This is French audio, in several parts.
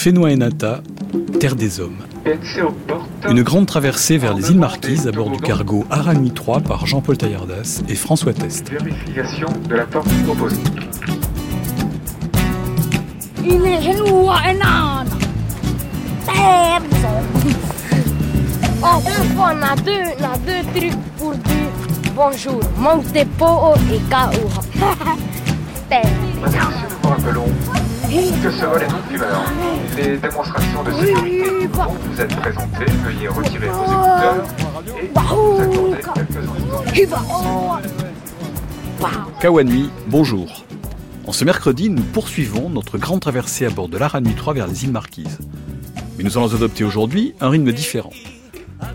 Fénois et Nata, terre des hommes. Une grande traversée vers les îles Marquises à bord du cargo Arami 3 par Jean-Paul Taillardas et François Test. Vérification de la porte proposée. Oh, une fois, on a deux, on a deux trucs pour dire bonjour. Manque de peau et kaoura. Merci, nous vous rappelons que ce vol est non fumeur. Les démonstrations de sécurité dont vous êtes présentées, veuillez retirer vos écouteurs et vous accorder quelques instants. Kawanui, bonjour. En ce mercredi, nous poursuivons notre grande traversée à bord de l'Arami 3 vers les îles Marquises. Mais nous allons adopter aujourd'hui un rythme différent.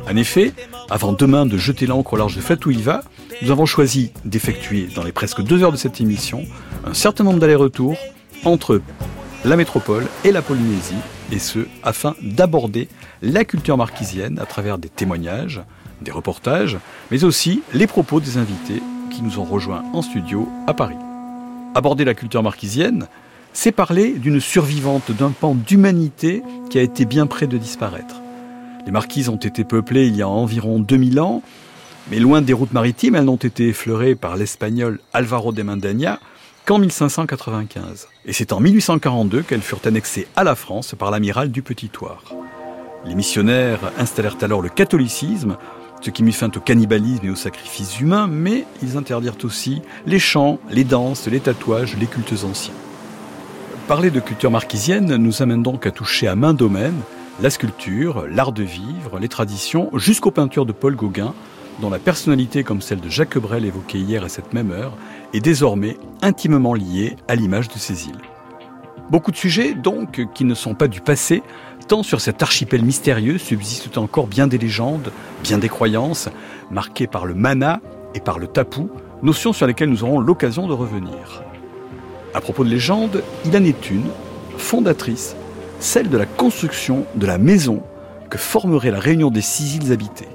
En effet, avant demain de jeter l'ancre au large de Fatouiva, nous avons choisi d'effectuer dans les presque deux heures de cette émission un certain nombre d'allers-retours entre la métropole et la Polynésie, et ce, afin d'aborder la culture marquisienne à travers des témoignages, des reportages, mais aussi les propos des invités qui nous ont rejoints en studio à Paris. Aborder la culture marquisienne, c'est parler d'une survivante d'un pan d'humanité qui a été bien près de disparaître. Les marquises ont été peuplées il y a environ 2000 ans, mais loin des routes maritimes, elles n'ont été effleurées par l'espagnol Alvaro de Mandaña qu'en 1595. Et c'est en 1842 qu'elles furent annexées à la France par l'amiral du Petit Thouars. Les missionnaires installèrent alors le catholicisme, ce qui mit fin au cannibalisme et aux sacrifices humains, mais ils interdirent aussi les chants, les danses, les tatouages, les cultes anciens. Parler de culture marquisienne nous amène donc à toucher à main domaine la sculpture, l'art de vivre, les traditions, jusqu'aux peintures de Paul Gauguin, dont la personnalité, comme celle de Jacques Brel évoquée hier à cette même heure, est désormais intimement liée à l'image de ces îles. Beaucoup de sujets, donc, qui ne sont pas du passé, tant sur cet archipel mystérieux subsistent encore bien des légendes, bien des croyances, marquées par le mana et par le tapu, notions sur lesquelles nous aurons l'occasion de revenir. À propos de légendes, il en est une, fondatrice, celle de la construction de la maison que formerait la réunion des six îles habitées.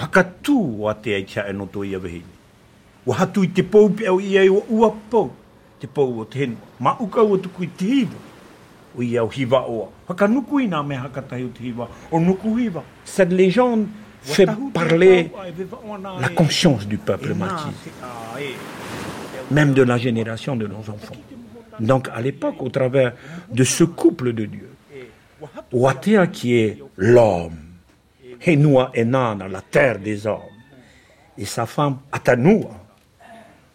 Haka tū wa tea i tia e noto i a wehine. Wa hatu i te pou pe au i ai wa ua pou. Te pou o te henu. Ma uka ua tuku i te hiva. O i au hiva oa. Haka nuku i nā mea haka tahi o te hiva. O nuku hiva. Cette légende fait parler la conscience du peuple marquis. Même de la génération de nos enfants. Donc à l'époque, au travers de ce couple de Dieu, Watea qui est l'homme, Henua et Nana, la terre des hommes, et sa femme Atanua,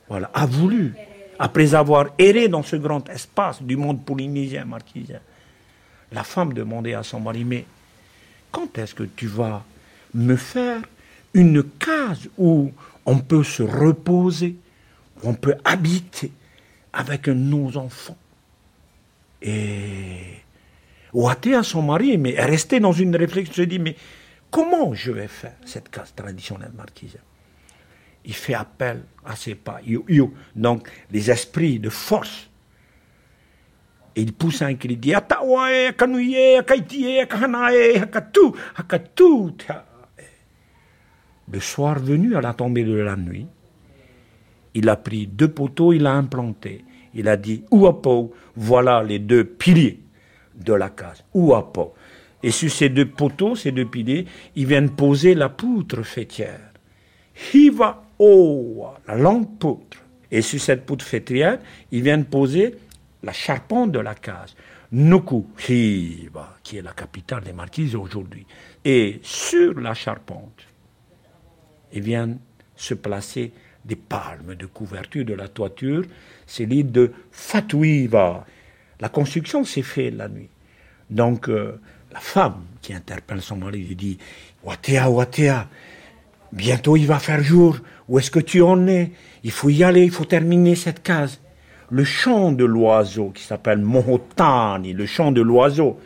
voilà, a voulu, après avoir erré dans ce grand espace du monde polynésien, marquisien, la femme demandait à son mari, mais quand est-ce que tu vas me faire une case où on peut se reposer, où on peut habiter avec nos enfants? Et Ouaté à son mari, mais est resté dans une réflexion, se dit, mais comment je vais faire cette case traditionnelle marquise? Il fait appel à ses pas, yo. donc les esprits de force. Et il pousse un cri, il dit, Atawae, Akanuye, Akaitie, Akahanae, Akatu, Akatu. Le soir venu, à la tombée de la nuit, il a pris deux poteaux, il a implanté. Il a dit, Ouapo, voilà les deux piliers de la case. Et sur ces deux poteaux, ces deux piliers, ils viennent poser la poutre fêtière. Hiva Oa, la longue poutre. Et sur cette poutre fêtière, ils viennent poser la charpente de la case. Nuku Hiva, qui est la capitale des marquises aujourd'hui. Et sur la charpente, ils viennent se placer des palmes de couverture de la toiture. C'est l'île de Fatouiva. La construction s'est faite la nuit. Donc, euh, la femme qui interpelle son mari lui dit Watea, Watea, bientôt il va faire jour. Où est-ce que tu en es? Il faut y aller, il faut terminer cette case. Le chant de l'oiseau qui s'appelle Mohotani, le chant de l'oiseau.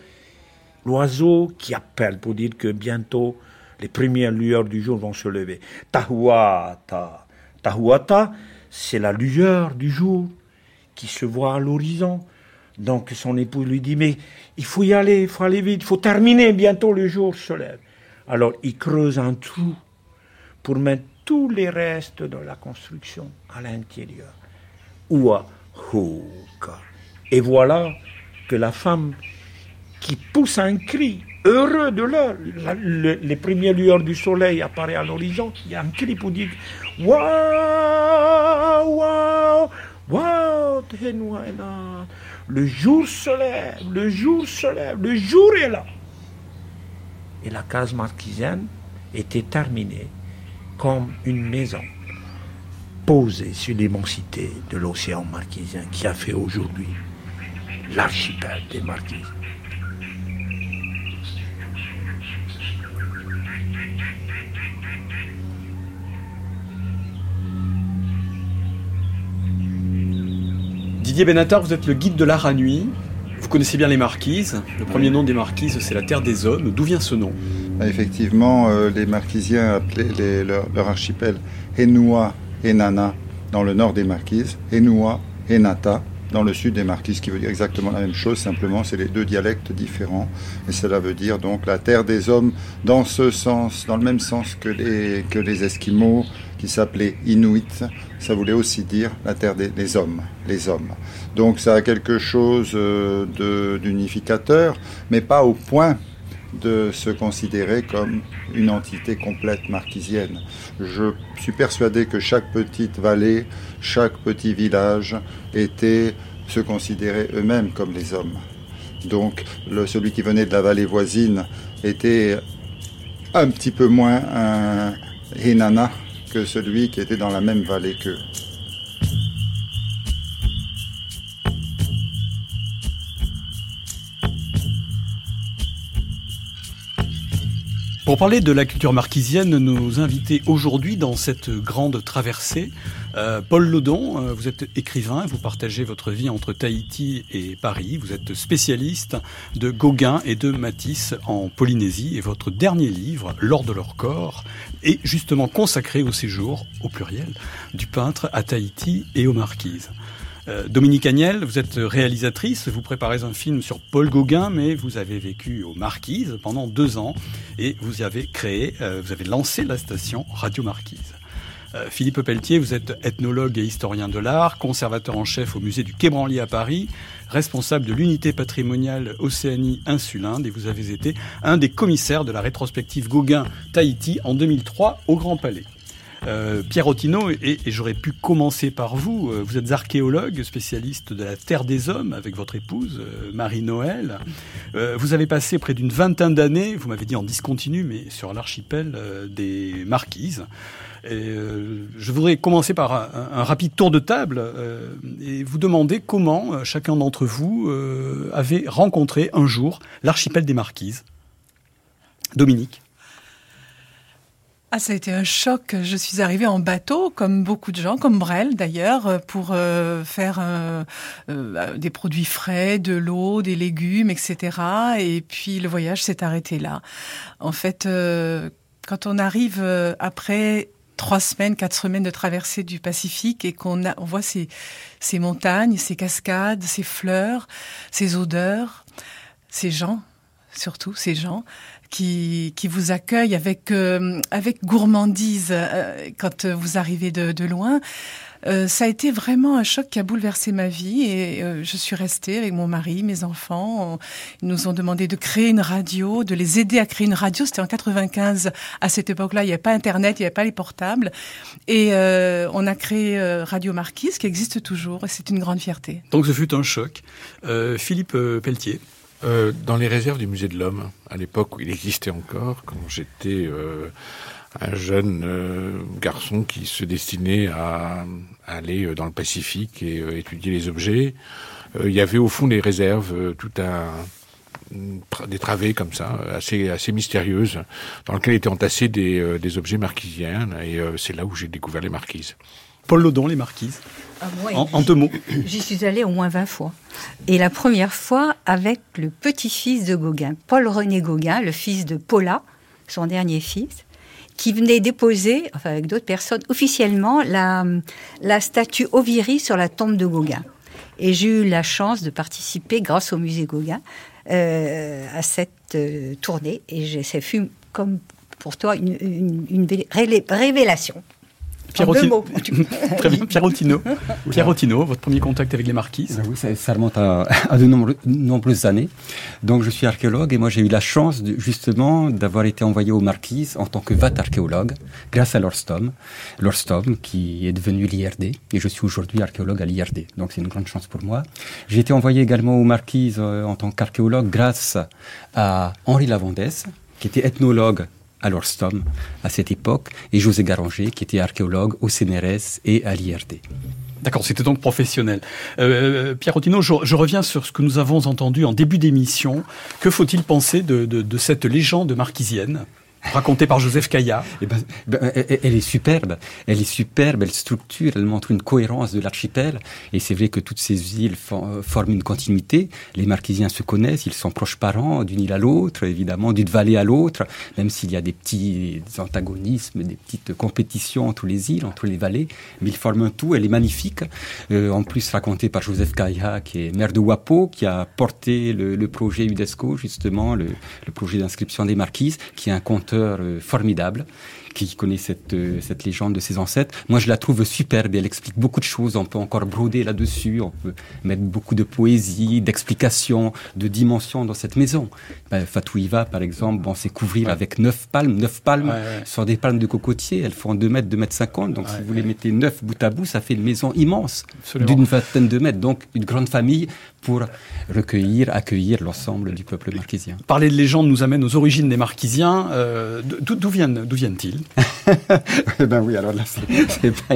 l'oiseau qui appelle pour dire que bientôt les premières lueurs du jour vont se lever. Tahuata. Tahuata, c'est la lueur du jour qui se voit à l'horizon. Donc son épouse lui dit, mais il faut y aller, il faut aller vite, il faut terminer, bientôt le jour se lève. Alors il creuse un trou pour mettre tous les restes de la construction à l'intérieur. Oua, Et voilà que la femme qui pousse un cri, heureux de l'heure, les premières lueurs du soleil apparaissent à l'horizon, il y a un cri pour dire Waouh, waouh, waouh, le jour se lève, le jour se lève, le jour est là. Et la case marquisienne était terminée comme une maison posée sur l'immensité de l'océan marquisien qui a fait aujourd'hui l'archipel des Marquises. Didier Benatar, vous êtes le guide de l'art à nuit. Vous connaissez bien les marquises. Le premier nom des marquises, c'est la terre des hommes. D'où vient ce nom bah, Effectivement, euh, les marquisiens appelaient leur, archipel Henua Nana dans le nord des marquises, Henua Nata dans le sud des marquises, qui veut dire exactement la même chose, simplement c'est les deux dialectes différents, et cela veut dire donc la terre des hommes dans ce sens, dans le même sens que les, que les Esquimaux, qui s'appelaient Inuit, ça voulait aussi dire la terre des, hommes, les hommes. Donc ça a quelque chose euh, d'unificateur, mais pas au point de se considérer comme une entité complète marquisienne. Je suis persuadé que chaque petite vallée, chaque petit village était se considérait eux-mêmes comme les hommes. Donc celui qui venait de la vallée voisine était un petit peu moins un Hinana que celui qui était dans la même vallée qu'eux. Pour parler de la culture marquisienne, nos invités aujourd'hui dans cette grande traversée, euh, Paul Lodon, euh, vous êtes écrivain, vous partagez votre vie entre Tahiti et Paris, vous êtes spécialiste de Gauguin et de Matisse en Polynésie et votre dernier livre, L'or de leur corps, est justement consacré au séjour, au pluriel, du peintre à Tahiti et aux Marquises. Euh, Dominique Agnel, vous êtes réalisatrice, vous préparez un film sur Paul Gauguin, mais vous avez vécu aux Marquises pendant deux ans et vous avez créé, vous avez lancé la station Radio Marquise. Euh, Philippe Pelletier, vous êtes ethnologue et historien de l'art, conservateur en chef au musée du Quai Branly à Paris, responsable de l'unité patrimoniale Océanie Insulinde et vous avez été un des commissaires de la rétrospective Gauguin Tahiti en 2003 au Grand Palais. Euh, Pierre Ottino, et, j'aurais pu commencer par vous, euh, vous êtes archéologue, spécialiste de la Terre des Hommes avec votre épouse, Marie-Noël. vous avez passé près d'une vingtaine d'années, vous m'avez dit en discontinu, mais sur l'archipel des Marquises. Et, je voudrais commencer par un, rapide tour de table et vous demander comment chacun d'entre vous avait rencontré un jour l'archipel des Marquises. Dominique. Ah, ça a été un choc. Je suis arrivée en bateau, comme beaucoup de gens, comme Brel d'ailleurs, pour euh, faire euh, euh, des produits frais, de l'eau, des légumes, etc. Et puis le voyage s'est arrêté là. En fait, quand on arrive après trois semaines, quatre semaines de traversée du Pacifique et qu'on on voit ces, ces montagnes, ces cascades, ces fleurs, ces odeurs, ces gens, surtout ces gens, qui, qui vous accueille avec, euh, avec gourmandise euh, quand vous arrivez de, de loin. Euh, ça a été vraiment un choc qui a bouleversé ma vie et je suis restée avec mon mari, mes enfants. ils nous ont demandé de créer une radio, de les aider à créer une radio. C'était en 95. À cette époque-là, il n'y avait pas Internet, il n'y avait pas les portables. Et on a créé Radio Marquise qui existe toujours et c'est une grande fierté. Donc ce fut un choc. Philippe Pelletier. Euh, dans les réserves du musée de l'homme, à l'époque où il existait encore, quand j'étais euh, un jeune euh, garçon qui se destinait à, aller dans le Pacifique et étudier les objets, il y avait au fond des réserves tout un des travées comme ça, assez assez mystérieuses, dans lesquelles étaient entassés des, des objets marquisiens, et c'est là où j'ai découvert les marquises. Paul Lodon, les marquises ah, moi, en, en, deux mots. J'y suis allée au moins 20 fois. Et la première fois avec le petit-fils de Gauguin, Paul-René Gauguin, le fils de Paula, son dernier fils, qui venait déposer, enfin avec d'autres personnes, officiellement la, statue Oviri sur la tombe de Gauguin. Et j'ai eu la chance de participer, grâce au musée Gauguin, euh, à cette euh, tournée. Et ça fut, comme pour toi, une révélation. Pierrotino. Pierrotino. Pierrotino, votre premier contact avec les marquises Oui, ça, ça remonte à, à de nombreuses années. Donc, je suis archéologue et moi, j'ai eu la chance, de, justement, d'avoir été envoyé aux marquises en tant que VAT archéologue, grâce à Lorstom. Lorstom, qui est devenu l'IRD. Et je suis aujourd'hui archéologue à l'IRD. Donc, c'est une grande chance pour moi. J'ai été envoyé également aux marquises euh, en tant qu'archéologue grâce à Henri Lavandès, qui était ethnologue à l'Orstom à cette époque, et José Garanger, qui était archéologue au CNRS et à l'IRD. D'accord, c'était donc professionnel. Euh, Pierre Rotino, je, reviens sur ce que nous avons entendu en début d'émission. Que faut-il penser de cette légende marquisienne? Racontée par Joseph Caillat. Eh ben, ben, elle est superbe, elle est superbe, elle structure, elle montre une cohérence de l'archipel. Et c'est vrai que toutes ces îles euh, forment une continuité. Les Marquisiens se connaissent, ils sont proches parents d'une île à l'autre, évidemment, d'une vallée à l'autre, même s'il y a des petits antagonismes, des petites compétitions entre les îles, entre les vallées. Mais ils forment un tout, elle est magnifique. Euh, en plus, racontée par Joseph Caillat, qui est maire de Wapo, qui a porté le, projet UNESCO, justement, le, projet d'inscription des marquises, qui est un conte euh, formidable qui connaît cette, euh, cette légende de ses ancêtres. Moi, je la trouve superbe. Elle explique beaucoup de choses. On peut encore broder là-dessus. On peut mettre beaucoup de poésie, d'explications, de dimensions dans cette maison. Ben, Fatouiva, par exemple, bon, c'est couvrir ouais. avec neuf palmes. Neuf palmes ouais, sur des palmes de cocotier. Elles font 2 mètres, 2 mètres 50. Donc, si vous les mettez neuf bout à bout, ça fait une maison immense d'une vingtaine de mètres. Donc, une grande famille pour recueillir, accueillir l'ensemble du peuple marquisien. Parler de légende nous amène aux origines des marquisiens. Euh, D'où viennent, Ben oui, alors là, c'est pas,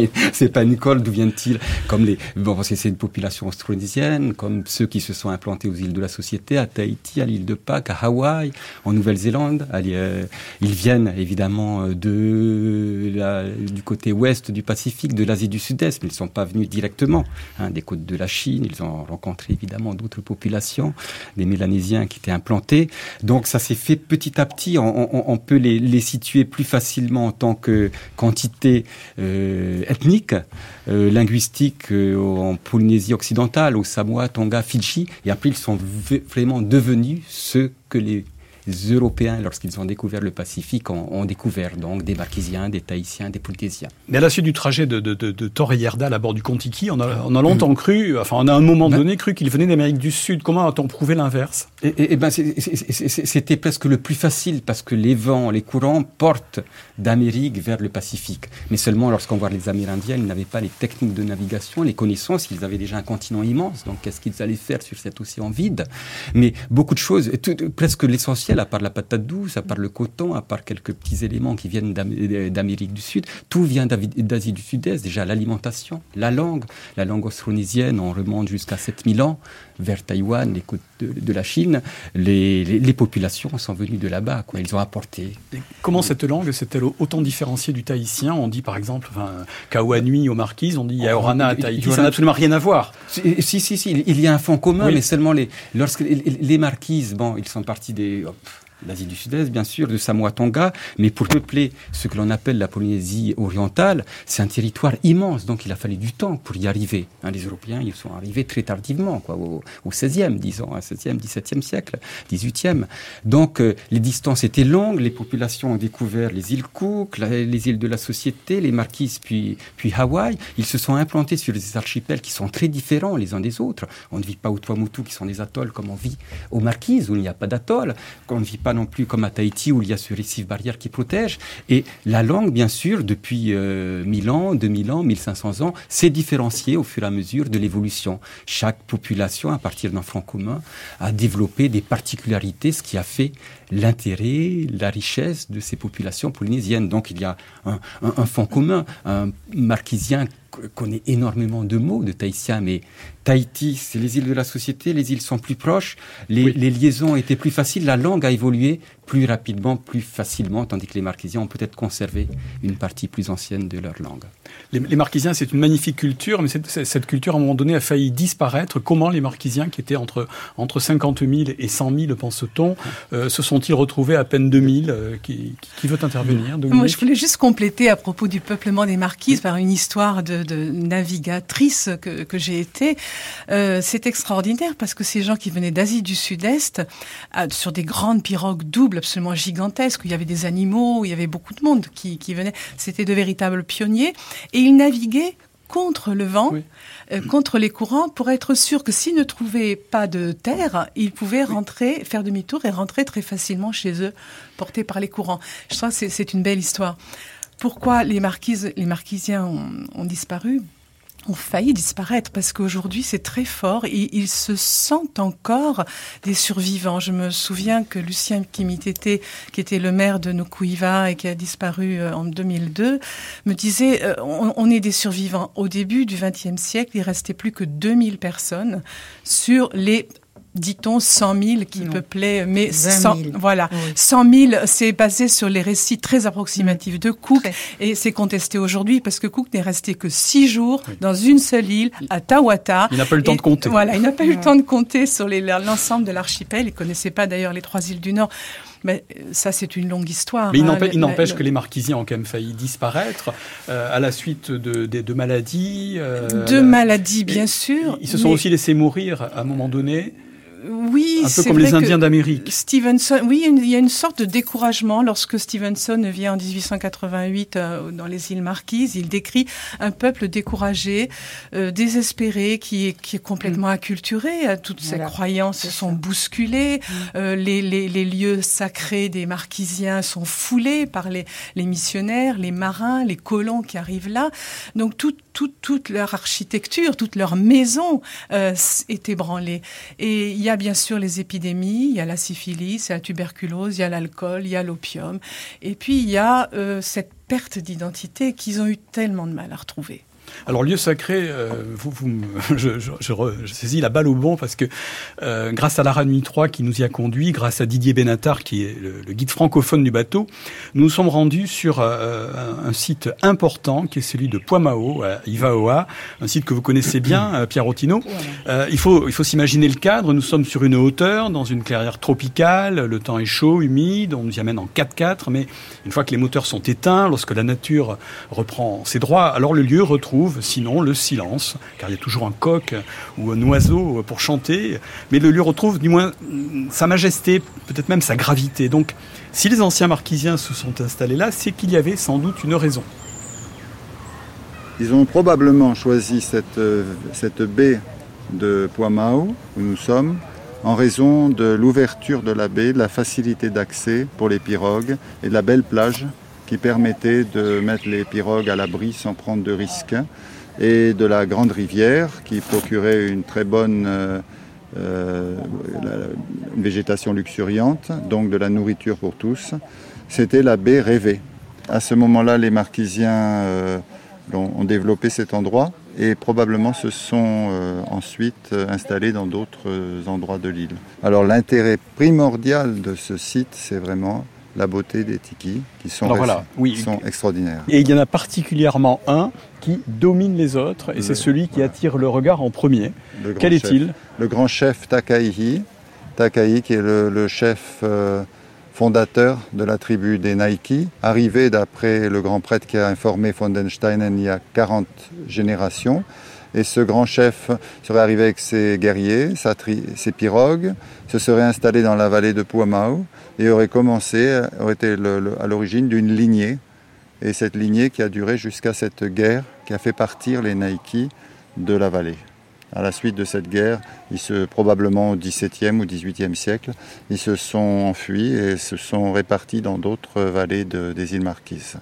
pas Nicole, d'où viennent-ils Comme les, bon, parce que c'est une population austronisienne, comme ceux qui se sont implantés aux îles de la Société, à Tahiti, à l'île de Pâques, à Hawaï, en Nouvelle-Zélande. Euh, ils viennent évidemment de la, du côté ouest du Pacifique, de l'Asie du Sud-Est, mais ils ne sont pas venus directement hein, des côtes de la Chine. Ils ont rencontré évidemment d'autres populations, des Mélanésiens qui étaient implantés. Donc ça s'est fait petit à petit. On, peut les, situer plus facilement en tant que quantité euh, ethnique, euh, linguistique euh, en Polynésie occidentale, au Samoa, Tonga, Fidji. Et après, ils sont vraiment devenus ce que les Européens, lorsqu'ils ont découvert le Pacifique, ont, ont, découvert donc des Marquisiens, des Tahitiens, des Polynésiens. Mais à la suite du trajet de, de, de, à bord du Contiki, on a, on a longtemps mmh. cru, enfin on a à un moment ben, donné cru qu'il venait d'Amérique du Sud. Comment a-t-on prouvé l'inverse? Et, et, et, ben C'était presque le plus facile parce que les vents, les courants portent d'Amérique vers le Pacifique. Mais seulement lorsqu'on voit les Amérindiens, ils n'avaient pas les techniques de navigation, les connaissances, ils avaient déjà un continent immense. Donc qu'est-ce qu'ils allaient faire sur cet océan vide? Mais beaucoup de choses, tout, presque l'essentiel à part la patate douce, à part le coton, à part quelques petits éléments qui viennent d'Amérique du Sud, tout vient d'Asie du Sud-Est. Déjà l'alimentation, la langue, la langue austronesienne, on remonte jusqu'à 7000 ans vers Taïwan, les côtes de, de la Chine, les, les, les, populations sont venues de là-bas, quoi. Ils ont apporté. Et comment cette langue s'est-elle autant différenciée du tahitien? On dit par exemple, enfin, Kawanui aux Marquises, on dit Yaorana à Tahiti, ça n'a absolument rien à voir. Si, si, si, si il y a un fond commun, oui. mais seulement les, lorsque les, les Marquises, bon, ils sont partis des, hop, l'Asie du Sud-Est, bien sûr, de Samoa Tonga, mais pour peupler ce que l'on appelle la Polynésie orientale, c'est un territoire immense, donc il a fallu du temps pour y arriver. Hein, les Européens, ils sont arrivés très tardivement, au, au 16e, disons, 16e, 17e siècle, 18e. Donc euh, les distances étaient longues, les populations ont découvert les îles Cook, les îles de la Société, les Marquises, puis, puis Hawaï. Ils se sont implantés sur des archipels qui sont très différents les uns des autres. On ne vit pas au Tuamotu, qui sont des atolls, comme on vit aux Marquises, où il n'y a pas d'atoll. Pas non plus comme à Tahiti où il y a ce récif barrière qui protège. Et la langue, bien sûr, depuis euh, 1000 ans, 2000 ans, 1500 ans, s'est différenciée au fur et à mesure de l'évolution. Chaque population, à partir d'un front commun, a développé des particularités, ce qui a fait l'intérêt, la richesse de ces populations polynésiennes. Donc il y a un, un, un fond commun, un marquisien connaît énormément de mots de tahitien, mais Tahiti, c'est les îles de la société, les îles sont plus proches, les, oui. les, liaisons étaient plus faciles, la langue a évolué plus rapidement, plus facilement, tandis que les Marquisiens ont peut-être conservé une partie plus ancienne de leur langue. Les, Marquisiens, c'est une magnifique culture, mais cette, culture, à un moment donné, a failli disparaître. Comment les Marquisiens, qui étaient entre, entre 50 000 et 100 000, pense-t-on, euh, se sont-ils retrouvés à peine 2 000 euh, qui, veut intervenir Moi, je voulais juste compléter à propos du peuplement des Marquises par une histoire de, navigatrice que, j'ai été. Euh, c'est extraordinaire parce que ces gens qui venaient d'Asie du Sud-Est, sur des grandes pirogues doubles absolument gigantesques, où il y avait des animaux, où il y avait beaucoup de monde qui, qui venaient, c'était de véritables pionniers. Et ils naviguaient contre le vent, euh, contre les courants, pour être sûr que s'ils ne trouvaient pas de terre, ils pouvaient rentrer, faire demi-tour et rentrer très facilement chez eux, portés par les courants. Je crois que c'est une belle histoire. Pourquoi les marquises, les marquisiens ont disparu? Ont failli disparaître parce qu'aujourd'hui c'est très fort et ils se sentent encore des survivants. Je me souviens que Lucien Kimitete, qui était le maire de Nukuiva et qui a disparu euh, en 2002, me disait euh, on, est des survivants. Au début du XXe siècle, il restait plus que 2000 personnes sur les dit-on 100 000 qui peuplaient, mais 100 000. voilà, 100 000, c'est basé sur les récits très approximatifs de Cook et c'est contesté aujourd'hui parce que Cook n'est resté que six jours dans une seule île à Tawata. Il n'a pas eu le temps de compter. Voilà, il n'a pas eu le temps de compter sur l'ensemble de l'archipel. Il connaissait pas d'ailleurs les trois îles du Nord. Mais euh, ça, c'est une longue histoire. Mais il hein, n'empêche que les Marquisiens ont quand même failli disparaître euh, à la suite de, de, maladies. Euh, de maladies, bien sûr. Ils se sont aussi laissés mourir à un moment donné. Oui, un peu comme les Indiens d'Amérique. Stevenson, oui, il y a une sorte de découragement lorsque Stevenson vient en 1888 euh, dans les îles Marquises. Il décrit un peuple découragé, euh, désespéré, qui est, qui est complètement mm. acculturé. Euh, toutes ses croyances sont bousculées. Mm. les, les, les, lieux sacrés des Marquisiens sont foulés par les, les missionnaires, les marins, les colons qui arrivent là. Donc toute leur architecture, toute leur maison est ébranlée. Et il y a bien sûr les épidémies, il y a la syphilis, il a la tuberculose, il y a l'alcool, il y a l'opium. Et puis il y a euh, cette perte d'identité qu'ils ont eu tellement de mal à retrouver. Alors, lieu sacré, euh, vous, vous, je, je, je, saisis la balle au bon parce que euh, grâce à la Nuit 3 qui nous y a conduit, grâce à Didier Benatar qui est le, guide francophone du bateau, nous nous sommes rendus sur euh, un, site important qui est celui de Poimao, à Ivaoa, un site que vous connaissez bien, Pierre Otino. il faut, il faut s'imaginer le cadre. Nous sommes sur une hauteur, dans une clairière tropicale. Le temps est chaud, humide. On nous y amène en 4x4, mais une fois que les moteurs sont éteints, lorsque la nature reprend ses droits, alors le lieu retrouve sinon le silence, car il y a toujours un coq ou un oiseau pour chanter, mais le lieu retrouve du moins sa majesté, peut-être même sa gravité. Donc si les anciens marquisiens se sont installés là, c'est qu'il y avait sans doute une raison. Ils ont probablement choisi cette, cette baie de Poimao, où nous sommes, en raison de l'ouverture de la baie, de la facilité d'accès pour les pirogues et de la belle plage qui permettait de mettre les pirogues à l'abri sans prendre de risques, et de la grande rivière qui procurait une très bonne euh, euh, végétation luxuriante, donc de la nourriture pour tous. C'était la baie rêvée. À ce moment-là, les Marquisiens euh, ont, développé cet endroit et probablement se sont ensuite installés dans d'autres endroits de l'île. Alors l'intérêt primordial de ce site, c'est vraiment la beauté des tikis qui sont, sont extraordinaires. Et il y en a particulièrement un qui domine les autres et c'est celui qui attire le regard en premier. Quel est-il? Le grand chef Takaihi. Takaihi qui est le, chef euh, fondateur de la tribu des Naiki, arrivé d'après le grand prêtre qui a informé von il y a 40 générations. Et ce grand chef serait arrivé avec ses guerriers, ses pirogues, se serait installé dans la vallée de Puamau et aurait commencé, aurait été à l'origine d'une lignée. Et cette lignée qui a duré jusqu'à cette guerre qui a fait partir les Naiki de la vallée. À la suite de cette guerre, ils se, probablement au XVIIe ou XVIIIe siècle, ils se sont enfuis et se sont répartis dans d'autres vallées des îles Marquises.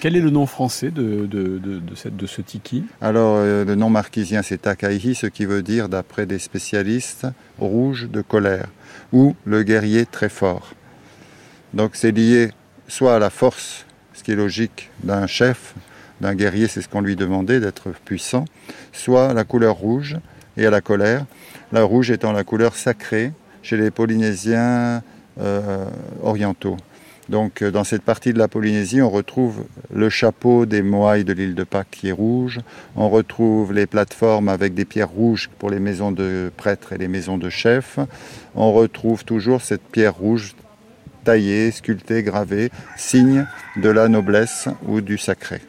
Quel est le nom français de, de, cette, de ce tiki? Alors, euh, le nom marquisien, c'est Takaihi, ce qui veut dire, d'après des spécialistes, rouge de colère, ou le guerrier très fort. Donc, c'est lié soit à la force, ce qui est logique, d'un chef, d'un guerrier, c'est ce qu'on lui demandait, d'être puissant, soit à la couleur rouge et à la colère. La rouge étant la couleur sacrée. Chez les Polynésiens, orientaux. Donc dans cette partie de la Polynésie, on retrouve le chapeau des Moaïs de l'île de Pâques qui est rouge, on retrouve les plateformes avec des pierres rouges pour les maisons de prêtres et les maisons de chefs, on retrouve toujours cette pierre rouge taillée, sculptée, gravée, signe de la noblesse ou du sacré.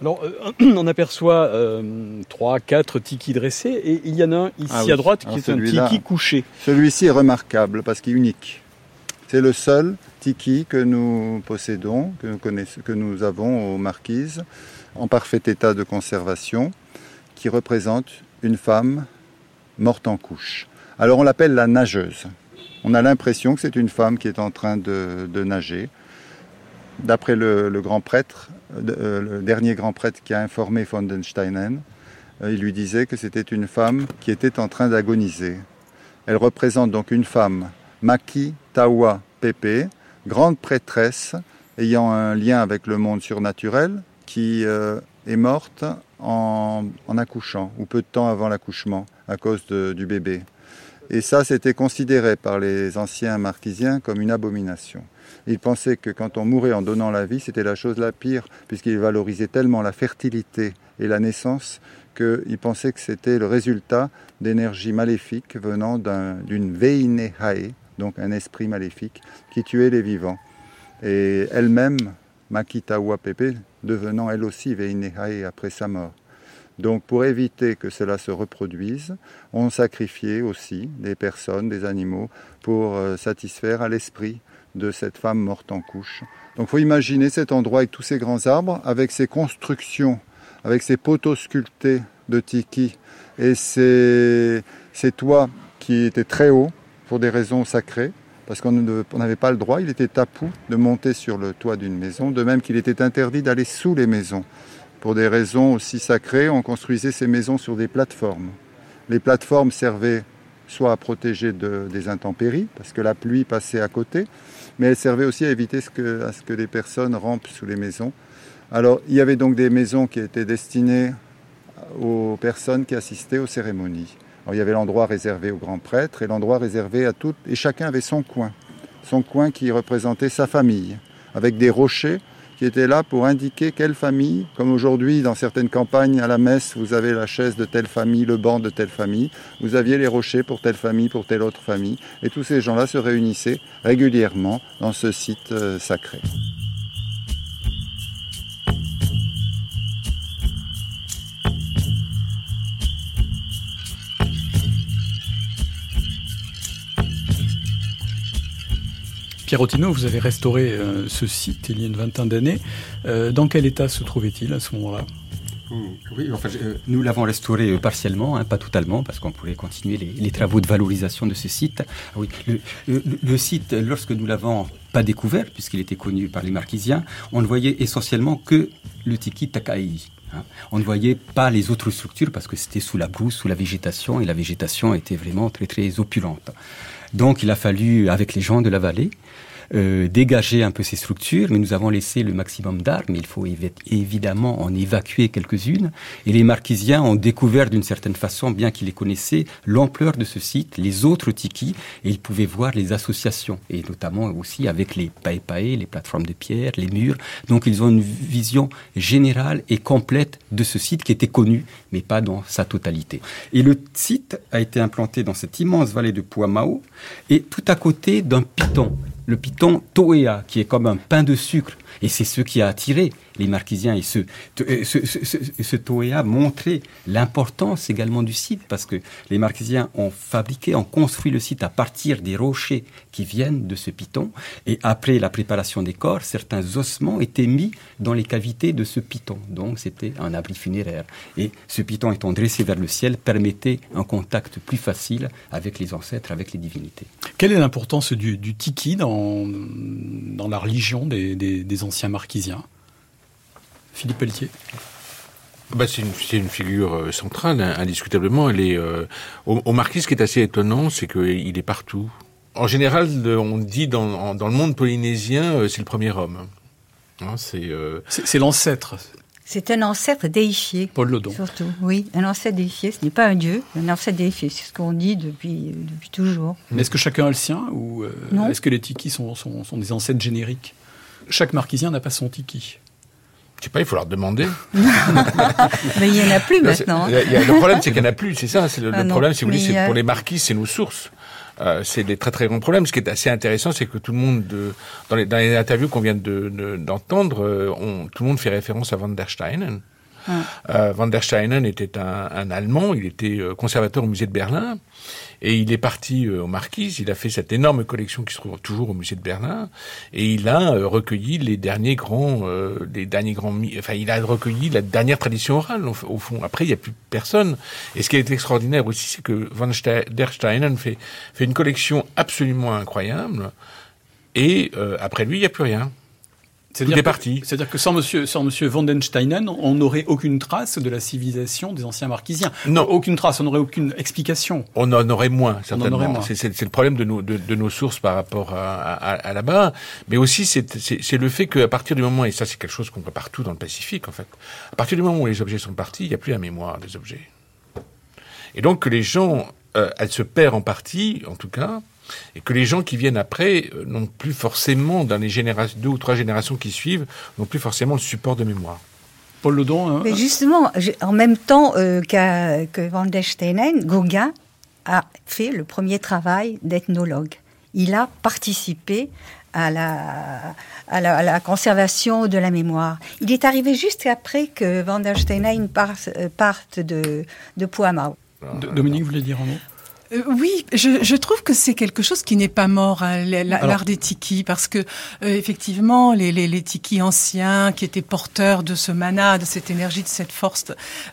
Alors, euh, on aperçoit euh, trois, quatre tikis dressés et il y en a un ici ah à droite qui est un tiki couché. Celui-ci est remarquable parce qu'il est unique. C'est le seul tiki que nous possédons, que nous, que nous avons aux Marquises, en parfait état de conservation, qui représente une femme morte en couche. Alors on l'appelle la nageuse. On a l'impression que c'est une femme qui est en train de, nager. D'après le, grand prêtre, euh, le dernier grand prêtre qui a informé von den Steinen, euh, il lui disait que c'était une femme qui était en train d'agoniser. Elle représente donc une femme Maki Tawa Pepe, grande prêtresse ayant un lien avec le monde surnaturel, qui euh, est morte en, accouchant, ou peu de temps avant l'accouchement, à cause du bébé. Et ça, c'était considéré par les anciens marquisiens comme une abomination. Ils pensaient que quand on mourait en donnant la vie, c'était la chose la pire, puisqu'ils valorisaient tellement la fertilité et la naissance qu'ils pensaient que c'était le résultat d'énergie maléfique venant d'une veine hae, donc un esprit maléfique, qui tuait les vivants. Et elle-même, Makitawa Pepe, devenant elle aussi Veinehae après sa mort. Donc pour éviter que cela se reproduise, on sacrifiait aussi des personnes, des animaux, pour euh, satisfaire à l'esprit de cette femme morte en couche. Donc faut imaginer cet endroit avec tous ces grands arbres, avec ces constructions, avec ces poteaux sculptés de tiki et ces toits qui étaient très hauts, pour des raisons sacrées, parce qu'on n'avait pas le droit, il était tapou de monter sur le toit d'une maison, de même qu'il était interdit d'aller sous les maisons. Pour des raisons aussi sacrées, on construisait ces maisons sur des plateformes. Les plateformes servaient soit à protéger des intempéries, parce que la pluie passait à côté, mais elles servaient aussi à éviter que, à ce que les personnes rampent sous les maisons. Alors, il y avait donc des maisons qui étaient destinées aux personnes qui assistaient aux cérémonies il y avait l'endroit réservé aux grands prêtres et l'endroit réservé à toutes, et chacun avait son coin, son coin qui représentait sa famille, avec des rochers qui étaient là pour indiquer quelle famille, comme aujourd'hui dans certaines campagnes à la messe, vous avez la chaise de telle famille, le banc de telle famille, vous aviez les rochers pour telle famille, pour telle autre famille, et tous ces gens-là se réunissaient régulièrement dans ce site euh, sacré. Pierre Ottino, vous avez restauré euh, ce site il y a une vingtaine d'années. Euh, dans quel état se trouvait-il à ce moment-là? Oui, enfin, euh, nous l'avons restauré partiellement, hein, pas totalement, parce qu'on pourrait continuer les, travaux de valorisation de ce site. Ah oui, le, site, lorsque nous l'avons pas découvert, puisqu'il était connu par les Marquisiens, on ne voyait essentiellement que le tiki Takai. Hein. On ne voyait pas les autres structures parce que c'était sous la brousse, sous la végétation, et la végétation était vraiment très très opulente. Donc il a fallu, avec les gens de la vallée, euh, dégager un peu ces structures, mais nous avons laissé le maximum mais il faut évidemment en évacuer quelques-unes. Et les marquisiens ont découvert d'une certaine façon, bien qu'ils les connaissaient, l'ampleur de ce site, les autres tikis, et ils pouvaient voir les associations, et notamment aussi avec les pae les plateformes de pierre, les murs. Donc ils ont une vision générale et complète de ce site qui était connu, mais pas dans sa totalité. Et le site a été implanté dans cette immense vallée de Puamao, et tout à côté d'un piton le piton Toea, qui est comme un pain de sucre. Et c'est ce qui a attiré les Marquisiens. Et ce, ce, montrait l'importance également du site, parce que les Marquisiens ont fabriqué, ont construit le site à partir des rochers qui viennent de ce piton. Et après la préparation des corps, certains ossements étaient mis dans les cavités de ce piton. Donc c'était un abri funéraire. Et ce piton étant dressé vers le ciel permettait un contact plus facile avec les ancêtres, avec les divinités. Quelle est l'importance du, tiki dans, la religion des anciens marquisiens? Philippe Pelletier bah, c'est une, figure euh, centrale, hein, indiscutablement. Elle est euh, au, marquis. Ce qui est assez étonnant, c'est qu'il est partout. En général, on dit dans, dans le monde polynésien, euh, c'est le premier homme. Hein, c'est c'est l'ancêtre. C'est un ancêtre déifié. Paul Lodon. Surtout, oui, un ancêtre déifié. Ce n'est pas un dieu, un ancêtre déifié. C'est ce qu'on dit depuis, depuis toujours. Mais est-ce que chacun a le sien ou euh, Non. est-ce que les tikis sont, sont, sont des ancêtres génériques? Chaque marquisien n'a pas son tiki. Je sais pas, il faut leur demander. Mais il n'y en a plus maintenant. hein. y a- le problème, c'est qu'il n'y en a plus. C'est ça. C'est le, Ah le problème, si vous voulez, c'est a- pour les marquises, c'est nos sources. Euh, c'est des très très grands problèmes. Ce qui est assez intéressant, c'est que tout le monde, de- dans, les, dans les interviews qu'on vient de- de- d'entendre, euh, tout le monde fait référence à Van der Steinen. Euh, Van der Steinen était un, un Allemand, il était euh, conservateur au musée de Berlin, et il est parti euh, aux Marquises, il a fait cette énorme collection qui se trouve toujours au musée de Berlin, et il a euh, recueilli les derniers grands, euh, les derniers grands, enfin il a recueilli la dernière tradition orale au, fond. Après il n'y a plus personne. Et ce qui est extraordinaire aussi, c'est que Van der Steinen fait fait une collection absolument incroyable, et euh, après lui il n'y a plus rien. C'est-à-dire que- parti. C'est-à-dire que sans monsieur, sans monsieur Steinen, on n'aurait aucune trace de la civilisation des anciens marquisiens. Non. Aucune trace, on n'aurait aucune explication. On en aurait moins, certainement. aurait moins. C'est, c'est- c'est le problème de nos, de, de nos sources par rapport à, à, à là-bas. Mais aussi, c'est, c'est, c'est le fait qu'à partir du moment, et ça c'est quelque chose qu'on voit partout dans le Pacifique, en fait, à partir du moment où les objets sont partis, il n'y a plus la mémoire des objets. Et donc que les gens, euh, elle se perd en partie, en tout cas, et que les gens qui viennent après euh, n'ont plus forcément, dans les générations, deux ou trois générations qui suivent, n'ont plus forcément le support de mémoire. Paul Ledon, hein, Mais justement, je- en même temps euh, que Van der Steinen, Gauguin a fait le premier travail d'ethnologue. Il a participé à la, à, la, à la conservation de la mémoire. Il est arrivé juste après que Van der Steinen parte, euh, parte de, de. D- Dominique voulait dire un mot? Euh, oui, je, je trouve que c'est quelque chose qui n'est pas mort, hein, l'art des tikis, parce que euh, effectivement, les, les, les tikis anciens qui étaient porteurs de ce mana, de cette énergie, de cette force,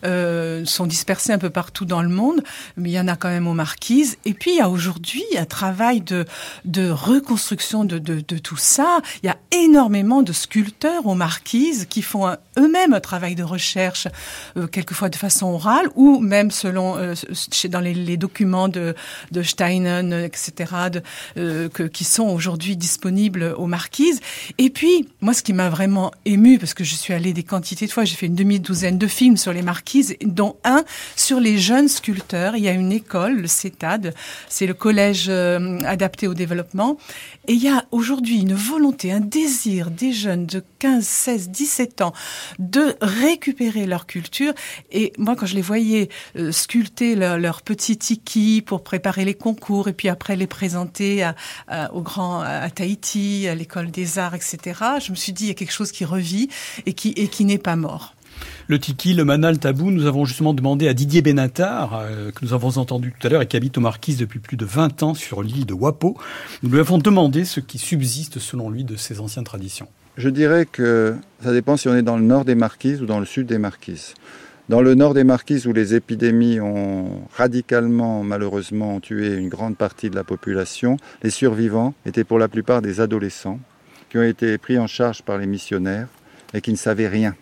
euh, sont dispersés un peu partout dans le monde, mais il y en a quand même aux marquises. Et puis il y a aujourd'hui un travail de, de reconstruction de, de, de tout ça. Il y a énormément de sculpteurs aux marquises qui font eux-mêmes un travail de recherche, euh, quelquefois de façon orale, ou même selon euh, chez- dans les, les documents de, de Steinen, etc., euh, que, qui sont aujourd'hui disponibles aux marquises. Et puis, moi, ce qui m'a vraiment ému, parce que je suis allée des quantités de fois, j'ai fait une demi-douzaine de films sur les marquises, dont un sur les jeunes sculpteurs. Il y a une école, le CETAD, c'est le collège euh, adapté au développement. Et il y a aujourd'hui une volonté, un désir des jeunes de 15, 16, 17 ans de récupérer leur culture. Et moi, quand je les voyais euh, sculpter leur, leur petit tiki pour préparer les concours et puis après les présenter à, au grand à Tahiti, à l'école des arts, etc., je me suis dit il y a quelque chose qui revit et qui, et qui n'est pas mort. Le tiki, le mana, le tabou, nous avons justement demandé à Didier Benatar, euh, que nous avons entendu tout à l'heure et qui habite aux Marquises depuis plus de 20 ans sur l'île de Wapo. Nous lui avons demandé ce qui subsiste selon lui de ces anciennes traditions. Je dirais que ça dépend si on est dans le nord des Marquises ou dans le sud des Marquises. Dans le nord des Marquises, où les épidémies ont radicalement, malheureusement, tué une grande partie de la population, les survivants étaient pour la plupart des adolescents qui ont été pris en charge par les missionnaires et qui ne savaient rien.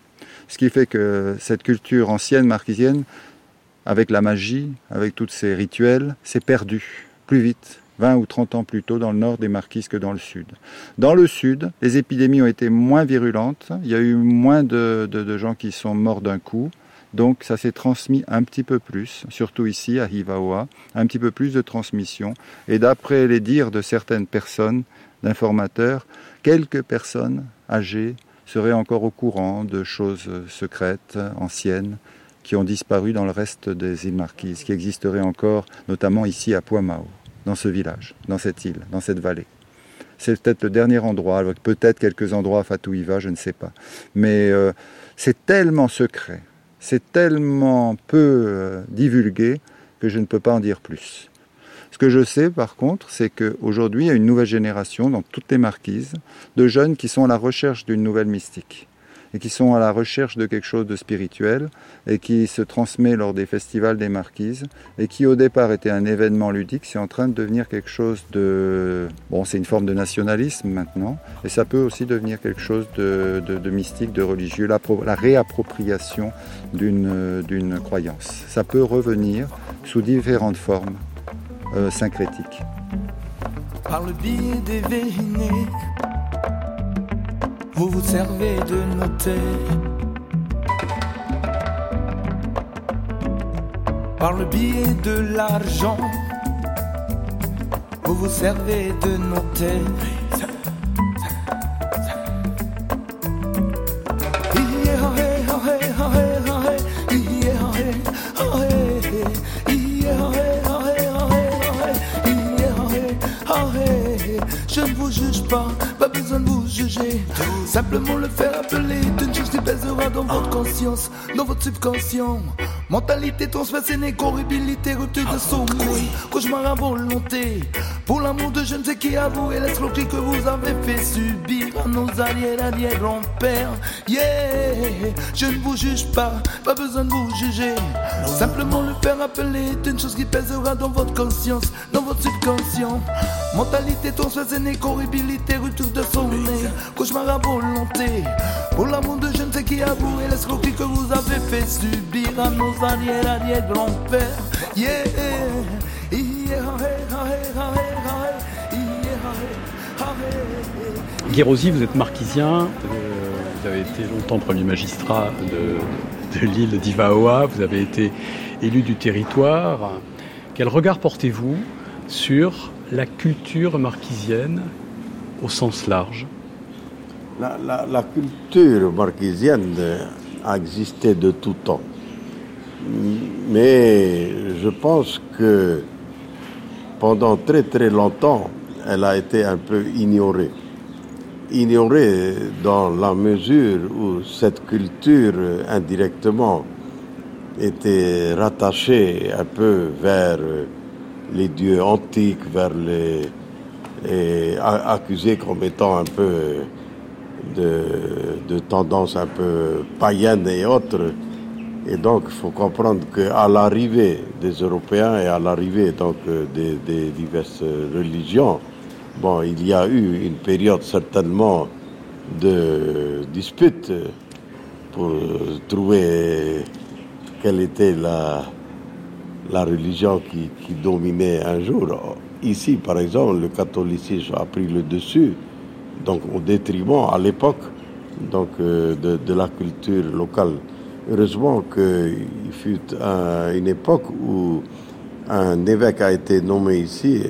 Ce qui fait que cette culture ancienne marquisienne, avec la magie, avec tous ces rituels, s'est perdue plus vite, 20 ou 30 ans plus tôt, dans le nord des Marquises que dans le sud. Dans le sud, les épidémies ont été moins virulentes, il y a eu moins de, de- gens qui sont morts d'un coup, donc ça s'est transmis un petit peu plus, surtout ici à Hivaoa, un petit peu plus de transmission. Et d'après les dires de certaines personnes, d'informateurs, quelques personnes âgées seraient encore au courant de choses secrètes, anciennes, qui ont disparu dans le reste des îles Marquises, qui existeraient encore, notamment ici à Poimao, dans ce village, dans cette île, dans cette vallée. C'est peut-être le dernier endroit, peut-être quelques endroits à Fatouiva, je ne sais pas. Mais euh, c'est tellement secret, c'est tellement peu euh, divulgué que je ne peux pas en dire plus. Ce que je sais par contre, c'est qu'aujourd'hui, il y a une nouvelle génération dans toutes les marquises de jeunes qui sont à la recherche d'une nouvelle mystique et qui sont à la recherche de quelque chose de spirituel et qui se transmet lors des festivals des marquises et qui au départ était un événement ludique, c'est en train de devenir quelque chose de... Bon, c'est une forme de nationalisme maintenant et ça peut aussi devenir quelque chose de, de- mystique, de religieux, la, pro- la réappropriation d'une croyance. Ça peut revenir sous différentes formes euh, syncrétiques. Par le biais des vous vous servez de noter. Par le biais de l'argent, vous vous servez de noter vous juge pas, pas besoin de vous juger. Simplement le faire appeler d'une chose qui pèsera dans votre conscience, dans votre subconscient. Mentalité transversée, corribilité, rupture de sommeil, cauchemar à volonté. Pour l'amour de je ne sais qui à vous et l'escroquerie que vous avez fait subir à nos arrière arrière grands-pères. Yeah, je ne vous juge pas, pas besoin de vous juger. Simplement le faire appeler est une chose qui pèsera dans votre conscience, dans votre subconscient. Mentalité transversée, corribilité, rupture de cauchemar à volonté. Pour l'amour de je ne sais qui que vous avez fait subir à nos. Yeah, yeah, yeah, Guérosi, vous êtes marquisien, euh, vous avez été longtemps premier magistrat de, de l'île d'Ivaoa, vous avez été élu du territoire. Quel regard portez-vous sur la culture marquisienne au sens large la, la, culture marquisienne a existé de tout temps. Mais je pense que pendant très très longtemps, elle a été un peu ignorée. Ignorée dans la mesure où cette culture indirectement était rattachée un peu vers les dieux antiques, vers les et accusée comme étant un peu de, de tendance un peu païenne et autres. Et donc, il faut comprendre qu'à l'arrivée des Européens et à l'arrivée donc des, des, diverses religions, bon, il y a eu une période certainement de dispute pour trouver quelle était la, la religion qui, qui, dominait un jour. Ici, par exemple, le catholicisme a pris le dessus, donc au détriment à l'époque donc de, de, la culture locale. Heureusement qu'il fut un, une époque où un évêque a été nommé ici,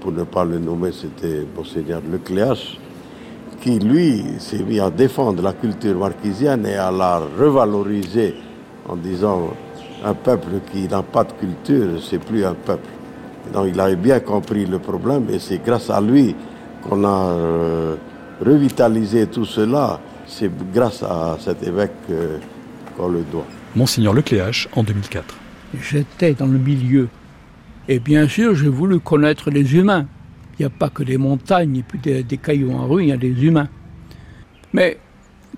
pour ne pas le nommer, c'était Monseigneur Lecléache, qui lui s'est mis à défendre la culture marquisienne et à la revaloriser en disant un peuple qui n'a pas de culture, c'est plus un peuple. Donc il avait bien compris le problème et c'est grâce à lui qu'on a euh, revitalisé tout cela. C'est grâce à cet évêque euh, qu'on le doit. Monseigneur Lecléache en 2004. J'étais dans le milieu et bien sûr j'ai voulu connaître les humains. Il n'y a pas que des montagnes et puis des, des cailloux en rue, il y a des humains. Mais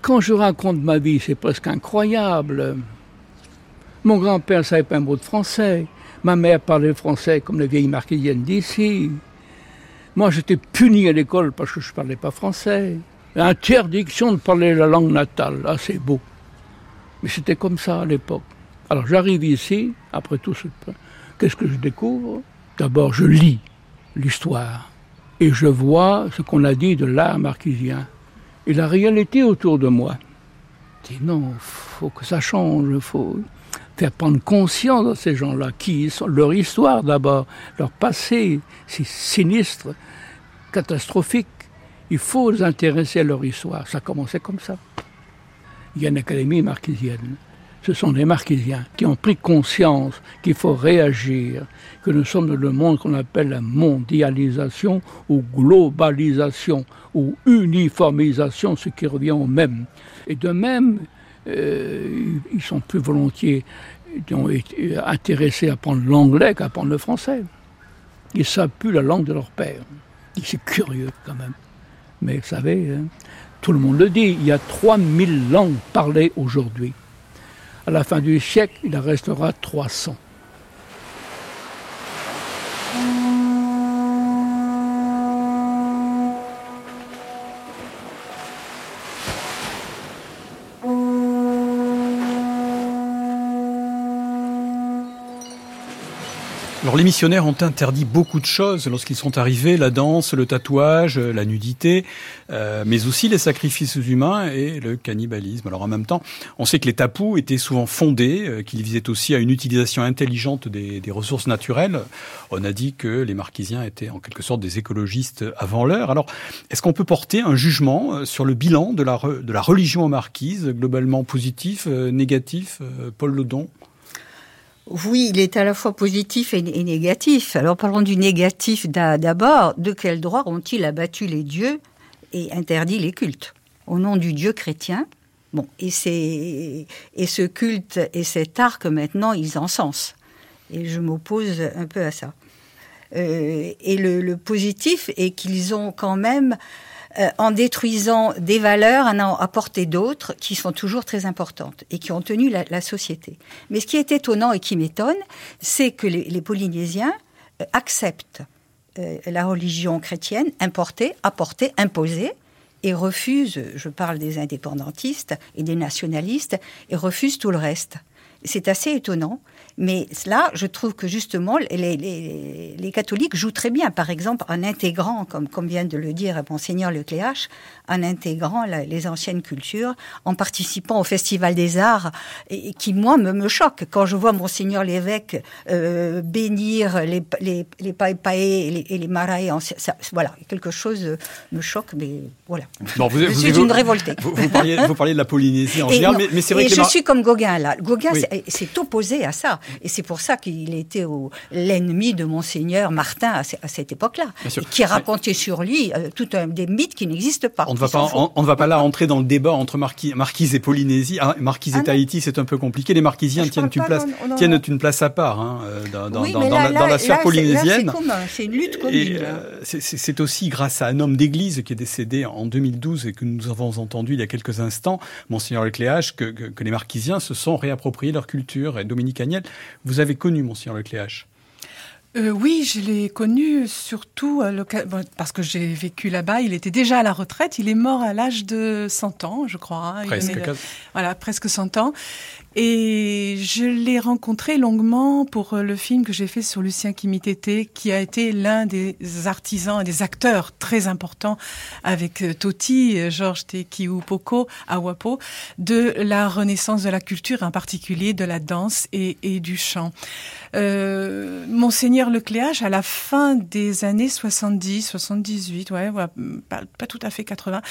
quand je raconte ma vie, c'est presque incroyable. Mon grand-père ne savait pas un mot de français. Ma mère parlait français comme les vieilles marquisiennes d'ici. Moi, j'étais puni à l'école parce que je ne parlais pas français. Interdiction de parler la langue natale. Ah, c'est beau. Mais c'était comme ça à l'époque. Alors j'arrive ici, après tout ce... Qu'est-ce que je découvre? D'abord, je lis l'histoire. Et je vois ce qu'on a dit de l'art marquisien. Et la réalité autour de moi. Je dis non, faut que ça change, faut faire prendre conscience à ces gens-là, qui sont leur histoire d'abord, leur passé, c'est sinistre, catastrophique. Il faut les intéresser à leur histoire. Ça a commencé comme ça. Il y a une académie marquisienne. Ce sont les marquisiens qui ont pris conscience qu'il faut réagir, que nous sommes dans le monde qu'on appelle la mondialisation ou globalisation ou uniformisation, ce qui revient au même. Et de même, ils sont plus volontiers été intéressés à apprendre l'anglais qu'à apprendre le français. Ils savent plus la langue de leur père. C'est curieux quand même. Mais vous savez, hein, tout le monde le dit, il y a 3000 langues parlées aujourd'hui. À la fin du siècle, il en restera 300. Alors les missionnaires ont interdit beaucoup de choses lorsqu'ils sont arrivés, la danse, le tatouage, la nudité, euh, mais aussi les sacrifices humains et le cannibalisme. Alors en même temps, on sait que les tapous étaient souvent fondés, euh, qu'ils visaient aussi à une utilisation intelligente des, ressources naturelles. On a dit que les marquisiens étaient en quelque sorte des écologistes avant l'heure. Alors est-ce qu'on peut porter un jugement euh, sur le bilan de la, religion marquise, globalement positif, euh, négatif, Paul Lodon oui, il est à la fois positif et, négatif. Alors parlons du négatif d'abord. De quel droit ont-ils abattu les dieux et interdit les cultes? Au nom du Dieu chrétien? Bon, et, et ce culte et cet art que maintenant ils encensent. Et je m'oppose un peu à ça. Euh, et le, positif est qu'ils ont quand même euh, en détruisant des valeurs, en ont apporté d'autres qui sont toujours très importantes et qui ont tenu la, société. Mais ce qui est étonnant et qui m'étonne, c'est que les, Polynésiens euh, acceptent euh, la religion chrétienne importée, apportée, imposée, et refusent, je parle des indépendantistes et des nationalistes, et refusent tout le reste. C'est assez étonnant. Mais là, je trouve que justement, les, les, les, catholiques jouent très bien, par exemple, en intégrant, comme, comme vient de le dire Monseigneur Lecléache, en intégrant les anciennes cultures, en participant au Festival des Arts, et, qui, moi, me, me choque. Quand je vois Monseigneur l'évêque euh, bénir les, les, les et les, et les marae, ça, voilà, quelque chose me choque, mais voilà. vous, je suis une révoltée. Vous, vous, parliez, vous, parliez, de la Polynésie en général, mais, mais c'est vrai et que... je suis comme Gauguin, là. Gauguin s'est opposé à ça. Et c'est pour ça qu'il était l'ennemi de Monseigneur Martin à, cette époque-là, qui racontait sur lui euh, tout un des mythes qui n'existent pas. On ne va pas, on, ne va pas là entrer dans le débat entre Marquise et Polynésie. Ah, Marquise et ah Tahiti, c'est un peu compliqué. Les Marquisiens tiennent une place, tiennent une place à part hein, euh, dans, dans, dans, la, sphère polynésienne. C'est une lutte commune. Euh, c'est aussi grâce à un homme d'église qui est décédé en 2012 et que nous avons entendu il y a quelques instants, Monseigneur Lecléache, que, que, que les Marquisiens se sont réappropriés leur culture. Et Dominique Agnel, vous avez connu Monseigneur Lecléache euh, oui, je l'ai connu surtout parce que j'ai vécu là-bas. Il était déjà à la retraite. Il est mort à l'âge de 100 ans, je crois. Hein. Presque. voilà, presque 100 ans. Et je l'ai rencontré longuement pour euh, le film que j'ai fait sur Lucien Kimitete, qui a été l'un des artisans et des acteurs très importants avec euh, Toti, euh, Georges Tekiupoko, Awapo, de la renaissance de la culture, en particulier de la danse et, du chant. Monseigneur Lecléage, à la fin des années 70, 78, ouais, pas, pas tout à fait 80,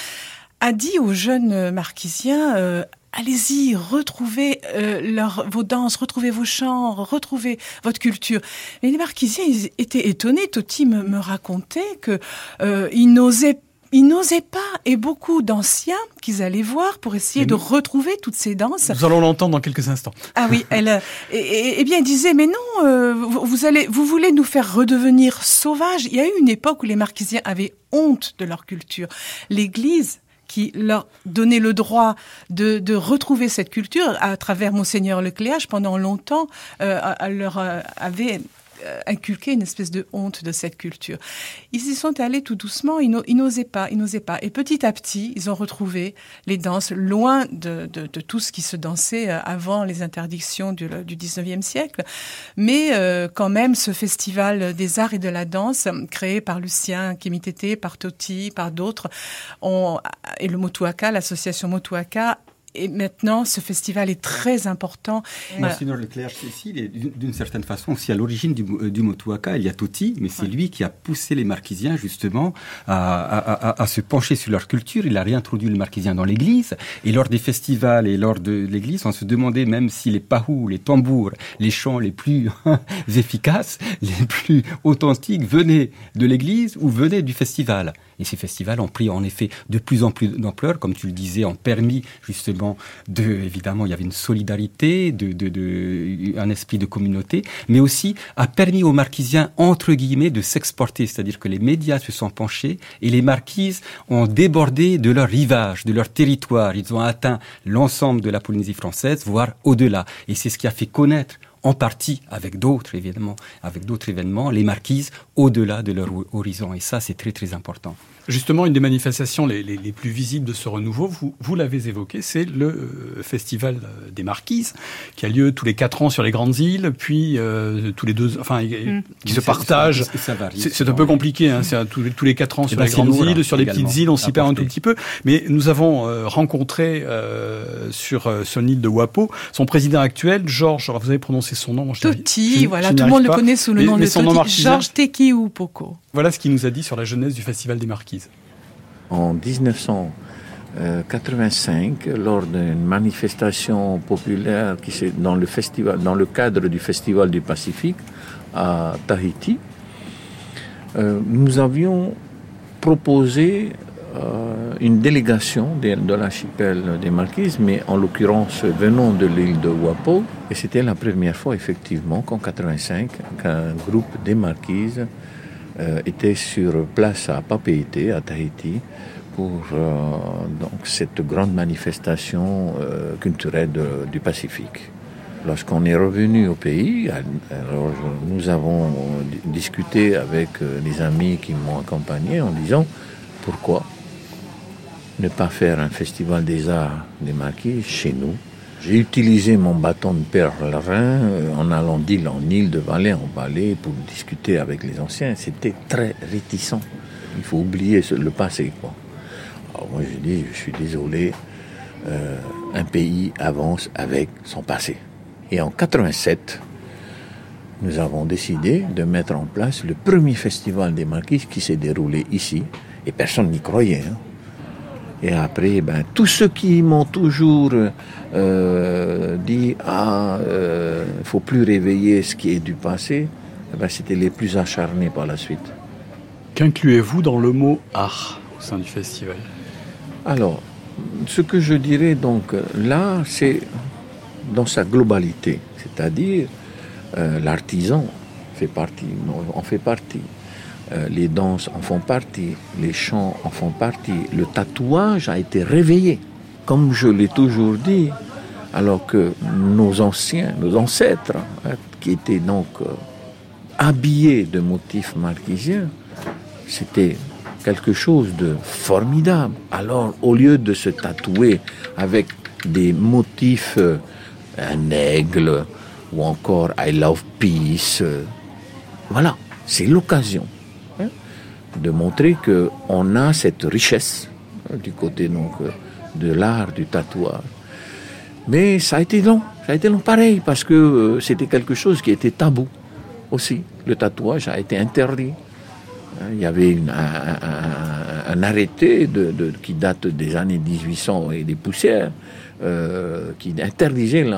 a dit aux jeunes marquisiens allez-y, retrouvez euh, leur, vos danses, retrouvez vos chants, retrouvez votre culture. Mais les Marquisiens ils étaient étonnés. Toti me, me racontait que euh, ils n'osaient ils n'osaient pas, et beaucoup d'anciens qu'ils allaient voir pour essayer de retrouver toutes ces danses. Nous allons l'entendre dans quelques instants. Ah oui, elle, euh, et, et, bien, ils disaient, mais non, euh, vous, vous, allez, vous voulez nous faire redevenir sauvages? Il y a eu une époque où les Marquisiens avaient honte de leur culture. L'Église qui leur donnait le droit de, retrouver cette culture à travers Monseigneur Lecléage pendant longtemps euh, leur euh, avait euh, inculquer une espèce de honte de cette culture. Ils y sont allés tout doucement, ils n'osaient pas, ils n'osaient pas. Et petit à petit, ils ont retrouvé les danses loin de, tout ce qui se dansait euh, avant les interdictions du, du 19e siècle. Mais euh, quand même, ce festival des arts et de la danse, créé par Lucien Kimitete, par Toti, par d'autres, et le Motuaka, l'association Motuaka, et maintenant, ce festival est très important. Monsignor Leclerc, Cécile, d'une certaine façon, aussi à l'origine du, euh, du Motuaka, il y a Toti, mais c'est lui qui a poussé les Marquisiens justement à, à, à, à, se pencher sur leur culture. Il a réintroduit le Marquisien dans l'Église. Et lors des festivals et lors de l'Église, on se demandait même si les pahous, les tambours, les chants les plus efficaces, les plus authentiques venaient de l'Église ou venaient du festival. Et ces festivals ont pris en effet de plus en plus d'ampleur, comme tu le disais, ont permis justement de, évidemment, il y avait une solidarité, un esprit de communauté, mais aussi a permis aux marquisiens, entre guillemets, de s'exporter, c'est-à-dire que les médias se sont penchés et les marquises ont débordé de leur rivage, de leur territoire. Ils ont atteint l'ensemble de la Polynésie française, voire au-delà. Et c'est ce qui a fait connaître en partie avec d'autres évidemment, avec d'autres événements, les marquises au-delà de leur horizon. Et ça, c'est très très important. Justement, une des manifestations les, plus visibles de ce renouveau, vous, vous l'avez évoqué, c'est le euh, Festival euh, des Marquises, qui a lieu tous les quatre ans sur les grandes îles, puis euh, tous les deux, enfin, mm. qui se partagent. C'est un peu compliqué, hein, c'est tous, tous, les quatre ans sur les grandes îles, sur les petites îles, on s'y perd un tout petit peu. Mais nous avons rencontré sur son île de Wapo son président actuel, Georges, vous avez prononcé son nom. Toti, voilà, tout le monde le connaît sous le nom de Toti, Georges Tekiou Poko. Voilà ce qu'il nous a dit sur la jeunesse du Festival des Marquises. En 1985, lors d'une manifestation populaire qui dans le festival, dans le cadre du Festival du Pacifique à Tahiti, euh, nous avions proposé euh, une délégation de, l'archipel des Marquises, mais en l'occurrence venant de l'île de Wapo. Et c'était la première fois, effectivement, qu'en 85, qu'un groupe des Marquises euh, était sur place à Papeete, à Tahiti, pour euh, donc cette grande manifestation euh, culturelle du Pacifique. Lorsqu'on est revenu au pays, nous avons discuté avec les amis qui m'ont accompagné en disant pourquoi ne pas faire un festival des arts des maquis chez nous? J'ai utilisé mon bâton de pèlerin euh, en allant d'île en île, de vallée en vallée, pour discuter avec les anciens. C'était très réticent. Il faut oublier le passé. Quoi. Alors moi, je dis, je suis désolé, euh, un pays avance avec son passé. Et en 87, nous avons décidé de mettre en place le premier festival des marquises qui s'est déroulé ici. Et personne n'y croyait. Hein. Et après, ben, tous ceux qui m'ont toujours euh, dit ah, il euh, ne faut plus réveiller ce qui est du passé, eh ben, c'était les plus acharnés par la suite. Qu'incluez-vous dans le mot art au sein du festival? Alors, ce que je dirais donc là, c'est dans sa globalité, c'est-à-dire euh, l'artisan fait partie, en fait partie. Euh, les danses en font partie, les chants en font partie, le tatouage a été réveillé. Comme je l'ai toujours dit, alors que nos anciens, nos ancêtres, hein, qui étaient donc euh, habillés de motifs marquisiens, c'était quelque chose de formidable. Alors, au lieu de se tatouer avec des motifs, euh, un aigle ou encore I love peace, voilà, c'est l'occasion de montrer qu'on a cette richesse hein, du côté donc, euh, de l'art du tatouage. Mais ça a été long, ça a été long pareil, parce que euh, c'était quelque chose qui était tabou aussi. Le tatouage a été interdit. Hein, il y avait un, arrêté qui date des années 1800 et des poussières euh, qui interdisait le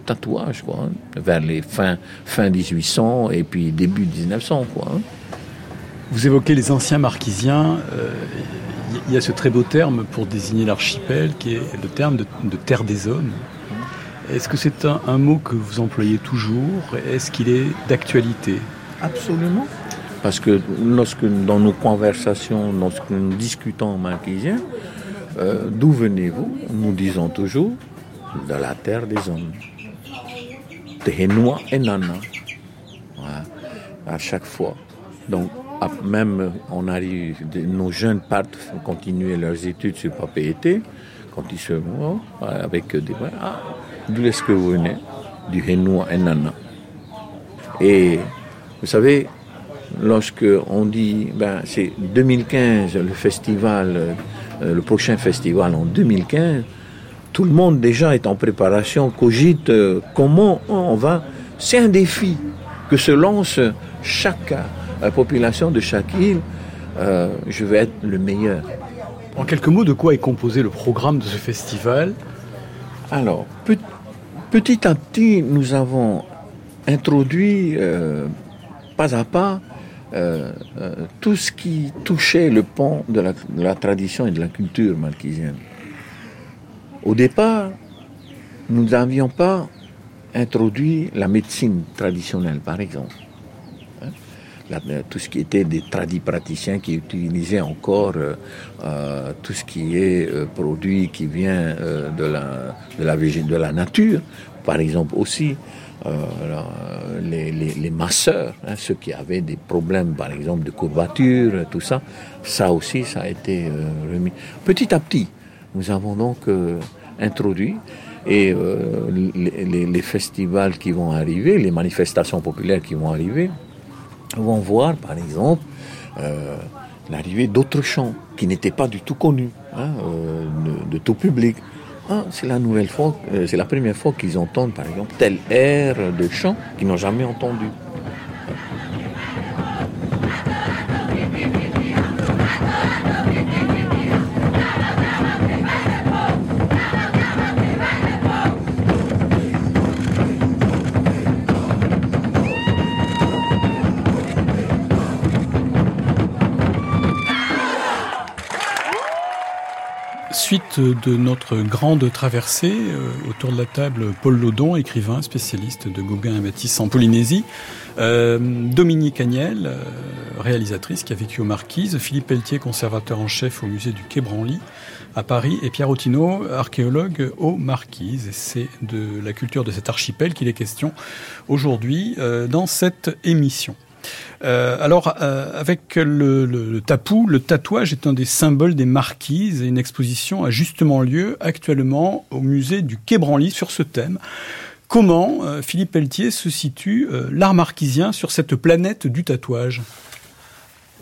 tatouage quoi, hein, vers les fins, fin 1800 et puis début 1900. Quoi, hein. Vous évoquez les anciens marquisiens. Euh, il y a ce très beau terme pour désigner l'archipel qui est le terme de, terre des hommes. Est-ce que c'est un, mot que vous employez toujours Est-ce qu'il est, d'actualité? Absolument. Parce que lorsque dans nos conversations, lorsque nous discutons en marquisien, euh, d'où venez-vous Nous disons toujours de la terre des hommes. Tehenoua et Nana. À chaque fois. Donc, même on arrive, nos jeunes partent continuer leurs études sur Papeete, quand ils se voient avec des ah, d'où est-ce que vous venez? Du Henoua et Nana. Et vous savez, lorsque on dit, ben, c'est 2015, le festival euh, le prochain festival en 2015, tout le monde déjà est en préparation, cogite euh, comment on va. C'est un défi que se lance chaque euh, population de chaque île. je vais être le meilleur. En quelques mots, de quoi est composé le programme de ce festival? Alors, petit à petit, nous avons introduit pas à pas euh, euh, tout ce qui touchait le pont de la, tradition et de la culture marquisienne. Au départ, nous n'avions pas introduit la médecine traditionnelle, par exemple. Hein? tout ce qui était des tradis praticiens qui utilisaient encore tout ce qui est produit qui vient de la de la de la nature, par exemple aussi. Les, les, masseurs, hein, ceux qui avaient des problèmes, par exemple, de courbature, tout ça, ça aussi, ça a été remis. Petit à petit, nous avons donc introduit et euh, les, festivals qui vont arriver, les manifestations populaires qui vont arriver, vont voir par exemple euh, l'arrivée d'autres chants qui n'étaient pas du tout connus hein, euh, de, tout public. Ah, c'est la nouvelle fois, c'est la première fois qu'ils entendent par exemple tel air de chant qu'ils n'ont jamais entendu. Suite de notre grande traversée, euh, autour de la table, Paul Laudon, écrivain, spécialiste de Gauguin et Matisse en Polynésie, euh, Dominique Agnel, euh, réalisatrice qui a vécu aux Marquises, Philippe Pelletier, conservateur en chef au musée du Quai Branly à Paris, et Pierre Otino, archéologue aux Marquises. C'est de la culture de cet archipel qu'il est question aujourd'hui dans cette émission. Euh, alors, euh, avec le, tapou, le tatouage est un des symboles des marquises et une exposition a justement lieu actuellement au musée du Quai Branly sur ce thème. Comment, euh, Philippe Pelletier, se situe l'art marquisien sur cette planète du tatouage?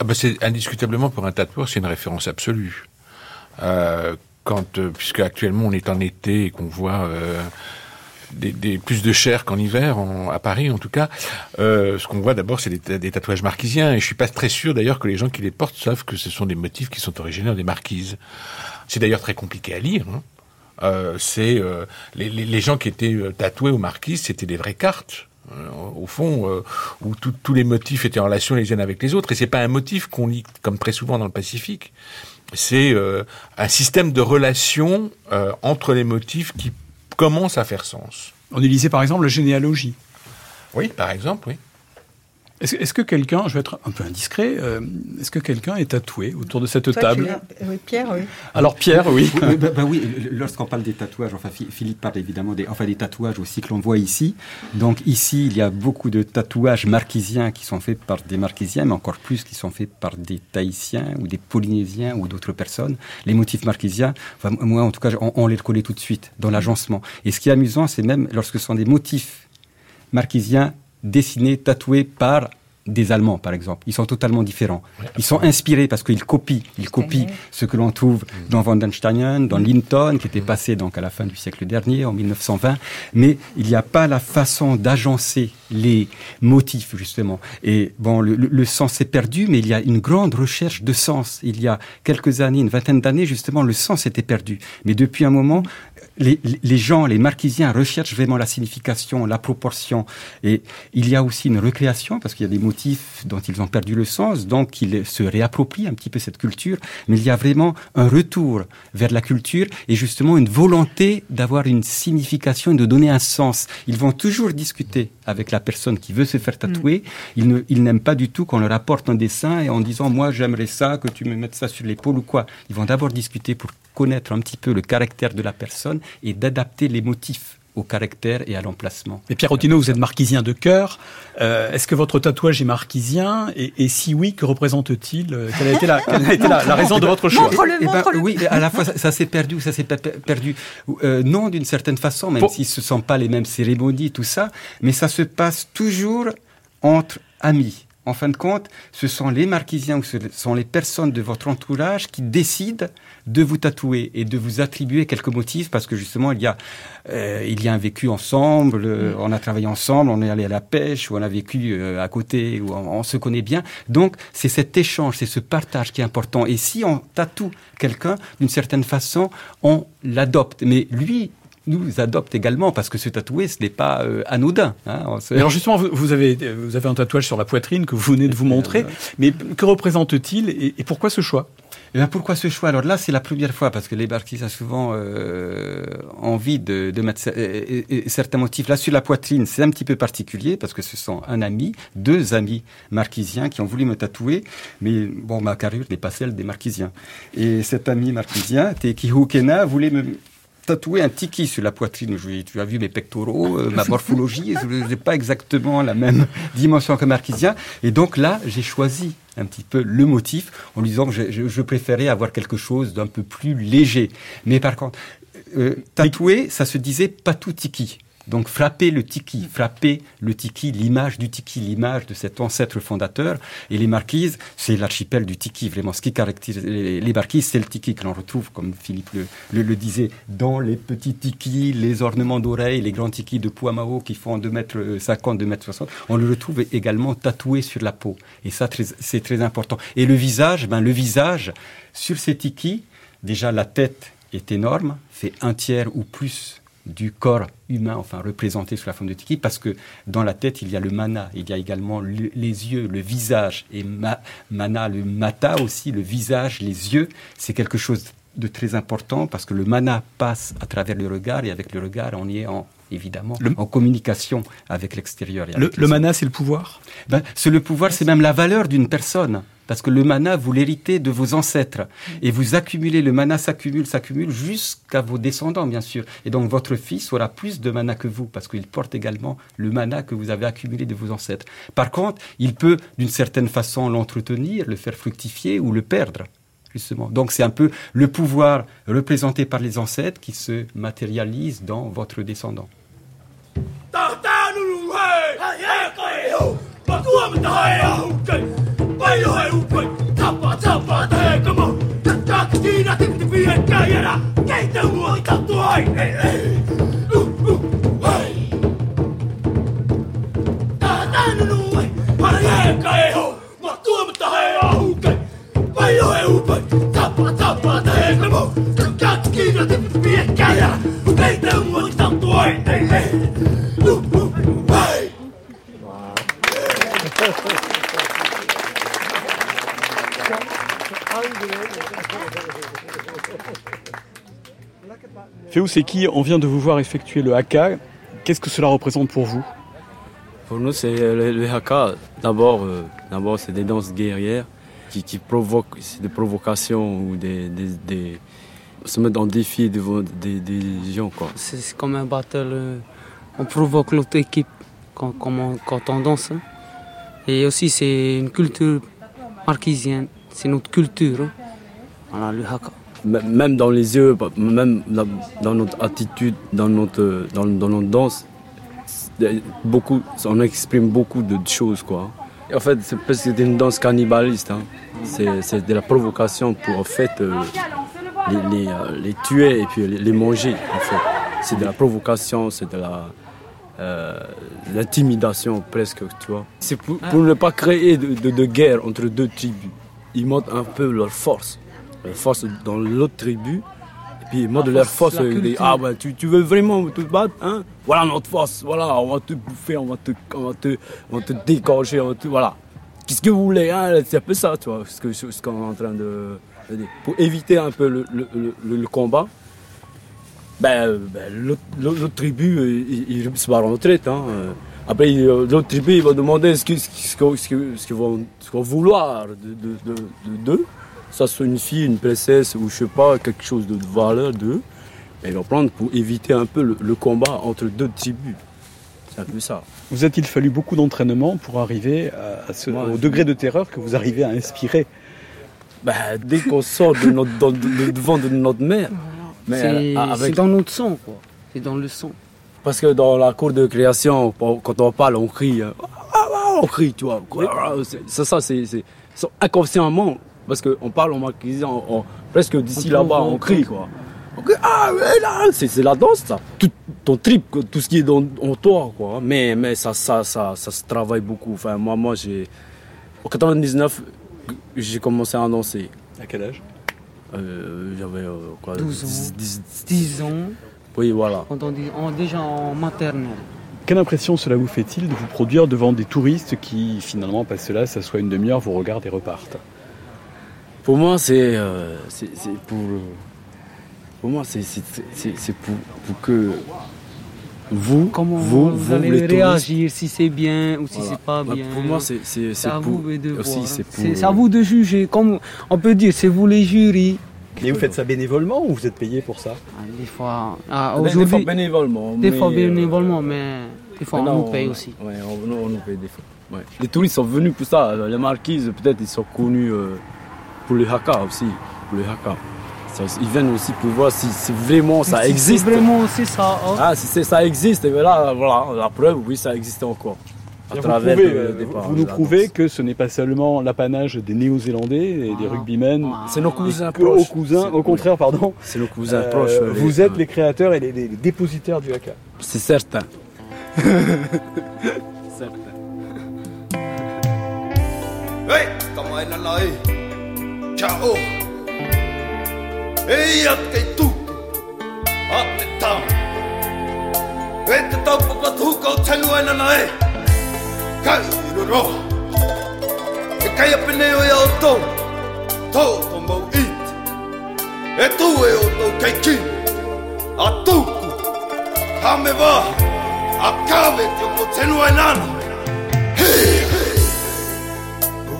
Ah ben C'est indiscutablement pour un tatoueur, c'est une référence absolue. quand, puisque actuellement on est en été et qu'on voit des, plus de chair qu'en hiver, à Paris en tout cas. Euh, ce qu'on voit d'abord, c'est des, tatouages marquisiens. Et je suis pas très sûr d'ailleurs que les gens qui les portent savent que ce sont des motifs qui sont originaires des marquises. C'est d'ailleurs très compliqué à lire. Hein. Euh, c'est euh, les, gens qui étaient tatoués aux marquises, c'était des vraies cartes. au fond, où tous les motifs étaient en relation les uns avec les autres, et c'est pas un motif qu'on lit comme très souvent dans le Pacifique. C'est un système de relations entre les motifs qui commence à faire sens. On lisait par exemple la généalogie. Oui, par exemple, oui. Est-ce que quelqu'un, je vais être un peu indiscret, euh, est-ce que quelqu'un est tatoué autour de cette table Oui, Pierre, oui. Alors Pierre, oui. oui, bah, bah oui lorsqu'on parle des tatouages, enfin Philippe parle évidemment des, enfin, des tatouages aussi que l'on voit ici. Donc ici, il y a beaucoup de tatouages marquisiens qui sont faits par des marquisiens, mais encore plus qui sont faits par des Tahitiens ou des Polynésiens ou d'autres personnes. Les motifs marquisiens, enfin, moi en tout cas, on, on les reconnaît tout de suite dans l'agencement. Et ce qui est amusant, c'est même lorsque ce sont des motifs marquisiens dessinés, tatoués par des Allemands, par exemple. Ils sont totalement différents. Ils sont inspirés parce qu'ils copient. Ils copient ce que l'on trouve mm. dans Vandensteinen, dans Linton, qui était mm. passé donc à la fin du siècle dernier, en 1920. Mais il n'y a pas la façon d'agencer les motifs, justement. Et bon, le, sens est perdu, mais il y a une grande recherche de sens. Il y a quelques années, une vingtaine d'années, justement, le sens était perdu. Mais depuis un moment, les, les, gens, les marquisiens recherchent vraiment la signification, la proportion. Et il y a aussi une recréation, parce qu'il y a des motifs dont ils ont perdu le sens, donc ils se réapproprient un petit peu cette culture. Mais il y a vraiment un retour vers la culture et justement une volonté d'avoir une signification et de donner un sens. Ils vont toujours discuter avec la personne qui veut se faire tatouer. Mm. Ils n'aiment pas du tout qu'on leur apporte un dessin et en disant, moi j'aimerais ça, que tu me mettes ça sur l'épaule ou quoi. Ils vont d'abord discuter pour connaître un petit peu le caractère de la personne et d'adapter les motifs au caractère et à l'emplacement. Et Pierre Otino, vous êtes marquisien de cœur. Euh, est-ce que votre tatouage est marquisien et, si oui, que représente-t-il? Euh, Quelle a été, la, quelle a été la, raison de votre choix? Montre -le, eh montre ben, Oui, à la fois ça, s'est perdu, ça s'est perdu. Euh, non, d'une certaine façon, même si ce ne sont pas les mêmes cérémonies, tout ça, mais ça se passe toujours entre amis. En fin de compte, ce sont les marquisiens ou ce sont les personnes de votre entourage qui décident de vous tatouer et de vous attribuer quelques motifs parce que justement il y a euh, il y a un vécu ensemble, euh, mm. on a travaillé ensemble, on est allé à la pêche ou on a vécu euh, à côté ou on, se connaît bien. Donc c'est cet échange, c'est ce partage qui est important. Et si on tatoue quelqu'un d'une certaine façon, on l'adopte. Mais lui nous adoptent également parce que se tatouer, ce n'est pas euh, anodin. Hein, alors justement, vous, avez, vous avez un tatouage sur la poitrine que vous venez de vous montrer, mais que représente-t-il et, et pourquoi ce choix? Eh bien, pourquoi ce choix? Alors là, c'est la première fois parce que les barquistes ont souvent euh, envie de, de mettre certains motifs. Là, sur la poitrine, c'est un petit peu particulier parce que ce sont un ami, deux amis marquisiens qui ont voulu me tatouer, mais bon, ma carrure n'est pas celle des marquisiens. Et cet ami marquisien, Teki Hukena, voulait me tatouer un tiki sur la poitrine. tu as vu mes pectoraux, euh, ma morphologie, je n'ai pas exactement la même dimension que Marquisien. Et donc là, j'ai choisi un petit peu le motif en lui disant que je, préférais avoir quelque chose d'un peu plus léger. Mais par contre, euh, tatouer, ça se disait pas tout tiki. Donc frapper le tiki, frapper le tiki, l'image du tiki, l'image de cet ancêtre fondateur. Et les marquises, c'est l'archipel du tiki, vraiment. Ce qui caractérise les, marquises, c'est le tiki que l'on retrouve, comme Philippe le, disait, dans les petits tikis, les ornements d'oreilles, les grands tikis de Puamao qui font 2 mètres 50, 2 mètres 60. On le retrouve également tatoué sur la peau. Et ça, c'est très important. Et le visage, ben, le visage, sur ces tikis, déjà la tête est énorme, fait un tiers ou plus du corps humain, enfin représenté sous la forme de tiki, parce que dans la tête, il y a le mana, il y a également les yeux, le visage, et mana, le mata aussi, le visage, les yeux, c'est quelque chose de très important parce que le mana passe à travers le regard et avec le regard, on y est en évidemment en communication avec l'extérieur. Le, le mana, c'est le pouvoir ben, C'est le pouvoir, c'est même la valeur d'une personne. Parce que le mana, vous l'héritez de vos ancêtres. Et vous accumulez, le mana s'accumule, s'accumule jusqu'à vos descendants, bien sûr. Et donc votre fils aura plus de mana que vous, parce qu'il porte également le mana que vous avez accumulé de vos ancêtres. Par contre, il peut, d'une certaine façon, l'entretenir, le faire fructifier ou le perdre. Justement. Donc c'est un peu le pouvoir représenté par les ancêtres qui se matérialise dans votre descendant. tahtaanunu hai hai kai ho ba tuomita hai au kai pai ho hai upai tapa tapa tai kamo. Tak tiina tikti pien keitä huolta tuoi ei ei. Tahtaanunu hai hai hai kai ho ba tuomita hai au kai tapa tapa tai Uh ai. qui on vient de vous voir effectuer le haka. Qu'est-ce que cela représente pour vous Pour nous, c'est le, haka. D'abord, euh, d'abord, c'est des danses guerrières qui, qui provoquent des provocations ou des, se mettre en défi devant des, des gens. C'est comme un battle. Euh, on provoque l'autre équipe quand, quand, on danse. Hein. Et aussi, c'est une culture marquisienne. C'est notre culture. Hein. Voilà, le haka même dans les yeux, même dans notre attitude, dans notre, dans, notre danse, beaucoup, on exprime beaucoup de choses. Quoi. En fait, c'est une danse cannibaliste. Hein. C'est de la provocation pour en fait, euh, les, euh, les, tuer et puis les, manger. En fait. C'est de la provocation, c'est de la euh, l'intimidation presque. Tu vois. C'est pour, ne pas créer de, de guerre entre deux tribus. Ils montrent un peu leur force force dans l'autre tribu. Et puis, moi, de leur force, ils Ah, ben, tu, tu, veux vraiment te battre hein? Voilà notre force, voilà, on va te bouffer, on va te, on va te, on te décorcher, on va te, voilà. Qu'est-ce que vous voulez hein? C'est un peu ça, tu vois, ce qu'on ce est en train de, dire. Pour éviter un peu le, le, le, combat, ben, ben l'autre tribu, il, il se barre en retraite. Hein. Après, l'autre tribu, il va demander ce qu'ils ce ce ce vont, vouloir de d'eux. De, de, de, ça soit une fille, une princesse ou je sais pas, quelque chose de valeur d'eux, ils vont prendre pour éviter un peu le, combat entre deux tribus. C'est un peu ça. Vous a-t-il fallu beaucoup d'entraînement pour arriver à ce, au degré de terreur que vous arrivez à inspirer bah, Dès qu'on sort de notre, devant de notre mère. C'est dans notre sang, quoi. C'est dans le sang. Parce que dans la cour de création, quand on parle, on crie. Euh, ah, ah, on crie, tu vois. C'est ça, c'est inconsciemment parce qu'on parle en marquisant, on, presque d'ici là-bas, on crie quoi. ah c'est la danse ça. Tout ton trip, tout ce qui est dans, en toi quoi. Mais, mais ça, ça, ça, ça se travaille beaucoup. Enfin, moi, moi j'ai. En 99, j'ai commencé à danser. À quel âge? Euh, J'avais euh, quoi 12 ans. 10, 10, ans. Oui, voilà. Quand on dit on, déjà en maternelle. Quelle impression cela vous fait-il de vous produire devant des touristes qui finalement passent là, s'assoient une demi-heure, vous regardent et repartent? Pour moi, c'est euh, pour. Pour moi, c'est pour, pour que vous, Comment vous, vous, vous, allez les touristes, réagir si c'est bien ou si Voilà. c'est pas Bah, bien. pour moi, c'est- c'est- c'est à pour- vous de aussi, pour- C'est à vous de juger. Comme on peut dire, c'est vous les jurys. Et vous faites ça bénévolement ou vous êtes payé pour ça? Des fois, ah, Des- des aujourd'hui- fois bénévolement, Des mais, fois euh, bénévolement, mais des fois on Maintenant, nous paye aussi. Ouais, on, on nous paye des fois. Ouais. Les touristes sont venus pour ça. Les marquises, peut-être, ils sont connus euh, pour les haka aussi. Pour les haka. Ça, ils viennent aussi pour voir si, si vraiment ça Si existe. C'est vraiment c'est ça. hein. Ah, si ça existe, et là, voilà, la preuve, oui, ça existe encore. À vous, travers prouvez, le- euh, des vous- vous nous prouvez que ce n'est pas seulement l'apanage des Néo-Zélandais et des rugbymen. C'est nos cousins proches. Aux cousins, au contraire, pardon. C'est nos cousins euh, proches, Vous êtes ouais. les créateurs et les, les- les dépositaires du haka. C'est certain. La e. Ciao. e te kei tu. A te tau. E te tau papa tu kau tenu aina na e. Kai uro roa. E kai a peneo o ia o tau. Tau tō mau i e tū e o tau kei ki. A tuku. Ha me wā. A kāwe te o tenu aina na hei hei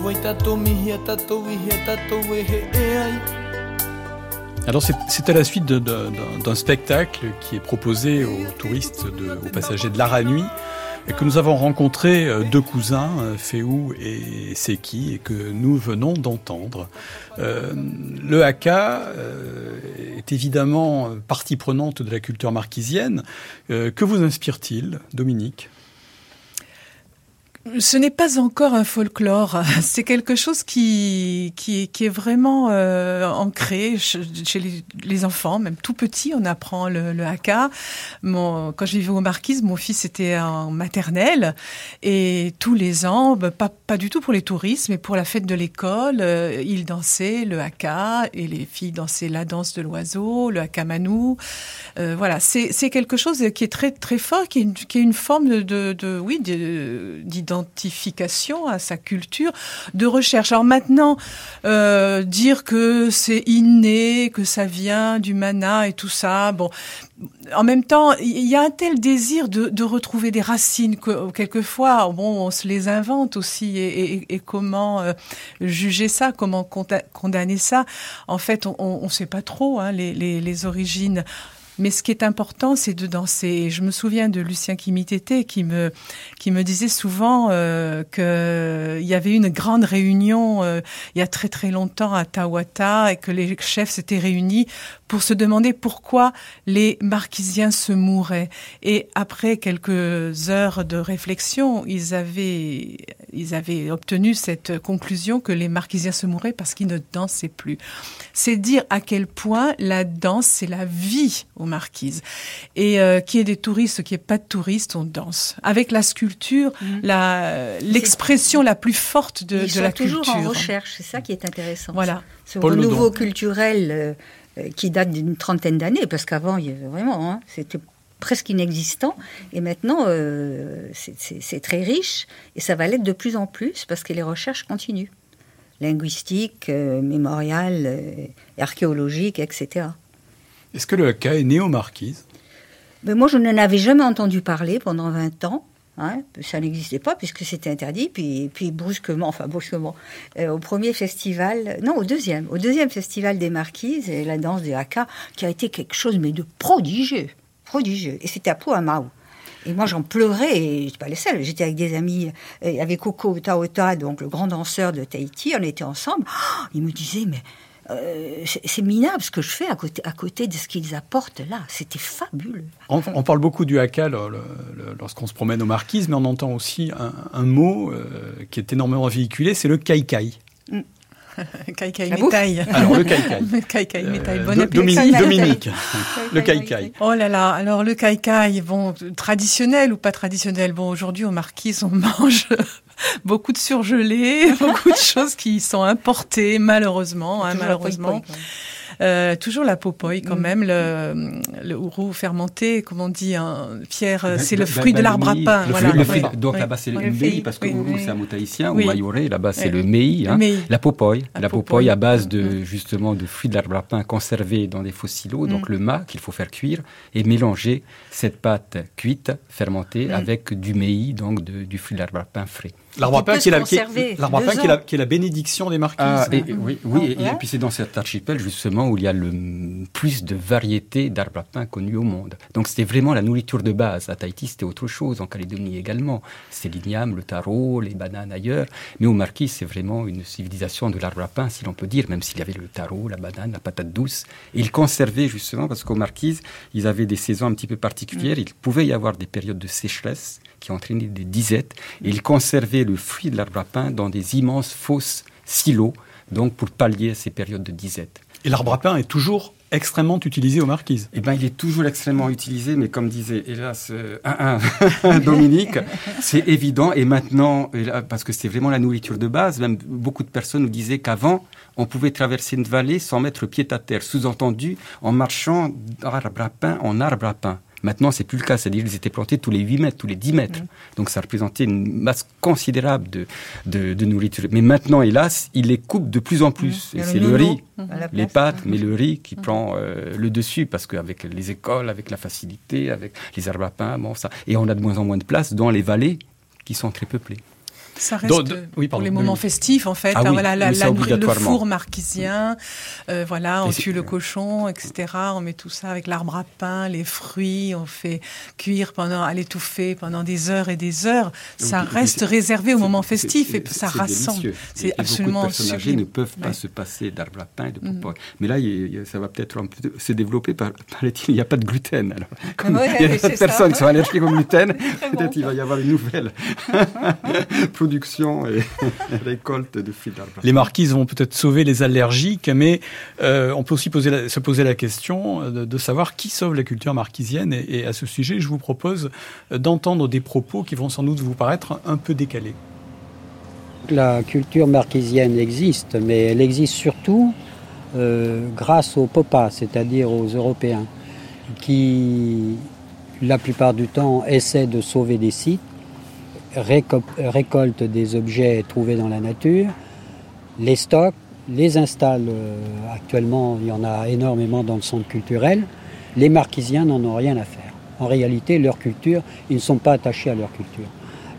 Oi tō mihi a tātou ihi a tātou e he e ai. Alors c'est à la suite d'un spectacle qui est proposé aux touristes, aux passagers de l'Ara Nuit, que nous avons rencontré euh, deux cousins, euh, Féou et Seki, et que nous venons d'entendre. Euh, le haka est évidemment partie prenante de la culture marquisienne. Que vous inspire-t-il, Dominique? Ce n'est pas encore un folklore, c'est quelque chose qui, qui, qui est vraiment euh, ancré chez, les, les enfants, même tout petit, on apprend le, le haka. Mon, quand je vivais aux Marquises, mon fils était en maternelle et tous les ans, bah, pas, pas du tout pour les touristes, mais pour la fête de l'école, euh, il dansait le haka et les filles dansaient la danse de l'oiseau, le hakamanou. Euh, voilà, c'est quelque chose qui est très très fort, qui est une, qui est une forme de, de, de oui de- à sa culture, de recherche. Alors maintenant, euh, dire que c'est inné, que ça vient du mana et tout ça, bon. En même temps, il y a un tel désir de, retrouver des racines que quelquefois, bon, on se les invente aussi. Et, comment euh, juger ça, comment conda- condamner ça En fait, on ne sait pas trop hein, les origines. Mais ce qui est important, c'est de danser. Et je me souviens de Lucien Kimitété qui me, qui me disait souvent euh, qu'il y avait une grande réunion euh, il y a très très longtemps à Tawata et que les chefs s'étaient réunis pour se demander pourquoi les marquisiens se mouraient. Et après quelques heures de réflexion, ils avaient, ils avaient obtenu cette conclusion que les marquisiens se mouraient parce qu'ils ne dansaient plus. C'est dire à quel point la danse, c'est la vie aux marquises. Et euh, qu'il y ait des touristes, n'y ait pas de touristes, on danse. Avec la sculpture, la, l'expression la plus forte de, Ils de sont la toujours culture. en recherche, c'est ça qui est intéressant. Voilà. Ce Paul renouveau culturel euh, euh, qui date d'une trentaine d'années, parce qu'avant, il y avait vraiment, hein, c'était presque inexistant. Et maintenant, euh, c'est- très riche et ça va l'être de plus en plus parce que les recherches continuent. Linguistiques, euh, mémoriales, euh, archéologiques, etc. Est-ce que le haka est né aux Marquises Mais moi, je n'en avais jamais entendu parler pendant 20 ans. hein. ça n'existait pas puisque c'était interdit. Puis, puis brusquement, enfin brusquement, euh, au premier festival, non, au deuxième, au deuxième festival des Marquises, et la danse du haka, qui a été quelque chose mais de prodigieux, Et c'était à Pouamaou. Et moi, j'en pleurais, et je pas les seuls. J'étais avec des amis, euh, avec Coco Taota, donc le grand danseur de Tahiti, on était ensemble. Oh, il me disait, mais euh, c'est minable ce que je fais à côté, à côté de ce qu'ils apportent là. C'était fabuleux. On, parle beaucoup du haka lorsqu'on se promène aux Marquises, mais on entend aussi un, un mot euh, qui est énormément véhiculé, c'est le kaikai. Kaikai La bouffe. métail. Alors, le kaikai. Le kaikai métail. Euh, Bon appétit. Dominique, Dominique, le kaikai. Oh là là, alors le kaikai, bon, traditionnel ou pas traditionnel? Bon, aujourd'hui, aux marquises, on mange beaucoup de surgelés, beaucoup de choses qui sont importées, malheureusement, hein, malheureusement. Euh, toujours la popoy quand mm. même, le, le ourou fermenté, comme on dit, hein, Pierre, euh, c'est le fruit de l'arbre à pain. voilà. donc là-bas c'est le mei, parce que ourou c'est un mot ou mayoré, là-bas c'est le mei. Hein. La popoy, la popoy à base de mm. justement de fruits de l'arbre à pain conservés dans des fossilos, donc mm. le mât qu'il faut faire cuire et mélanger cette pâte cuite, fermentée, avec du mei, donc du fruit de l'arbre à pain frais. L'arbre à pain qui est la, qui est, qui est la bénédiction des marquises. Ah, et, oui, oui et, puis c'est dans cet archipel justement où il y a le plus de variétés d'arbres à pain connus au monde. Donc c'était vraiment la nourriture de base. À Tahiti, c'était autre chose, en Calédonie également. C'était l'igname, le taro, les bananes ailleurs. Mais aux Marquises, c'est vraiment une civilisation de l'arbre à pain, si l'on peut dire, même s'il y avait le taro, la banane, la patate douce. Et ils conservaient justement, parce qu'aux Marquises, ils avaient des saisons un petit peu particulières. Il pouvait y avoir des périodes de sécheresse qui entraînaient des disettes. Et ils conservaient le fruit de l'arbre à pain dans des immenses fosses silos, donc pour pallier ces périodes de disette. Et l'arbre à pain est toujours extrêmement utilisé aux marquises. Eh ben, il est toujours extrêmement utilisé, mais comme disait hélas euh, Dominique, c'est évident. Et maintenant, parce que c'est vraiment la nourriture de base, même beaucoup de personnes nous disaient qu'avant, on pouvait traverser une vallée sans mettre pied à terre, sous-entendu en marchant d'arbre à pain en arbre à pain. Maintenant, c'est plus le cas. C'est-à-dire qu'ils étaient plantés tous les 8 mètres, tous les 10 mètres. Donc, ça représentait une masse considérable de, de, nourriture. Mais maintenant, hélas, ils les coupent de plus en plus. Et c'est le, riz, les pâtes, mais le riz qui prend euh, le dessus parce qu'avec les écoles, avec la facilité, avec les herbes à pain, bon, ça. Et on a de moins en moins de place dans les vallées qui sont très peuplées. Ça reste pour les moments festifs, en fait. Ah voilà, la, le four marquisien, euh, voilà, on tue le cochon, etc. On met tout ça avec l'arbre à pain, les fruits, on fait cuire pendant, à l'étouffer pendant des heures et des heures. Ça reste réservé aux moments festifs et ça rassemble. C'est absolument beaucoup de personnes âgées ne peuvent pas se passer d'arbre à pain et de mm. popoy. Mais là, ça va peut-être se développer par, il n'y a pas de gluten. Alors, comme il y a des personnes qui sont allergiques au gluten, peut-être il va y avoir une nouvelle production et récolte de fil d'arbre. Les marquises vont peut-être sauver les allergiques, mais euh, on peut aussi poser se poser la question de, savoir qui sauve la culture marquisienne. Et, à ce sujet, je vous propose d'entendre des propos qui vont sans doute vous paraître un peu décalés. La culture marquisienne existe, mais elle existe surtout euh, grâce aux popas, c'est-à-dire aux Européens, qui la plupart du temps essaient de sauver des sites récolte des objets trouvés dans la nature, les stocke, les installe. Euh, actuellement, il y en a énormément dans le centre culturel. Les marquisiens n'en ont rien à faire. En réalité, leur culture, ils ne sont pas attachés à leur culture.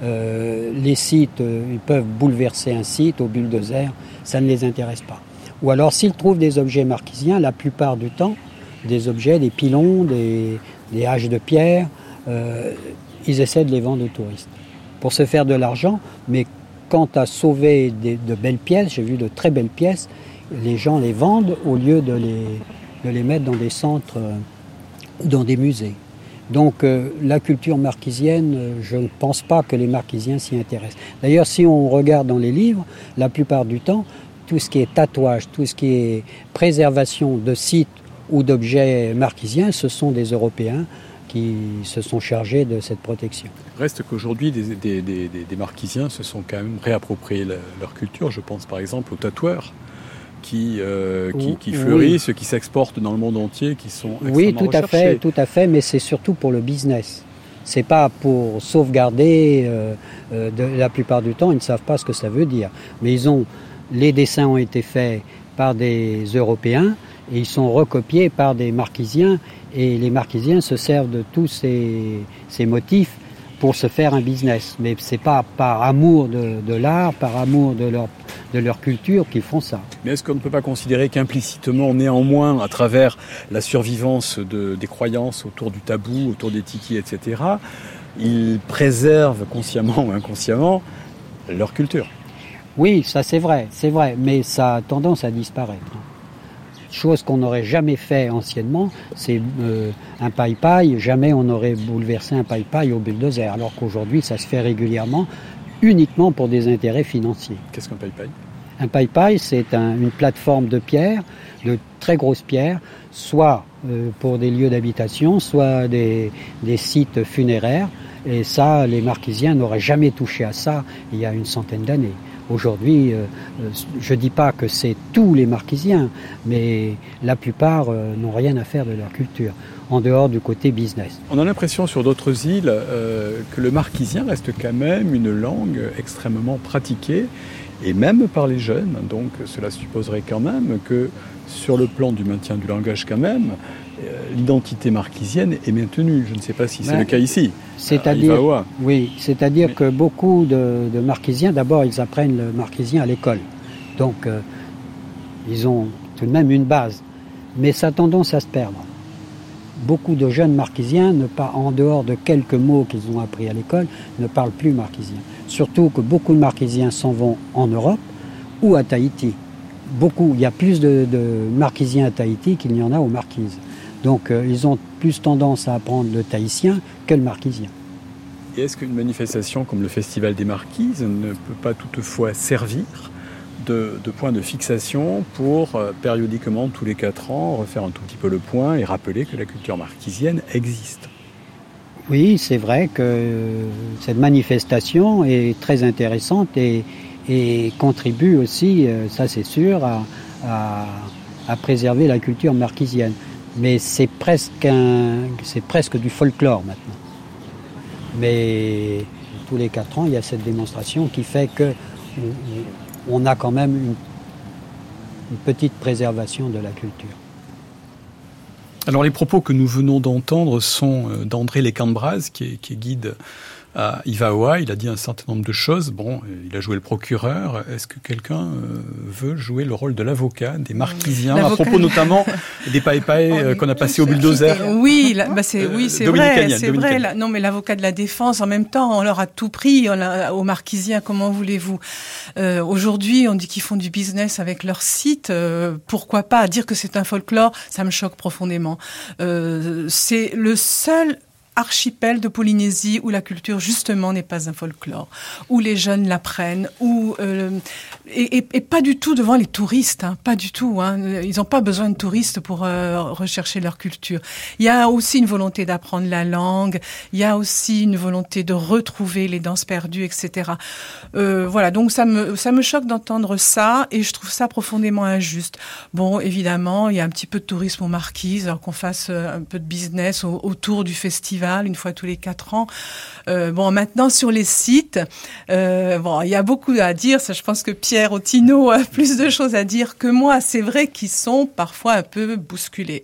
Euh, les sites, euh, ils peuvent bouleverser un site au bulldozer, ça ne les intéresse pas. Ou alors, s'ils trouvent des objets marquisiens, la plupart du temps, des objets, des pilons, des, des haches de pierre, ils essaient de les vendre aux touristes pour se faire de l'argent, mais quant à sauver de belles pièces, j'ai vu de très belles pièces, les gens les vendent au lieu de les, les mettre dans des centres, euh, dans des musées. Donc euh, la culture marquisienne, euh, je ne pense pas que les marquisiens s'y intéressent. D'ailleurs, si on regarde dans les livres, la plupart du temps, tout ce qui est tatouage, tout ce qui est préservation de sites ou d'objets marquisiens, ce sont des Européens qui se sont chargés de cette protection. Reste qu'aujourd'hui, des, des, des, des, marquisiens se sont quand même réappropriés leur culture. Je pense par exemple aux tatoueurs qui, euh, qui, qui, fleurissent, qui s'exportent dans le monde entier, qui sont Oui, tout à fait, tout à fait, mais c'est surtout pour le business. C'est pas pour sauvegarder. Euh, euh, de, la plupart du temps, ils ne savent pas ce que ça veut dire. Mais ils ont, les dessins ont été faits par des Européens et ils sont recopiés par des Marquisiens et les Marquisiens se servent de tous ces, ces motifs pour se faire un business. Mais c'est pas par amour de, de l'art, par amour de leur, de leur culture qu'ils font ça. Mais est-ce qu'on ne peut pas considérer qu'implicitement, néanmoins, à travers la survivance de, des croyances autour du tabou, autour des tikis, etc., ils préservent consciemment ou inconsciemment leur culture? Oui, ça c'est vrai, c'est vrai, mais ça a tendance à disparaître chose qu'on n'aurait jamais fait anciennement, c'est euh, un paille-paille, jamais on n'aurait bouleversé un paille-paille au bulldozer, alors qu'aujourd'hui ça se fait régulièrement uniquement pour des intérêts financiers. Qu'est-ce qu'un paille-paille? Un paille-paille, c'est une plateforme de pierre, de très grosses pierres, soit euh, pour des lieux d'habitation, soit des, des sites funéraires. Et ça, les Marquisiens n'auraient jamais touché à ça il y a une centaine d'années. Aujourd'hui, euh, euh, je ne dis pas que c'est tous les marquisiens, mais la plupart euh, n'ont rien à faire de leur culture, en dehors du côté business. On a l'impression sur d'autres îles que le marquisien reste quand même une langue extrêmement pratiquée, et même par les jeunes. Donc cela supposerait quand même que sur le plan du maintien du langage quand même, l'identité marquisienne est maintenue. Je ne sais pas si c'est Ben, le cas ici. C'est-à-dire, à Ivaoa. oui, c'est-à-dire que beaucoup de, de marquisiens, d'abord, ils apprennent le marquisien à l'école, donc euh, ils ont tout de même une base, mais ça a tendance à se perdre. Beaucoup de jeunes marquisiens, ne pas, en dehors de quelques mots qu'ils ont appris à l'école, ne parlent plus marquisien. Surtout que beaucoup de marquisiens s'en vont en Europe ou à Tahiti. Beaucoup, il y a plus de, de marquisiens à Tahiti qu'il n'y en a aux marquises. Donc euh, ils ont plus tendance à apprendre le tahitien que le marquisien. Et est-ce qu'une manifestation comme le Festival des Marquises ne peut pas toutefois servir de, de point de fixation pour euh, périodiquement, tous les quatre ans, refaire un tout petit peu le point et rappeler que la culture marquisienne existe? Oui, c'est vrai que cette manifestation est très intéressante et, et contribue aussi, euh, ça c'est sûr, à, à- à préserver la culture marquisienne. Mais c'est presque, un, c'est presque du folklore maintenant. Mais tous les quatre ans, il y a cette démonstration qui fait que on- a quand même une, petite préservation de la culture. Alors les propos que nous venons d'entendre sont euh, d'André Lécambraz, qui qui est guide à Ivaoa. Il a dit un certain nombre de choses. Bon, il a joué le procureur. Est-ce que quelqu'un euh, veut jouer le rôle de l'avocat des marquisiens? À propos notamment des païpaï euh, qu'on a passé au bulldozer Oui, bah c'est oui, c'est vrai, c'est vrai. Non, mais l'avocat de la défense, en même temps, on leur a tout pris on aux Marquisiens. Comment voulez-vous? Euh, Aujourd'hui, on dit qu'ils font du business avec leur site. euh, pourquoi pas? Dire que c'est un folklore Ça me choque profondément. Euh, c'est le seul archipel de Polynésie où la culture justement n'est pas un folklore, où les jeunes l'apprennent, où euh, et, et- et pas du tout devant les touristes, hein, pas du tout. Hein, ils n'ont pas besoin de touristes pour euh, rechercher leur culture. Il y a aussi une volonté d'apprendre la langue, il y a aussi une volonté de retrouver les danses perdues, etc. Euh, voilà, donc ça me ça me choque d'entendre ça et je trouve ça profondément injuste. Bon, évidemment, il y a un petit peu de tourisme aux marquises, alors qu'on fasse euh, un peu de business au- autour du festival une fois tous les quatre ans. Euh, bon, maintenant sur les sites, euh, bon, il y a beaucoup à dire. Ça, je pense que Pierre Otino a plus de choses à dire que moi. C'est vrai qu'ils sont parfois un peu bousculés.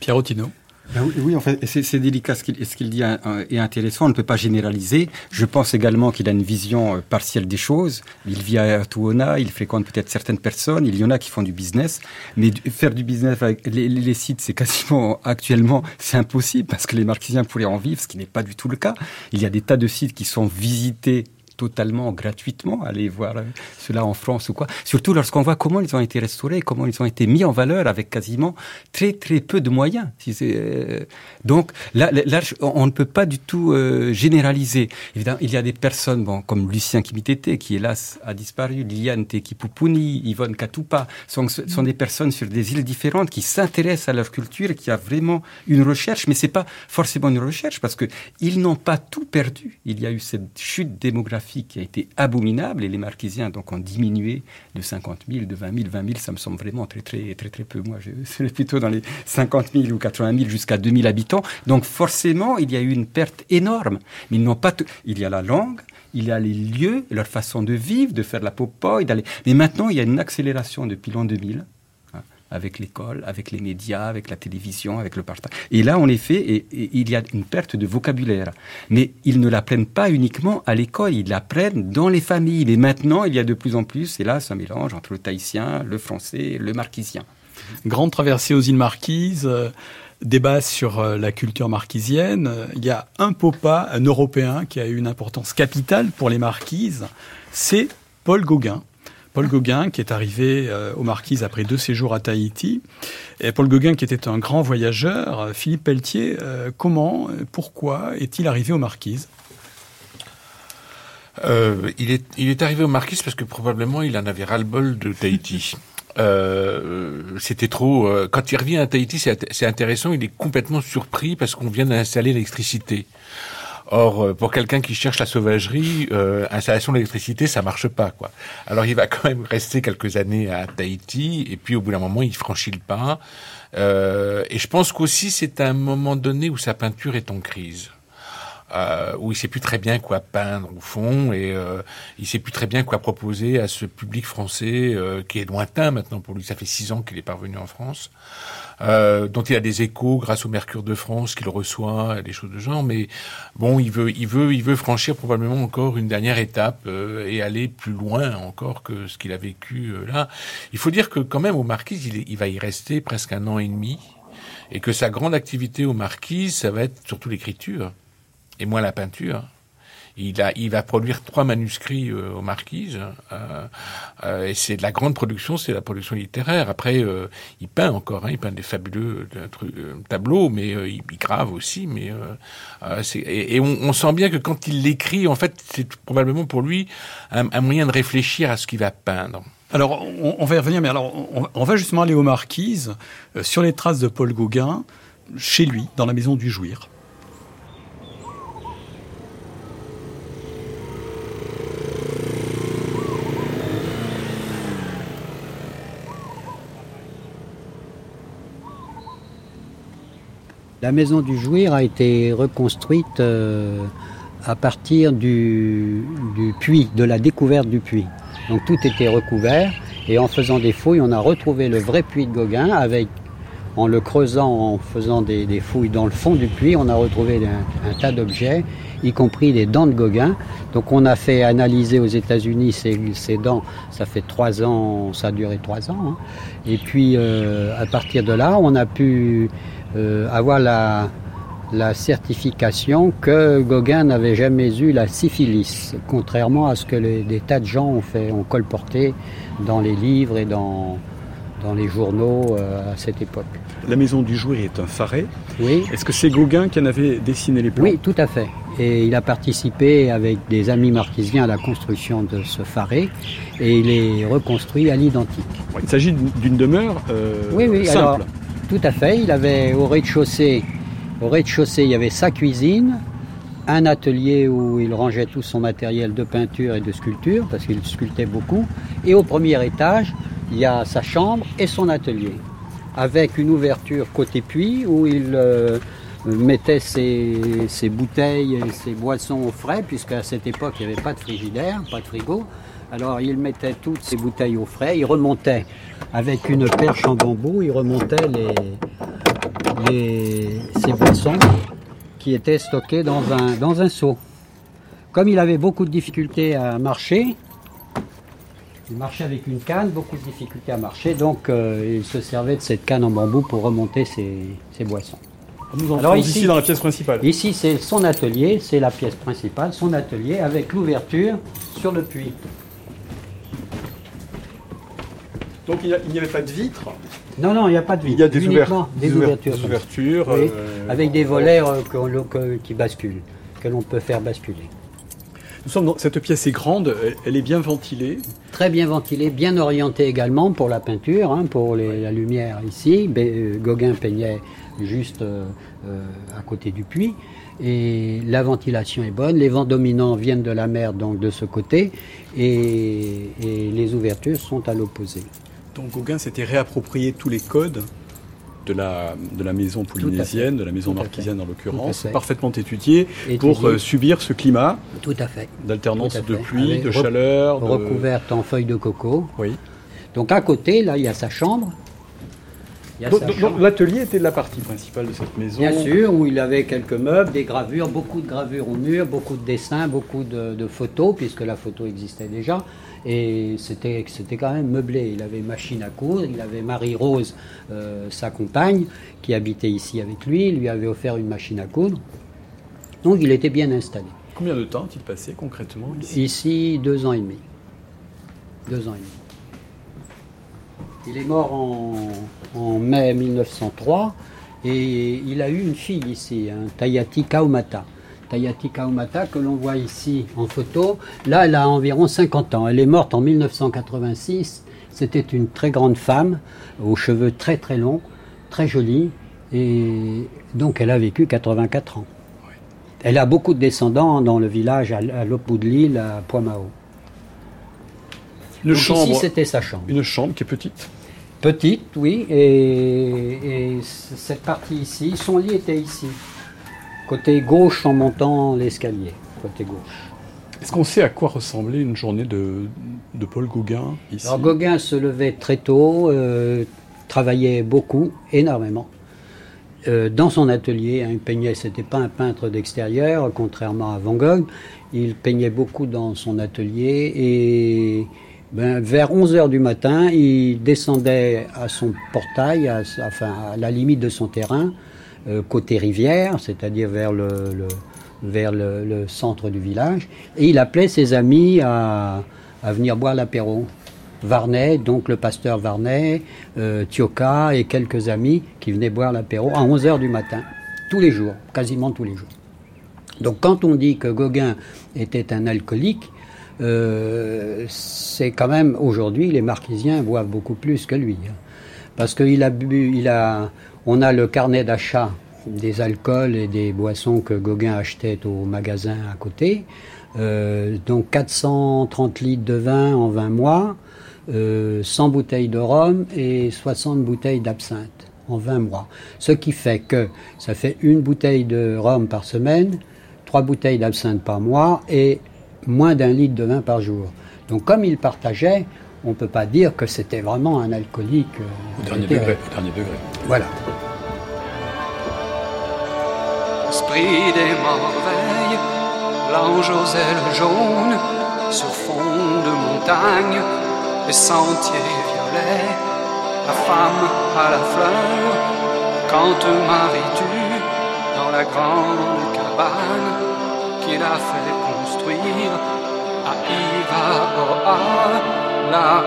Pierre Otino. Ben oui, en fait, c'est délicat ce qu'il dit hein, est intéressant. On ne peut pas généraliser. Je pense également qu'il a une vision euh, partielle des choses. Il vit à Tuona, il fréquente peut-être certaines personnes. Il y en a qui font du business, mais faire du business avec les, sites, c'est quasiment actuellement c'est impossible parce que les marquisiens pourraient en vivre, ce qui n'est pas du tout le cas. Il y a des tas de sites qui sont visités totalement gratuitement, aller voir euh, cela en France ou quoi. Surtout lorsqu'on voit comment ils ont été restaurés, comment ils ont été mis en valeur avec quasiment très très peu de moyens. Euh, donc là, là, on ne peut pas du tout euh, généraliser. Évidemment, il y a des personnes bon, comme Lucien Kimitete qui hélas a disparu, Liliane Tekipupuni, Yvonne Katupa, sont, sont des personnes sur des îles différentes qui s'intéressent à leur culture et qui a vraiment une recherche, mais c'est pas forcément une recherche parce que ils n'ont pas tout perdu. Il y a eu cette chute démographique qui a été abominable et les Marquisiens donc ont diminué de 50 000, de 20 000, 20 000, ça me semble vraiment très très très très peu. Moi, serais plutôt dans les 50 000 ou 80 000 jusqu'à 2 000 habitants. Donc forcément, il y a eu une perte énorme. Mais ils n'ont pas tout. Il y a la langue, il y a les lieux, leur façon de vivre, de faire la popoy, d'aller. Mais maintenant, il y a une accélération depuis l'an 2000 hein, avec l'école, avec les médias, avec la télévision, avec le partage. Et là, en effet, et- et il y a une perte de vocabulaire. Mais ils ne l'apprennent pas uniquement à l'école, ils l'apprennent dans les familles. Mais maintenant, il y a de plus en plus, et là, un mélange entre le tahitien, le français, le marquisien. Grande traversée aux îles Marquises, euh, débat sur euh, la culture marquisienne. Il y a un popa, un Européen, qui a eu une importance capitale pour les Marquises. C'est Paul Gauguin. Paul Gauguin, qui est arrivé euh, aux Marquises après deux séjours à Tahiti. Et Paul Gauguin, qui était un grand voyageur. Euh, Philippe Pelletier, euh, comment, euh, pourquoi est-il arrivé aux Marquises? Euh, il, est, il est arrivé aux Marquises parce que probablement il en avait ras-le-bol de Tahiti. Euh, c'était trop. euh, quand il revient à Tahiti, c'est intéressant. Il est complètement surpris parce qu'on vient d'installer l'électricité. Or, euh, pour quelqu'un qui cherche la sauvagerie, euh, installation d'électricité, ça marche pas, quoi. Alors, il va quand même rester quelques années à Tahiti, et puis au bout d'un moment, il franchit le pas. Euh, et je pense qu'aussi, c'est un moment donné où sa peinture est en crise euh, où il sait plus très bien quoi peindre au fond et euh, il sait plus très bien quoi proposer à ce public français euh, qui est lointain maintenant pour lui. Ça fait six ans qu'il est parvenu en France, euh, dont il a des échos grâce au Mercure de France qu'il reçoit, des choses de genre. Mais bon, il veut, il veut, il veut franchir probablement encore une dernière étape euh, et aller plus loin encore que ce qu'il a vécu euh, là. Il faut dire que quand même au Marquis, il, il va y rester presque un an et demi et que sa grande activité au Marquis, ça va être surtout l'écriture et moins la peinture. Il, va produire trois manuscrits euh, aux Marquises, euh, euh, et c'est de la grande production, c'est la production littéraire. Après, euh, il peint encore, hein, il peint des fabuleux tableaux, mais il, grave aussi. Mais et, on, sent bien que quand il l'écrit, en fait, c'est probablement pour lui un, moyen de réfléchir à ce qu'il va peindre. Alors, on, va y revenir, mais alors, on, on va justement aller aux Marquises, sur les traces de Paul Gauguin, chez lui, dans la maison du Jouir. La maison du Jouir a été reconstruite euh, à partir du, puits, de la découverte du puits. Donc tout était recouvert et en faisant des fouilles, on a retrouvé le vrai puits de Gauguin avec, en le creusant, en faisant des, fouilles dans le fond du puits, on a retrouvé un, tas d'objets, y compris des dents de Gauguin. Donc on a fait analyser aux États-Unis ces, dents. Ça fait trois ans, ça a duré trois ans. hein. Et puis euh, à partir de là, on a pu avoir la, la certification que Gauguin n'avait jamais eu la syphilis, contrairement à ce que les- des tas de gens ont fait, ont colporté dans les livres et dans, dans les journaux euh, à cette époque. La maison du Jouir est un faret. Oui. Est-ce que c'est Gauguin qui en avait dessiné les plans Oui, tout à fait. Et il a participé avec des amis marquisiens à la construction de ce faret et il est reconstruit à l'identique. Il s'agit d'une d'une demeure euh, Oui, oui, simple. alors, tout à fait. Il avait au rez-de-chaussée, au rez-de-chaussée, il y avait sa cuisine, un atelier où il rangeait tout son matériel de peinture et de sculpture, parce qu'il sculptait beaucoup. Et au premier étage, il y a sa chambre et son atelier, avec une ouverture côté puits où il euh, mettait ses, bouteilles et ses boissons au frais, puisqu'à cette époque, il n'y avait pas de frigidaire, pas de frigo. Alors il mettait toutes ses bouteilles au frais, il remontait avec une perche en bambou, il remontait les, les, ses boissons qui étaient stockées dans un, dans un seau. Comme il avait beaucoup de difficultés à marcher, il marchait avec une canne, beaucoup de difficultés à marcher, donc euh, il se servait de cette canne en bambou pour remonter ses, ses boissons. Nous entrons ici, dans la pièce principale. Ici, c'est son atelier, c'est la pièce principale, son atelier avec l'ouverture sur le puits. Donc il n'y avait pas de vitre Non, non, il n'y a pas de vitre. Il y a des ouvertures. des ouvertures, Oui, euh, avec des volets euh, qu'on- que- qui basculent, que l'on peut faire basculer. Nous sommes dans cette pièce est grande, elle, elle est bien ventilée. Très bien ventilé, bien orienté également pour la peinture, hein, pour les- la lumière ici. Bé- euh, Gauguin peignait juste euh, euh, à côté du puits. Et la ventilation est bonne, les vents dominants viennent de la mer, donc de ce côté, et, et les ouvertures sont à l'opposé. Donc Gauguin s'était réapproprié tous les codes de la, de la maison polynésienne, de la maison marquisienne en l'occurrence, parfaitement étudié, pour euh, subir ce climat Tout à fait. d'alternance de pluie, Avec de rec- chaleur. de- Recouverte en feuilles de coco. Oui. Donc à côté, là, il y a sa chambre. Il Donc, donc, l'atelier était la partie principale de cette maison. Bien sûr, où il avait quelques meubles, des gravures, beaucoup de gravures au mur, beaucoup de dessins, beaucoup de, de photos, puisque la photo existait déjà. Et c'était quand même meublé. Il avait machine à coudre, il avait Marie-Rose, euh, sa compagne, qui habitait ici avec lui, lui avait offert une machine à coudre. Donc il était bien installé. Combien de temps a-t-il passé concrètement ici? Ici, deux ans et demi. Deux ans et demi. Il est mort en, en mai 1903 et il a eu une fille ici, un Tayati Kaumata. Tayati Kaumata que l'on voit ici en photo. Là, elle a environ 50 ans. Elle est morte en 1986. C'était une très grande femme, aux cheveux très très longs, très jolie. Et donc elle a vécu 84 ans. Elle a beaucoup de descendants dans le village à, à l'autre bout de l'île, à Poimao. Une Donc chambre. Ici, c'était sa chambre. Une chambre qui est petite. Petite, oui, et, cette partie ici, son lit était ici, côté gauche en montant l'escalier, côté gauche. Est-ce qu'on sait à quoi ressemblait une journée de, de Paul Gauguin ici? Alors Gauguin se levait très tôt, euh, travaillait beaucoup, énormément. Euh, dans son atelier, hein, il peignait, c'était pas un peintre d'extérieur, contrairement à Van Gogh. Il peignait beaucoup dans son atelier et ben, vers 11 heures du matin, il descendait à son portail, à, la limite de son terrain, euh, côté rivière, c'est-à-dire vers le, centre du village, et il appelait ses amis à, venir boire l'apéro. Varnet, donc le pasteur Varnet, euh, Thioka et quelques amis qui venaient boire l'apéro à 11 heures du matin, tous les jours, quasiment tous les jours. Donc quand on dit que Gauguin était un alcoolique, euh, c'est quand même aujourd'hui les Marquisiens boivent beaucoup plus que lui, hein. parce qu'il a bu, il a, on a le carnet d'achat des alcools et des boissons que Gauguin achetait au magasin à côté, Euh, donc 430 litres de vin en 20 mois, euh, 100 bouteilles de rhum et 60 bouteilles d'absinthe en 20 mois. Ce qui fait que ça fait une bouteille de rhum par semaine, trois bouteilles d'absinthe par mois et moins d'un litre de vin par jour. Donc comme il partageait, on ne peut pas dire que c'était vraiment un alcoolique. euh, Au dernier degré. Au dernier degré. Voilà. Esprit des merveilles, l'ange aux ailes jaunes, sur fond de montagne, les sentiers violets, la femme à la fleur, quand te maries-tu dans la grande cabane qu'il a fait construire à Ivaoa, là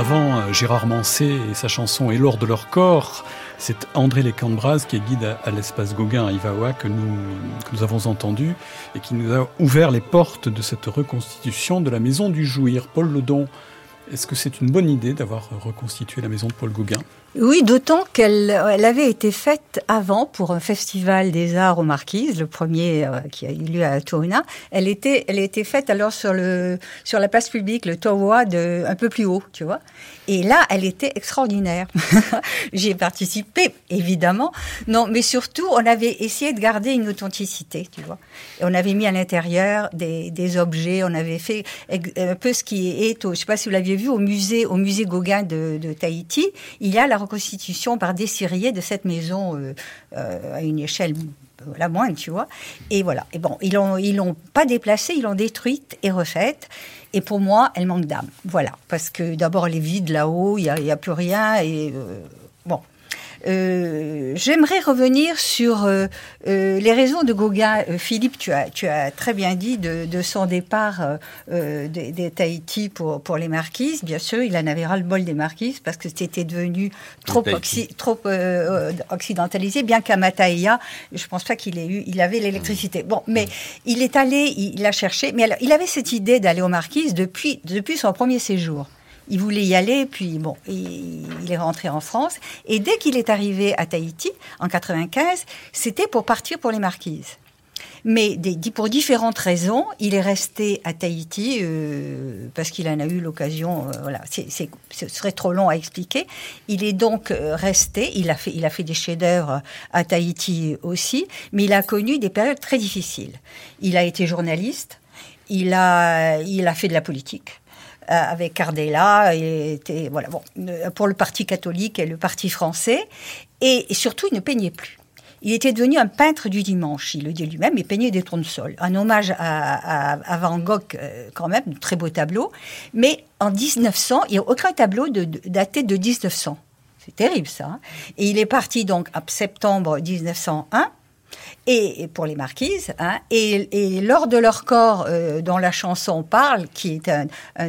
Avant euh, Gérard Manset et sa chanson Et l'or de leur corps, c'est André Lécambraz qui est guide à, l'espace Gauguin à nous, que nous avons entendu et qui nous a ouvert les portes de cette reconstitution de la maison du Jouir. Paul Lodon, est-ce que c'est une bonne idée d'avoir reconstitué la maison de Paul Gauguin? Oui, d'autant qu'elle elle avait été faite avant pour un festival des arts aux Marquises, le premier euh, qui a eu lieu à Tourna. Elle était, elle était faite alors sur le sur la place publique, le Towa, un peu plus haut, tu vois. Et là, elle était extraordinaire. J'y ai participé, évidemment. Non, mais surtout, on avait essayé de garder une authenticité, tu vois. On avait mis à l'intérieur des, objets. On avait fait un peu ce qui est, au, je sais pas si vous l'aviez vu, au musée, au musée Gauguin de, de Tahiti. Il y a la reconstitution par des Syriens de cette maison euh, euh, à une échelle euh, la moindre, tu vois. Et voilà. Et bon, ils l'ont, ils l'ont pas déplacée, ils l'ont détruite et refaite. Et pour moi, elle manque d'âme. Voilà. Parce que d'abord, elle est vide là-haut, il n'y a, plus rien. Et bon. Euh, J'aimerais revenir sur euh, euh, les raisons de Gauguin. Philippe, tu as, tu as très bien dit de, de son départ euh, des, des Tahiti pour, pour les marquises. Bien sûr, il en avait ras-le-bol des marquises parce que c'était devenu trop, Tahiti. oxy- trop occidentalisé, bien qu'à Mataïa, je pense pas qu'il ait eu, il avait l'électricité. Bon, mais il est allé, il, il a cherché, mais alors, il avait cette idée d'aller aux marquises depuis, depuis son premier séjour. Il voulait y aller, puis bon, il, est rentré en France. Et dès qu'il est arrivé à Tahiti, en 95, c'était pour partir pour les marquises. Mais pour différentes raisons, il est resté à Tahiti euh, parce qu'il en a eu l'occasion. euh, voilà, ce serait trop long à expliquer. Il est donc euh, resté. Il a fait, il a fait des chefs-d'œuvre à Tahiti aussi, mais il a connu des périodes très difficiles. Il a été journaliste. Il a, il a fait de la politique avec Cardella, était voilà bon euh, pour le parti catholique et le parti français, et, et surtout il ne peignait plus. Il était devenu un peintre du dimanche, il le dit lui-même, il peignait des tournesols. Un hommage à, à- Van Gogh, euh, quand même, très beau tableau. Mais en 1900, il n'y a aucun tableau de- daté de 1900. C'est terrible ça. hein. Et il est parti donc en septembre 1901 et pour les marquises. hein, et, et lors de leur corps, euh, dont la chanson parle, qui est un,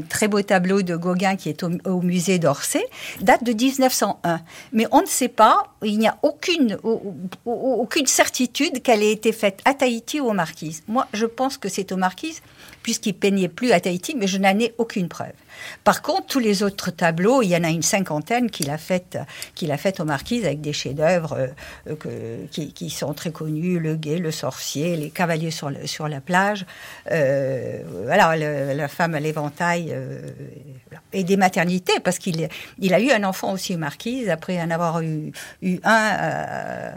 très beau tableau de Gauguin qui est au, musée d'Orsay, date de 1901. Mais on ne sait pas, il n'y a aucune, au- au- aucune certitude qu'elle ait été faite à Tahiti ou aux marquises. Moi, je pense que c'est aux marquises puisqu'il peignait plus à Tahiti, mais je n'en ai aucune preuve. Par contre, tous les autres tableaux, il y en a une cinquantaine qu'il a fait, qu'il fait aux marquises avec des chefs-d'œuvre euh, qui, sont très connus le guet, le sorcier, les cavaliers sur, sur la plage, euh, voilà, la femme à l'éventail euh, et des maternités, parce qu'il il a eu un enfant aussi aux marquises après en avoir eu un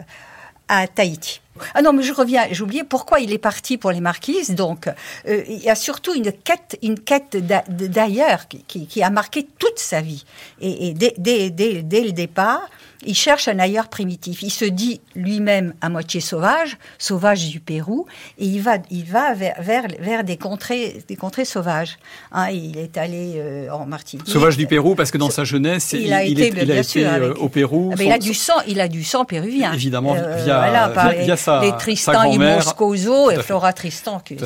à Tahiti. Ah non, mais je reviens, oublié pourquoi il est parti pour les marquises. Donc, euh, il y a surtout une quête, une quête d'ailleurs qui, a marqué toute sa vie. Et, dès, dès, dès, le départ, il cherche un ailleurs primitif. Il se dit lui-même à moitié sauvage, sauvage du Pérou, et il va, il va vers, vers, vers des contrées, des contrées sauvages. Hein, il est allé euh, en Martinique. Sauvage du Pérou, parce que dans sa jeunesse, il, a été, il a été euh, au Pérou. Ah, il a du sang, il a du sang péruvien. Évidemment, euh, via, via, sa, les Tristan y Moscoso et Flora Tristan. Qui,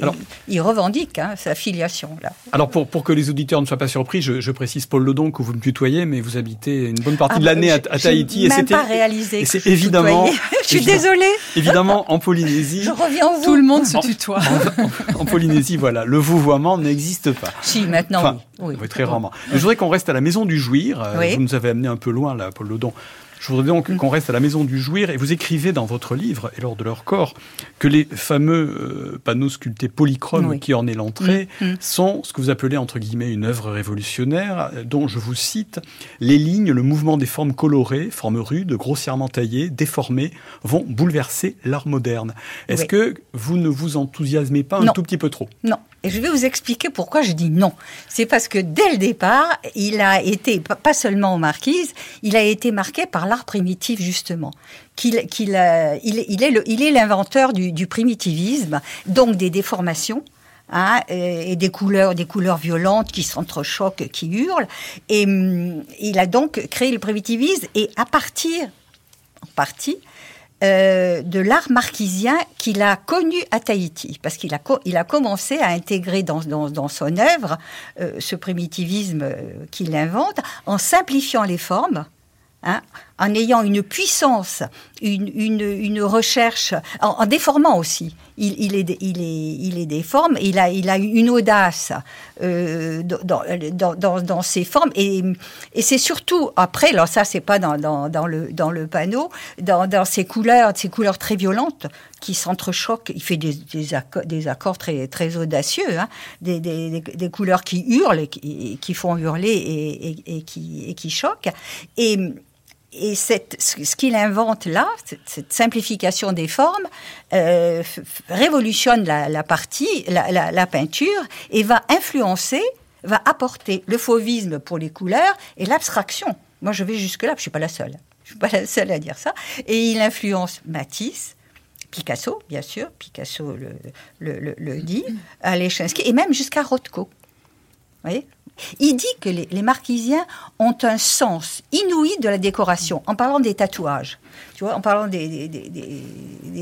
Alors, il, revendique hein, sa filiation là. Alors pour, pour que les auditeurs ne soient pas surpris, je, je précise Paul Ledon que vous me tutoyez, mais vous habitez une bonne partie ah, de l'année à, à Tahiti. et c'était pas réalisé. C'est évidemment. je suis désolée. Évidemment, en Polynésie. Je reviens au vous. Tout le monde se tutoie. En, Polynésie, voilà, le vouvoiement n'existe pas. Si, maintenant, oui. oui. Très rarement. je voudrais qu'on reste à la maison du Jouir. Euh, vous nous avez amené un peu loin, là, Paul Ledon. Je voudrais donc mm. qu'on reste à la maison du jouir. Et vous écrivez dans votre livre, et lors de leur corps, que les fameux euh, panneaux sculptés polychromes qui en est l'entrée mm. Mm. sont ce que vous appelez, entre guillemets, une œuvre révolutionnaire, dont je vous cite, les lignes, le mouvement des formes colorées, formes rudes, grossièrement taillées, déformées, vont bouleverser l'art moderne. Est-ce que vous ne vous enthousiasmez pas un tout petit peu trop? Non. Et je vais vous expliquer pourquoi je dis non. C'est parce que dès le départ, il a été, pas seulement aux marquises, il a été marqué par l'art primitif, justement. Qu'il, qu'il, il, est l'inventeur du, primitivisme, donc des déformations. Hein, et, des couleurs, des couleurs violentes qui s'entrechoquent, qui hurlent. Et hum, il a donc créé le primitivisme. Et à partir, en partie, euh, de l'art marquisien qu'il a connu à Tahiti, parce qu'il a, il a commencé à intégrer dans, dans, son œuvre euh, ce primitivisme euh, qu'il invente en simplifiant les formes. Hein, en ayant une puissance, une, une, recherche, en, déformant aussi. Il, il, est, il, est, il est déforme, il a, il a une audace euh, dans, dans, dans, dans, ses formes. Et, et c'est surtout, après, alors ça, c'est pas dans, dans, le, dans le panneau, dans, dans ces couleurs, ces couleurs très violentes qui s'entrechoquent. Il fait des, des, accords, très, très audacieux, hein, des, des, des, couleurs qui hurlent, et qui, qui font hurler et, et, et, qui, et qui choquent. Et et ce qu'il invente là, cette, simplification des formes, euh, révolutionne la, partie, la, peinture, et va influencer, va apporter le fauvisme pour les couleurs et l'abstraction. Moi, je vais jusque-là, je suis pas la seule. Je suis pas la seule à dire ça. Et il influence Matisse, Picasso, bien sûr, Picasso le, le, le, dit, Alechinsky, et même jusqu'à Rothko. Vous voyez? Il dit que les, marquisiens ont un sens inouï de la décoration, en parlant des tatouages. Tu vois, en parlant des,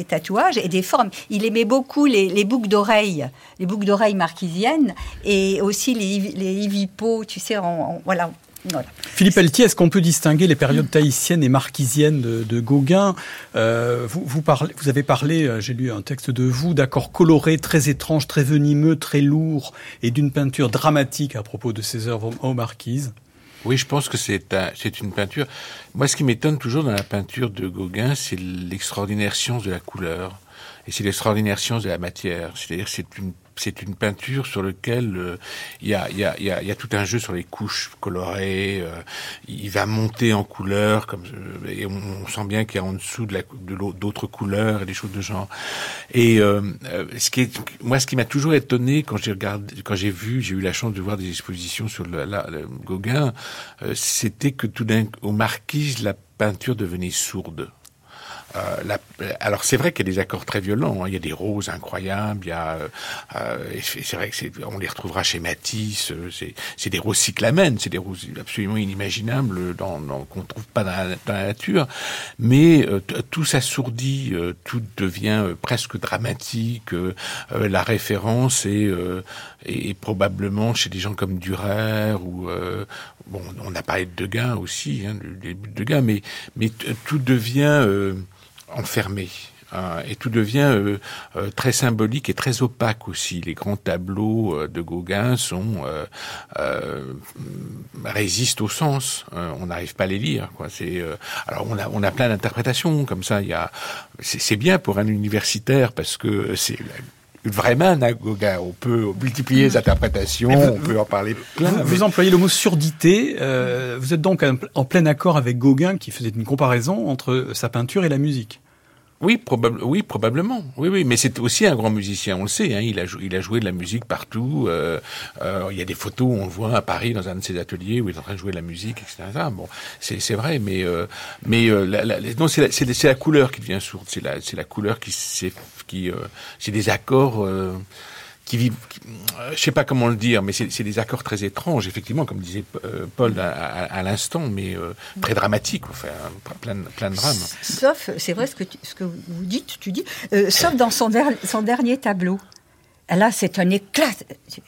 tatouages et des formes. Il aimait beaucoup les, boucles d'oreilles, les boucles d'oreilles marquisiennes et aussi les, les tu sais, voilà, Philippe Pelletier, est-ce qu'on peut distinguer les périodes tahitiennes et marquisiennes de, Gauguin? Euh, vous, vous, parlez, vous avez parlé, euh, j'ai lu un texte de vous, d'accords colorés, très étranges, très venimeux, très lourds, et d'une peinture dramatique à propos de ces œuvres aux marquises. Oui, je pense que c'est c'est une peinture. Moi, ce qui m'étonne toujours dans la peinture de Gauguin, c'est l'extraordinaire science de la couleur et c'est l'extraordinaire science de la matière. C'est-à-dire, c'est une c'est une peinture sur laquelle euh, il y, a, y, y, a, tout un jeu sur les couches colorées. Euh, il va monter en couleur, comme euh, et on, sent bien qu'il y a en dessous de d'autres couleurs et des choses de genre. Et ce qui est, moi, ce qui m'a toujours étonné quand j'ai vu, j'ai eu la chance de voir des expositions sur le, le Gauguin, c'était que tout d'un, au Marquise, la peinture devenait sourde. Euh, alors c'est vrai qu'il y a des accords très violents. Hein. Il y a des roses incroyables. Il y a, euh, euh c'est vrai que c'est, on les retrouvera chez Matisse. Euh, c'est, c'est des roses cyclamènes. C'est des roses absolument inimaginables dans, dans qu'on trouve pas dans la, dans la nature. Mais tout s'assourdit, tout devient presque dramatique. la référence est, est, probablement chez des gens comme Durer ou bon, on a parlé de Degas aussi, hein, de mais mais tout devient enfermé. Euh, et tout devient euh, euh, très symbolique et très opaque aussi. Les grands tableaux de Gauguin sont résistent au sens. on n'arrive pas à les lire. Quoi. C'est alors on a on a plein d'interprétations comme ça. Il y a c'est bien pour un universitaire parce que c'est vraiment Gauguin. On peut multiplier les interprétations, on peut en parler plein. Vous, employez le mot surdité. vous êtes donc en plein accord avec Gauguin qui faisait une comparaison entre sa peinture et la musique. Oui, probable, oui, probablement. Oui, oui, mais c'est aussi un grand musicien, on le sait. Hein, il a joué, il a joué de la musique partout. Euh, euh, il y a des photos, on le voit à Paris dans un de ses ateliers où il est en train de jouer de la musique, etc. Bon, c'est c'est vrai, mais euh, mais euh, la, la, non, c'est la, la, couleur qui devient sourde. C'est la c'est la couleur qui c'est qui euh, c'est des accords qui vivent, euh, je sais pas comment le dire, mais c'est des accords très étranges, effectivement, comme disait euh, Paul à, l'instant, mais euh, très dramatiques, enfin, plein, plein de drames. Sauf, c'est vrai ce que, ce que vous dites, tu dis, sauf dans son, son dernier tableau. Là, c'est un éclat.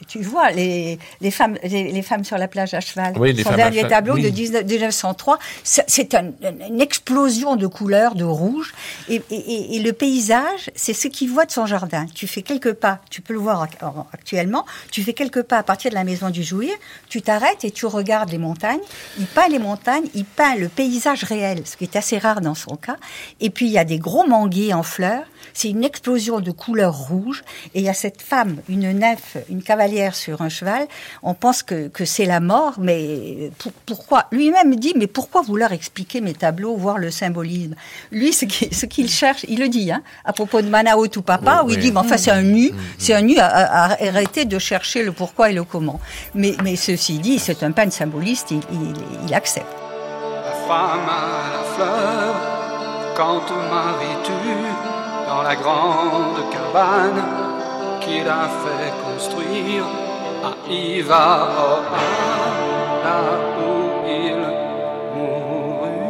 Tu vois, les, les, femmes, les, femmes sur la plage à cheval. Son dernier tableau de 1903, c'est une explosion de couleurs, de rouge. Et, et, et le paysage, c'est ce qu'il voit de son jardin. Tu fais quelques pas, tu peux le voir actuellement, tu fais quelques pas à partir de la maison du Jouir, tu t'arrêtes et tu regardes les montagnes. Il peint les montagnes, il peint le paysage réel, ce qui est assez rare dans son cas. Et puis, il y a des gros manguiers en fleurs. C'est une explosion de couleurs rouges. Et il y a cette femme, une nef, une cavalière sur un cheval, on pense que, que c'est la mort, mais pourquoi? Lui-même dit, mais pourquoi vouloir expliquer mes tableaux, voir le symbolisme? Lui, ce qu'il cherche, il le dit, hein, à propos de Manao tout papa, où il dit, mais enfin c'est un nu, mm, mm. c'est un nu à, arrêter de chercher le pourquoi et le comment. Mais, mais ceci dit, c'est un peintre symboliste, il, il, accepte. La femme à la fleur, quand tu dans la grande cabane qu'il a fait construire à Iva là où il mourut.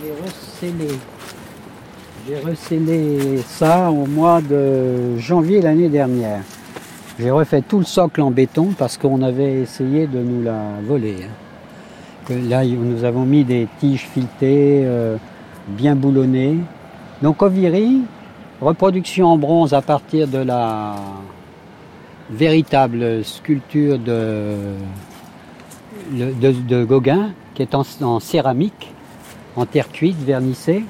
J'ai recélé. J'ai recélé ça au mois de janvier l'année dernière. J'ai refait tout le socle en béton parce qu'on avait essayé de nous la voler. Là, nous avons mis des tiges filetées, euh, bien boulonnées. Donc Oviri, reproduction en bronze à partir de la véritable sculpture de, de, Gauguin, qui est en, céramique, en terre cuite, vernissée,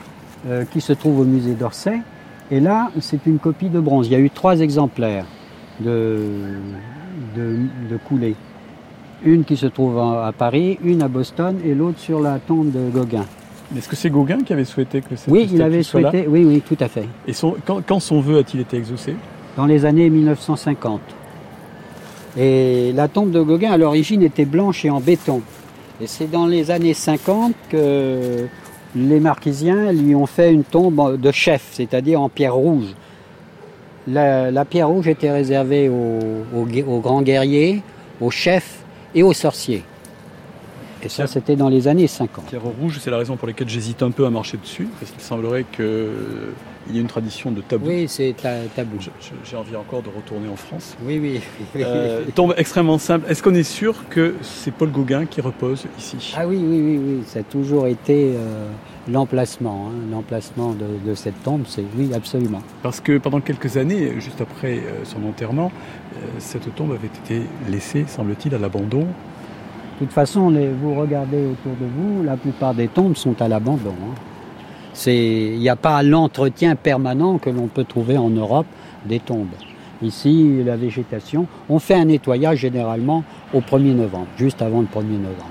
euh, qui se trouve au musée d'Orsay. Et là, c'est une copie de bronze. Il y a eu trois exemplaires de, de, de coulées. Une qui se trouve à Paris, une à Boston et l'autre sur la tombe de Gauguin. Est-ce que c'est Gauguin qui avait souhaité que cette Oui, il avait souhaité, oui, oui, tout à fait. Et quand, son vœu a-t-il été exaucé? Dans les années 1950. Et la tombe de Gauguin, à l'origine, était blanche et en béton. Et c'est dans les années 50 que les Marquisiens lui ont fait une tombe de chef, c'est-à-dire en pierre rouge. La, pierre rouge était réservée aux grands guerriers, aux chefs et aux sorciers. Et ça, c'était dans les années 50. Pierre rouge, c'est la raison pour laquelle j'hésite un peu à marcher dessus, parce qu'il semblerait qu'il y ait une tradition de tabou. Oui, c'est tabou. J'ai envie encore de retourner en France. Oui, oui. Euh, tombe extrêmement simple. Est-ce qu'on est sûr que c'est Paul Gauguin qui repose ici? Ah oui, oui, oui, oui. Ça a toujours été euh, l'emplacement. Hein. L'emplacement de, cette tombe, c'est oui, absolument. Parce que pendant quelques années, juste après euh, son enterrement, cette tombe avait été laissée, semble-t-il, à l'abandon. De toute façon, vous regardez autour de vous, la plupart des tombes sont à l'abandon. Hein. Il n'y a pas l'entretien permanent que l'on peut trouver en Europe des tombes. Ici, la végétation, on fait un nettoyage généralement au 1er novembre, juste avant le 1er novembre.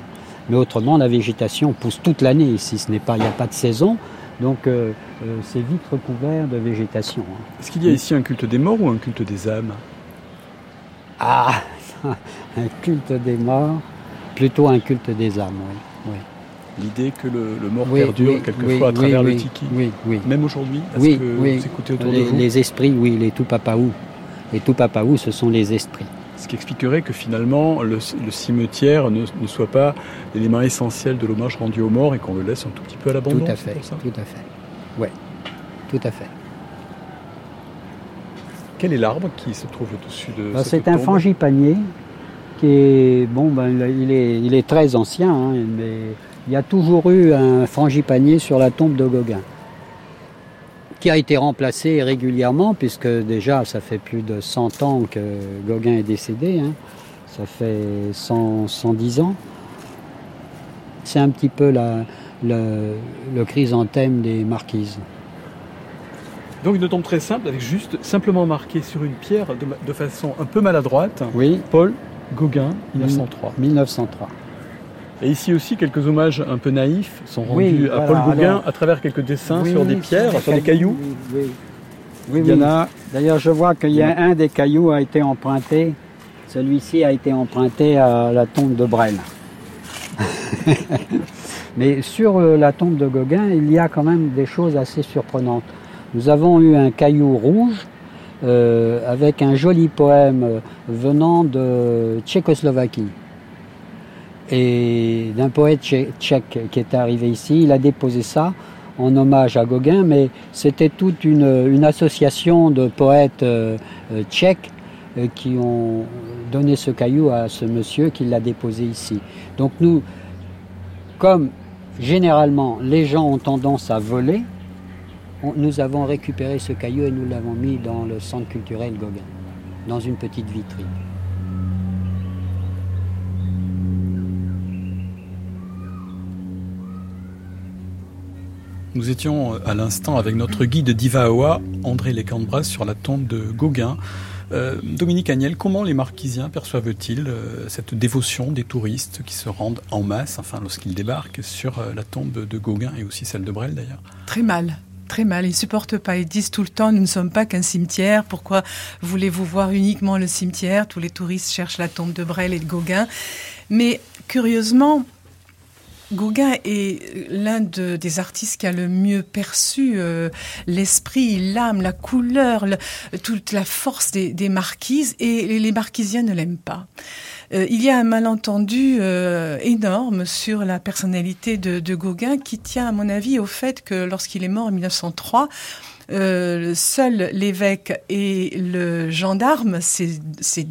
Mais autrement, la végétation pousse toute l'année ici, ce n'est pas, il n'y a pas de saison, donc euh, euh, c'est vite recouvert de végétation. Hein. Est-ce qu'il y a ici un culte des morts ou un culte des âmes? Ah, un culte des morts, plutôt un culte des âmes, oui. L'idée que le, mort perdure quelquefois à travers le tiki. Oui, oui. Même aujourd'hui, oui, oui. autour les, de vous Les esprits, oui, les tout papaou. Les tout papaou, ce sont les esprits. Ce qui expliquerait que finalement le, cimetière ne, soit pas l'élément essentiel de l'hommage rendu aux morts et qu'on le laisse un tout petit peu à l'abandon. Tout à fait, tout à fait. Oui, tout à fait. Quel est l'arbre qui se trouve au-dessus de bah, C'est un frangipanier qui est, bon, ben, il, est, il est très ancien, hein, mais il y a toujours eu un frangipanier sur la tombe de Gauguin, qui a été remplacé régulièrement, puisque déjà ça fait plus de 100 ans que Gauguin est décédé, hein. ça fait 110 ans. C'est un petit peu la, le, le chrysanthème des marquises. Donc une tombe très simple, avec juste simplement marqué sur une pierre de, de façon un peu maladroite. Oui. Paul Gauguin, 1903. 1903. Et ici aussi, quelques hommages un peu naïfs sont rendus Oui, à voilà, Paul Gauguin alors- à travers quelques dessins Oui, sur des pierres, sur des cailloux. Oui, oui. Oui, Il y en oui. a- D'ailleurs, je vois qu'il y a un des cailloux a été emprunté. Celui-ci a été emprunté à la tombe de Brel. Mais sur euh, la tombe de Gauguin, il y a quand même des choses assez surprenantes. Nous avons eu un caillou rouge euh, avec un joli poème venant de Tchécoslovaquie et d'un poète tchè- tchèque qui est arrivé ici. Il a déposé ça en hommage à Gauguin, mais c'était toute une, association de poètes euh, euh, tchèques qui ont donné ce caillou à ce monsieur qui l'a déposé ici. Donc nous, comme généralement les gens ont tendance à voler, on- nous avons récupéré ce caillou et nous l'avons mis dans le centre culturel Gauguin, dans une petite vitrine. Nous étions euh, à l'instant avec notre guide d'Ivaoa, André Lecambras, sur la tombe de Gauguin. Euh, Dominique Agnel, comment les Marquisiens perçoivent-ils euh, cette dévotion des touristes qui se rendent en masse, enfin lorsqu'ils débarquent sur euh, la tombe de Gauguin et aussi celle de Brel d'ailleurs? Très mal. Très mal, ils supportent pas. Ils disent tout le temps, nous ne sommes pas qu'un cimetière. Pourquoi voulez-vous voir uniquement le cimetière? Tous les touristes cherchent la tombe de Brel et de Gauguin. Mais curieusement, Gauguin est l'un de- des artistes qui a le mieux perçu euh, l'esprit, l'âme, la couleur, le- toute la force des, des marquises, et les marquisiens ne l'aiment pas. Euh, il y a un malentendu euh, énorme sur la personnalité de, de Gauguin qui tient, à mon avis, au fait que lorsqu'il est mort en 1903, euh, seul l'évêque et le gendarme, ces,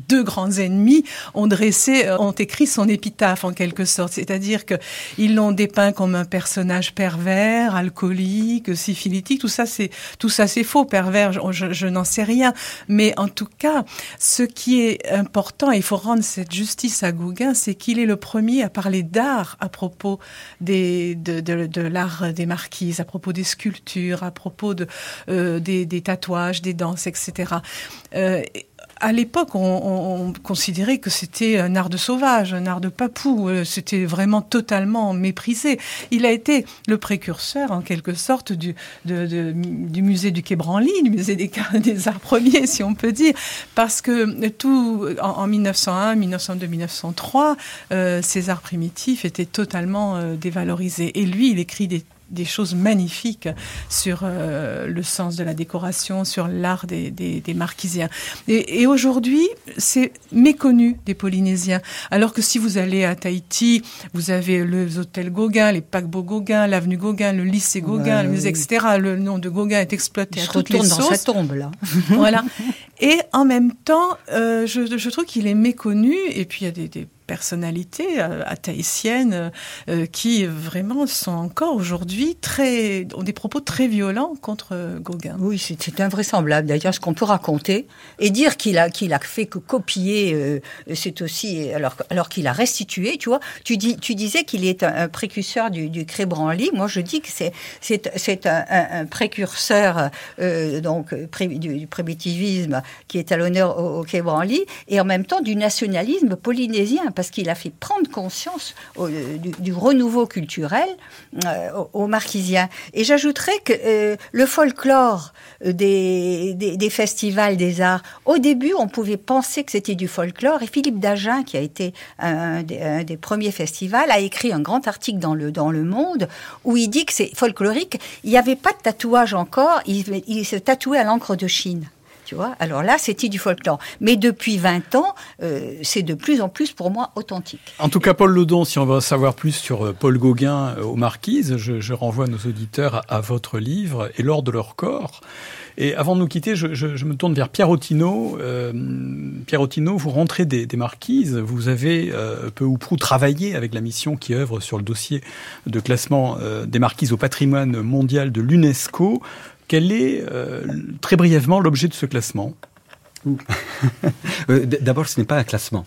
deux grands ennemis, ont dressé, euh, ont écrit son épitaphe en quelque sorte. C'est-à-dire que ils l'ont dépeint comme un personnage pervers, alcoolique, syphilitique. Tout ça, c'est tout ça, c'est faux. Pervers, je, je- n'en sais rien. Mais en tout cas, ce qui est important, il faut rendre cette justice à Gauguin, c'est qu'il est le premier à parler d'art à propos des, de, de, de l'art des marquises, à propos des sculptures, à propos de, euh, des, tatouages, des danses, etc. Euh, à l'époque, on, on- on considérait que c'était un art de sauvage, un art de papou. euh, C'était vraiment totalement méprisé. Il a été le précurseur, en quelque sorte, du, musée du Quai Branly, du musée des, arts premiers, si on peut dire, parce que tout en, en 1901, 1902, 1903, euh, ces arts primitifs étaient totalement dévalorisés. Et lui, il écrit des des choses magnifiques sur euh, le sens de la décoration, sur l'art des, des, des marquisiens. Et, et aujourd'hui, c'est méconnu des Polynésiens. Alors que si vous allez à Tahiti, vous avez les hôtels Gauguin, les paquebots Gauguin, l'avenue Gauguin, le lycée Gauguin, Ouais, le musée, oui. etc. Le nom de Gauguin est exploité à toutes les retourne dans sa sauces. tombe, là. voilà. Et en même temps, euh, je, je trouve qu'il est méconnu. Et puis il y a des, des personnalités euh, athaïsiennes euh, qui vraiment sont encore aujourd'hui très ont des propos très violents contre euh, Gauguin. Oui, c'est invraisemblable. D'ailleurs, ce qu'on peut raconter et dire qu'il a qu'il a fait que copier, c'est aussi alors alors qu'il a restitué. Tu vois, tu dis tu disais qu'il est un, précurseur du, du Cré-Branly. Moi, je dis que c'est c'est c'est un, précurseur donc du primitivisme qui est à l'honneur au, au Cré-Branly et en même temps du nationalisme polynésien parce qu'il a fait prendre conscience au- du, renouveau culturel euh, aux, Marquisiens. Et j'ajouterais que euh, le folklore euh, des, festivals des arts, au début, on pouvait penser que c'était du folklore. Et Philippe Dagen, qui a été un des, premiers festivals, a écrit un grand article dans le, dans le Monde où il dit que c'est folklorique. Il n'y avait pas de tatouage encore. Il se tatouait à l'encre de Chine. Alors là, c'était du folklore. Mais depuis 20 ans, euh, c'est de plus en plus pour moi authentique. En tout cas, Paul Lodon, si on veut savoir plus sur euh, Paul Gauguin aux Marquises, je, renvoie nos auditeurs à, votre livre et lors de leur corps. Et avant de nous quitter, je, me tourne vers Pierre Otino. Euh, Pierre Otino, vous rentrez des, Marquises. Vous avez euh, peu ou prou travaillé avec la mission qui œuvre sur le dossier de classement euh, des Marquises au patrimoine mondial de l'UNESCO. Quel est, euh, très brièvement, l'objet de ce classement? Euh, d'abord, ce n'est pas un classement.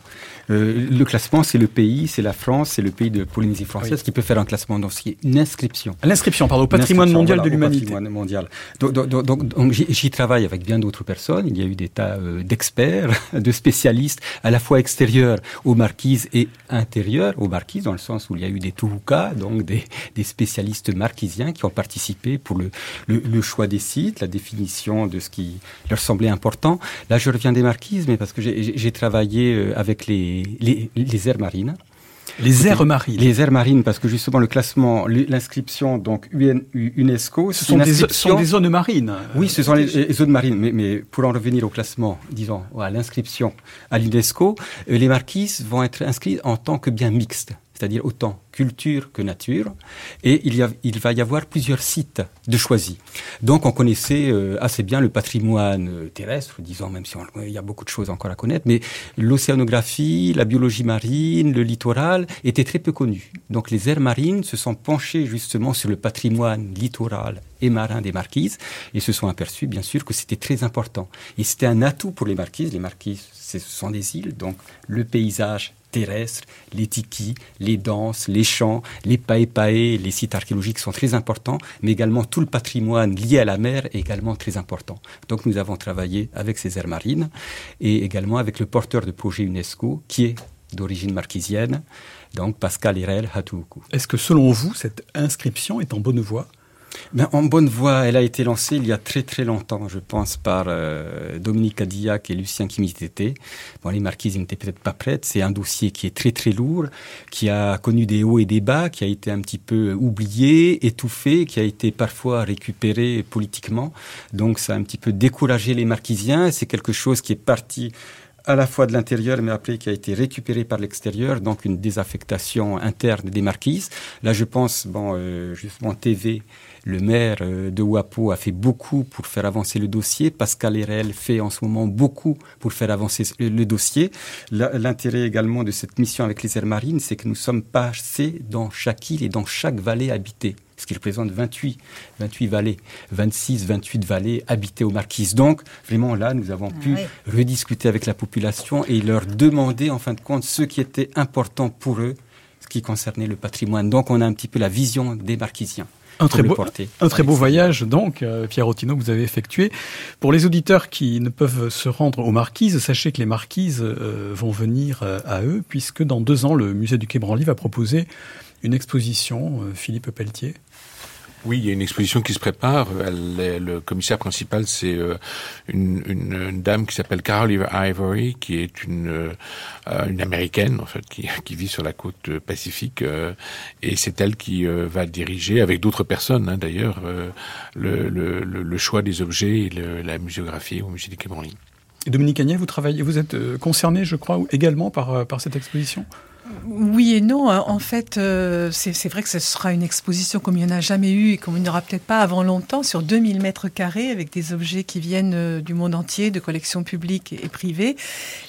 Euh, le classement, c'est le pays, c'est la France, c'est le pays de Polynésie française oui. qui peut faire un classement. Donc, c'est une inscription. L'inscription, pardon, au patrimoine mondial voilà, de l'humanité. Patrimoine mondial. Donc, donc, donc, donc j'y travaille avec bien d'autres personnes. Il y a eu des tas euh, d'experts, de spécialistes, à la fois extérieurs aux marquises et intérieurs aux marquises, dans le sens où il y a eu des tuhukas, donc des, des spécialistes marquisiens qui ont participé pour le, le, le choix des sites, la définition de ce qui leur semblait important. Là, je reviens des marquises, mais parce que j'ai travaillé euh, avec les, les, les aires marines. Les aires marines. Les aires marines, parce que justement le classement, l'inscription donc UN, UNESCO, ce sont des, sont des, zones marines. Oui, ce sont les, les zones marines. Mais, mais, pour en revenir au classement, disons, à l'inscription à l'UNESCO, euh, les marquises vont être inscrites en tant que bien mixtes c'est-à-dire autant culture que nature, et il, y a, il va y avoir plusieurs sites de choisis. Donc on connaissait euh, assez bien le patrimoine euh, terrestre, disons, même si on, il y a beaucoup de choses encore à connaître, mais l'océanographie, la biologie marine, le littoral étaient très peu connus. Donc les aires marines se sont penchées justement sur le patrimoine littoral et marin des marquises, et se sont aperçus bien sûr que c'était très important. Et c'était un atout pour les marquises. Les marquises, ce sont des îles, donc le paysage terrestres, les tikis, les danses, les chants, les paé-paé, les sites archéologiques sont très importants, mais également tout le patrimoine lié à la mer est également très important. Donc nous avons travaillé avec ces aires marines et également avec le porteur de projet UNESCO qui est d'origine marquisienne, donc Pascal Irel Hatoukou. Est-ce que selon vous, cette inscription est en bonne voie? Ben, en bonne voie, elle a été lancée il y a très très longtemps, je pense, par euh, Dominique Adillac et Lucien Kimitete. Bon, les marquises n'étaient peut-être pas prêtes. C'est un dossier qui est très très lourd, qui a connu des hauts et des bas, qui a été un petit peu oublié, étouffé, qui a été parfois récupéré politiquement. Donc ça a un petit peu découragé les marquisiens. C'est quelque chose qui est parti à la fois de l'intérieur, mais après qui a été récupéré par l'extérieur, donc une désaffectation interne des marquises. Là, je pense, bon, euh, justement, TV, le maire euh, de Wapo a fait beaucoup pour faire avancer le dossier. Pascal Herel fait en ce moment beaucoup pour faire avancer le, dossier. L'intérêt également de cette mission avec les aires marines, c'est que nous sommes passés dans chaque île et dans chaque vallée habitée ce qui représente 28, 28 vallées, 26, 28 vallées habitées aux marquises. Donc, vraiment, là, nous avons pu oui. rediscuter avec la population et leur demander, en fin de compte, ce qui était important pour eux, ce qui concernait le patrimoine. Donc, on a un petit peu la vision des marquisiens. Un très, beau, un très beau voyage, donc, euh, Pierre Otino, que vous avez effectué. Pour les auditeurs qui ne peuvent se rendre aux marquises, sachez que les marquises euh, vont venir euh, à eux, puisque dans deux ans, le musée du Quai Branly va proposer une exposition, euh, Philippe Pelletier. Oui, il y a une exposition qui se prépare. Le commissaire principal, c'est euh, une, dame qui s'appelle Carol Ivory, qui est une, euh, une américaine en fait, qui, vit sur la côte pacifique, euh, et c'est elle qui va diriger, avec d'autres personnes hein, d'ailleurs, le, choix des objets et la muséographie au musée du Quai Dominique Agnès, vous travaillez, vous êtes concerné, je crois, également par cette exposition? Oui et non. En fait, euh, c'est vrai que ce sera une exposition comme il n'y en a jamais eu et comme il n'y aura peut-être pas avant longtemps, sur 2000 mètres carrés, avec des objets qui viennent euh, du monde entier, de collections publiques et, privées.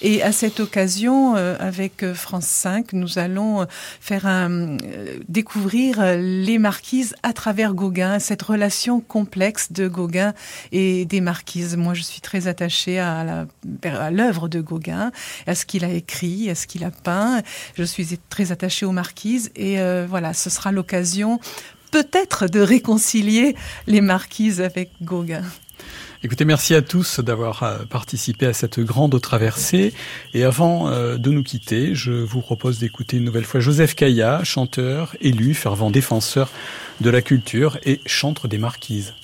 Et à cette occasion, euh, avec France 5, nous allons faire un, découvrir les marquises à travers Gauguin, cette relation complexe de Gauguin et des marquises. Moi, je suis très attachée à l'œuvre de Gauguin, à ce qu'il a écrit, à ce qu'il a peint. Suis très attachée aux marquises et euh, voilà, ce sera l'occasion peut-être de réconcilier les marquises avec Gauguin. Écoutez, merci à tous d'avoir euh, participé à cette grande traversée. Et avant euh, de nous quitter, je vous propose d'écouter une nouvelle fois Joseph Caillat, chanteur, élu, fervent défenseur de la culture et chantre des marquises.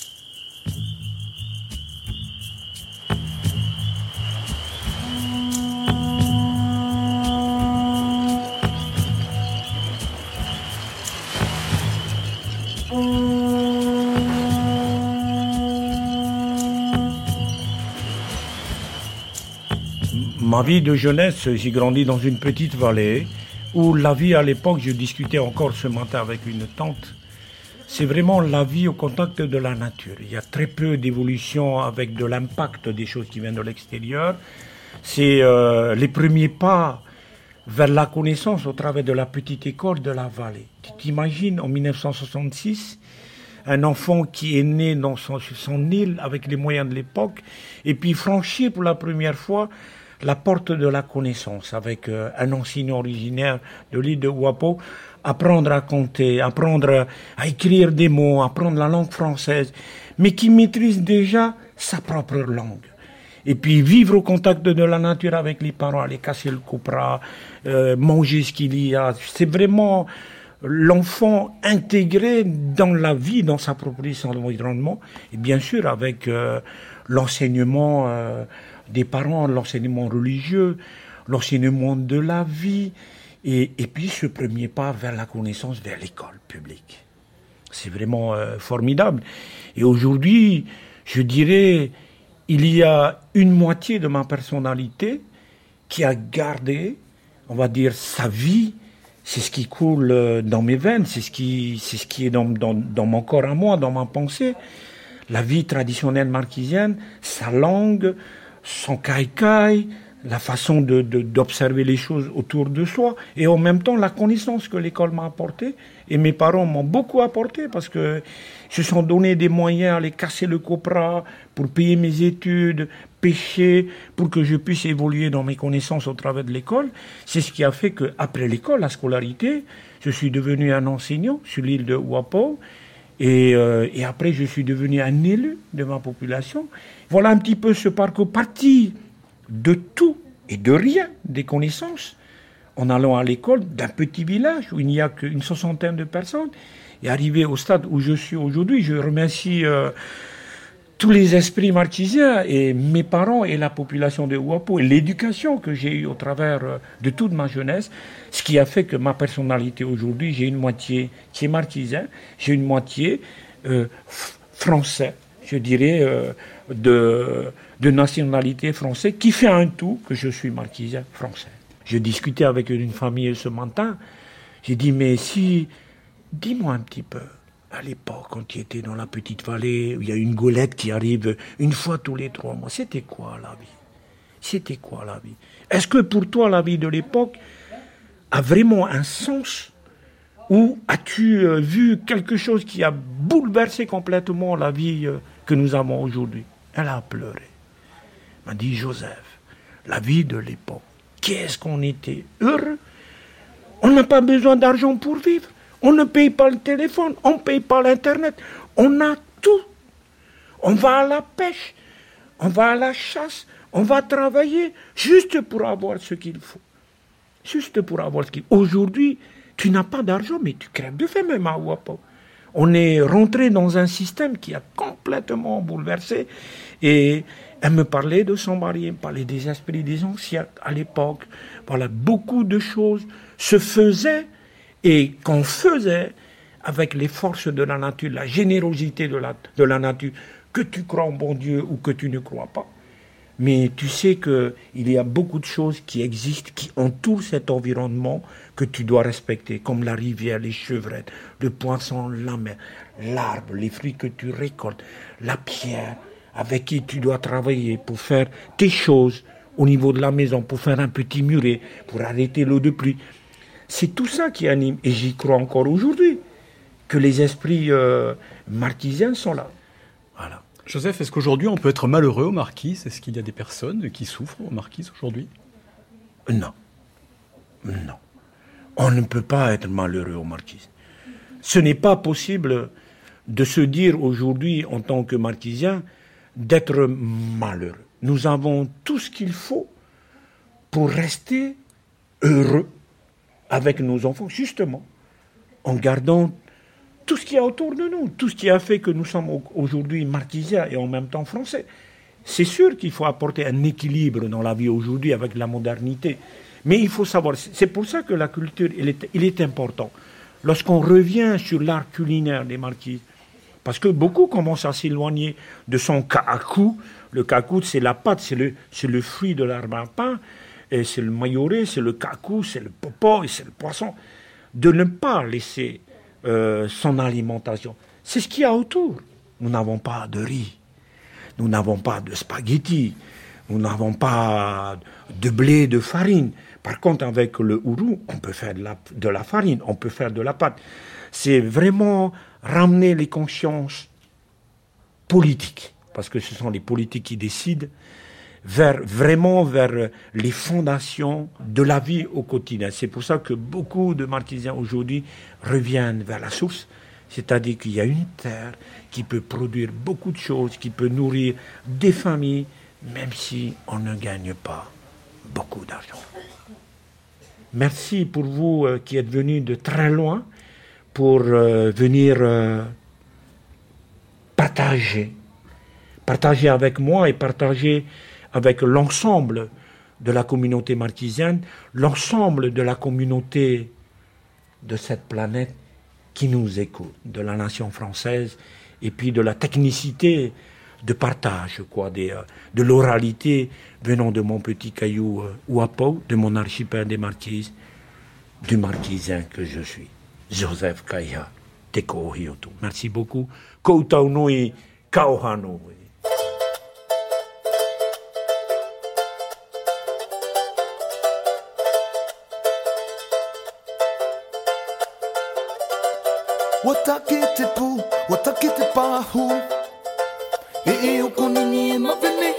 Ma vie de jeunesse, j'ai grandi dans une petite vallée où la vie à l'époque, je discutais encore ce matin avec une tante, c'est vraiment la vie au contact de la nature. Il y a très peu d'évolution avec de l'impact des choses qui viennent de l'extérieur. C'est euh, les premiers pas vers la connaissance au travers de la petite école de la vallée. Tu t'imagines en 1966 un enfant qui est né dans son, son île avec les moyens de l'époque et puis franchir pour la première fois la porte de la connaissance avec euh, un enseignant originaire de l'île de Wapo, apprendre à compter, apprendre à écrire des mots, apprendre la langue française, mais qui maîtrise déjà sa propre langue. Et puis vivre au contact de la nature avec les parents, aller casser le copra, euh, manger ce qu'il y a. C'est vraiment l'enfant intégré dans la vie, dans sa proposition environnement, et bien sûr avec euh, l'enseignement euh, des parents, l'enseignement religieux, l'enseignement de la vie, et, et, puis ce premier pas vers la connaissance, vers l'école publique. C'est vraiment euh, formidable. Et aujourd'hui, je dirais, il y a une moitié de ma personnalité qui a gardé, on va dire, sa vie. C'est ce qui coule euh, dans mes veines, c'est ce qui, c'est ce qui est dans, dans, dans mon corps à moi, dans ma pensée. La vie traditionnelle marquisienne, sa langue, son caïcaï, la façon de, d'observer les choses autour de soi, et en même temps la connaissance que l'école m'a apportée, et mes parents m'ont beaucoup apporté parce que se sont donné des moyens à aller casser le copra pour payer mes études, pêcher, pour que je puisse évoluer dans mes connaissances au travers de l'école. C'est ce qui a fait qu'après l'école, la scolarité, je suis devenu un enseignant sur l'île de Wapo, et, euh, et après je suis devenu un élu de ma population. Voilà un petit peu ce parcours parti de tout et de rien, des connaissances, en allant à l'école d'un petit village où il n'y a qu'une soixantaine de personnes, et arrivé au stade où je suis aujourd'hui, je remercie euh, tous les esprits marquisiens et mes parents et la population de Ouapo et l'éducation que j'ai eue au travers euh, de toute ma jeunesse, ce qui a fait que ma personnalité aujourd'hui, j'ai une moitié qui est marquisien, j'ai une moitié euh, français, je dirais, de de nationalité française qui fait un tout que je suis marquisien français. Je discutais avec une famille ce matin. J'ai dit, mais si, dis-moi un petit peu, à l'époque, quand tu étais dans la petite vallée, il y a une golette qui arrive une fois tous les trois mois, c'était quoi la vie? C'était quoi la vie? Est-ce que pour toi, la vie de l'époque a vraiment un sens? Ou as-tu euh, vu quelque chose qui a bouleversé complètement la vie euh, que nous avons aujourd'hui? Elle a pleuré. M'a dit Joseph, la vie de l'époque, qu'est-ce qu'on était heureux? On n'a pas besoin d'argent pour vivre. On ne paye pas le téléphone, on ne paye pas l'Internet. On a tout. On va à la pêche, on va à la chasse, on va travailler juste pour avoir ce qu'il faut. Juste pour avoir ce qu'il faut. Aujourd'hui, tu n'as pas d'argent, mais tu crèves de faim même à Wapo. On est rentré dans un système qui a complètement bouleversé et elle me parlait de son mari, elle me parlait des esprits des anciens à l'époque. Voilà, beaucoup de choses se faisaient et qu'on faisait avec les forces de la nature, la générosité de la, nature, que tu crois en bon Dieu ou que tu ne crois pas. Mais tu sais qu'il y a beaucoup de choses qui existent, qui entourent cet environnement que tu dois respecter, comme la rivière, les chevrettes, le poisson, la mer, l'arbre, les fruits que tu récoltes, la pierre, avec qui tu dois travailler pour faire tes choses au niveau de la maison, pour faire un petit muret, pour arrêter l'eau de pluie. C'est tout ça qui anime, et j'y crois encore aujourd'hui, que les esprits euh, marquisiens sont là. Voilà. Joseph, est-ce qu'aujourd'hui on peut être malheureux aux marquises? Est-ce qu'il y a des personnes qui souffrent aux marquises aujourd'hui? Non. Non. On ne peut pas être malheureux aux marquises. Ce n'est pas possible de se dire aujourd'hui en tant que marquisien, d'être malheureux. Nous avons tout ce qu'il faut pour rester heureux avec nos enfants, justement, en gardant tout ce qu'il y a autour de nous, tout ce qui a fait que nous sommes aujourd'hui marquisiens et en même temps français. C'est sûr qu'il faut apporter un équilibre dans la vie aujourd'hui avec la modernité. Mais il faut savoir, c'est pour ça que la culture, il est, il est important. Lorsqu'on revient sur l'art culinaire des marquises, parce que beaucoup commencent à s'éloigner de son kaku. Le kaku, c'est la pâte, c'est le, le fruit de l'arbre à pain. Et c'est le mayoré, c'est le cacou, c'est le popo et c'est le poisson, de ne pas laisser euh, son alimentation. C'est ce qu'il y a autour. Nous n'avons pas de riz, nous n'avons pas de spaghettis, nous n'avons pas de blé, de farine. Par contre, avec le ourou, on peut faire de la farine, on peut faire de la pâte. C'est vraiment ramener les consciences politiques, parce que ce sont les politiques qui décident, vers, vraiment vers les fondations de la vie au quotidien. C'est pour ça que beaucoup de marquisiens aujourd'hui reviennent vers la source, c'est-à-dire qu'il y a une terre qui peut produire beaucoup de choses, qui peut nourrir des familles, même si on ne gagne pas beaucoup d'argent. Merci pour vous euh, qui êtes venus de très loin pour euh, venir euh, partager, partager avec moi et partager avec l'ensemble de la communauté marquisienne, l'ensemble de la communauté de cette planète qui nous écoute, de la nation française et puis de la technicité de partage, quoi, euh, de l'oralité venant de mon petit caillou euh, de mon archipel des Marquises, du marquisien que je suis, Joseph Kaya Teko Hioto. Merci beaucoup. Koutau nui, watakete pu watakete pahu e e o konini e mawene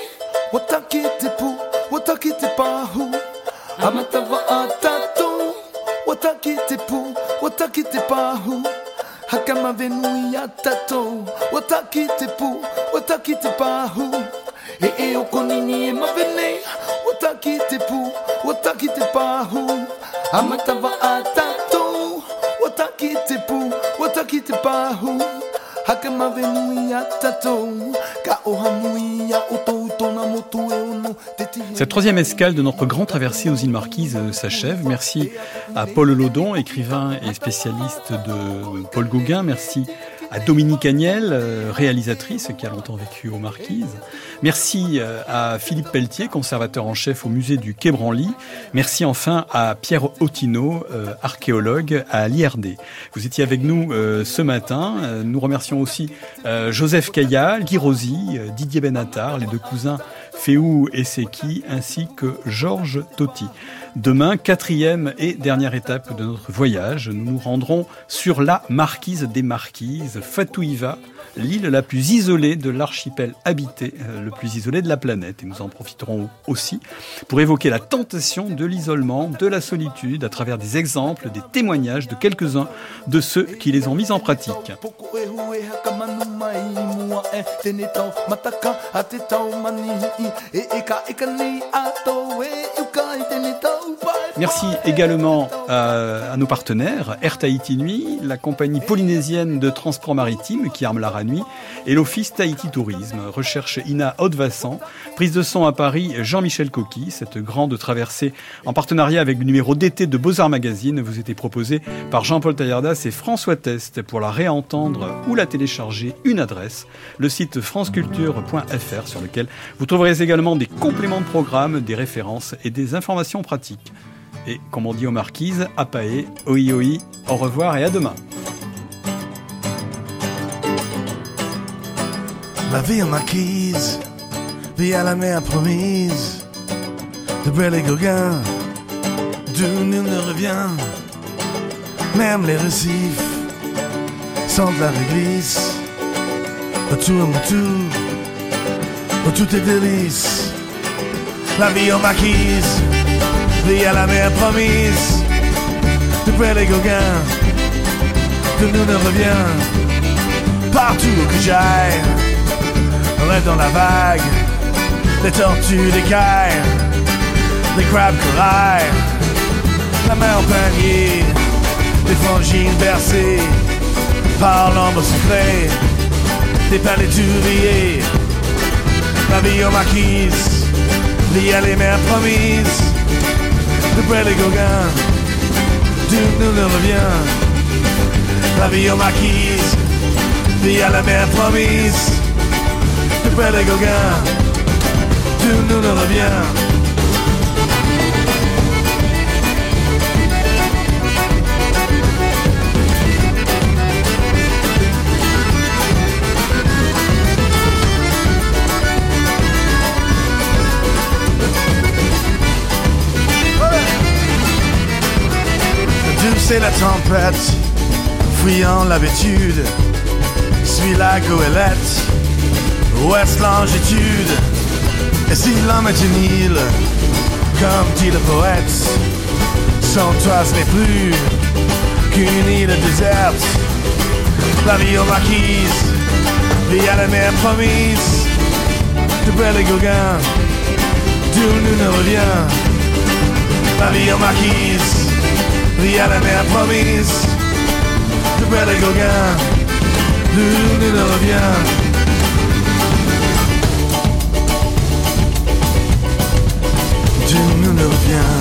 watakete pu watakete pahu amatawa atato watakete pu watakete pahu hakama venu ya tato watakete pu watakete pahu e e o konini e mawene watakete pu watakete pahu amatawa atato e Cette troisième escale de notre grand traversée aux îles Marquises euh, s'achève. Merci à Paul Laudon, écrivain et spécialiste de Paul Gauguin. Merci à Dominique Agnel, euh, réalisatrice qui a longtemps vécu aux Marquises. Merci euh, à Philippe Pelletier, conservateur en chef au musée du Quai Branly. Merci enfin à Pierre Otino, euh, archéologue à l'IRD. Vous étiez avec nous ce matin. Nous remercions aussi Joseph Caillat, Guy Rosy, Didier Benatar, les deux cousins Féou et Seki, ainsi que Georges Totti. Demain, quatrième et dernière étape de notre voyage, nous nous rendrons sur la marquise des marquises, Fatouiva, l'île la plus isolée de l'archipel habité, euh, le plus isolé de la planète. Et nous en profiterons aussi pour évoquer la tentation de l'isolement, de la solitude, à travers des exemples, des témoignages de quelques-uns de ceux qui les ont mis en pratique. Merci également à, à nos partenaires, Air Tahiti Nuit, la compagnie polynésienne de transport maritime qui arme la Nuit et l'Office Tahiti Tourisme. Recherche Ina Haute-Vassan, prise de son à Paris Jean-Michel Coqui. Cette grande traversée en partenariat avec le numéro d'été de Beaux-Arts Magazine vous était proposée par Jean-Paul Taillardas et François Test. Pour la réentendre ou la télécharger, une adresse, le site franceculture.fr sur lequel vous trouverez également des compléments de programme, des références et des informations pratiques. Et comme on dit aux marquises, apae, oi oi, au revoir et à demain. La vie en marquise, vie à la mer promise, de Brel et Gauguin, d'où nul ne revient. Même les récifs sentent la réglisse, autour en autour, où tout est. La vie en marquise, vie à la mer promise, de Brel et Gauguin, d'où nul ne revient. Partout où que j'aille, rêve dans la vague, les tortues, les cailles, les crabes corail, la mer en panier, les frangines bercées par l'ombre secret, des palais touriers, la vie en marquise, liée à les mers promises, de près les Gauguins, d'où nous le revient, la vie en marquise, liée à la mer promise. De près les Gauguins, tout nous le revient. C'est la tempête, fuyant l'habitude, suis la goélette, ouest longitude. Et si l'homme est une île, comme dit le poète, sans toi ce n'est plus qu'une île déserte. La vie aux marquises, via la mer promise, de belles Gauguin, d'où nous ne revient. La vie aux marquises, via la mer promise, de belles Gauguin, d'où nous ne revient. Dieu nous ne revient.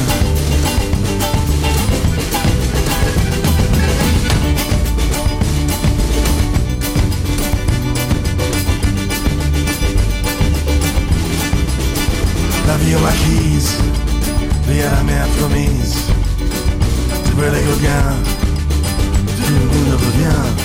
La vie aux marquises, via la mer promise, trouver les Gauguins. Tout le.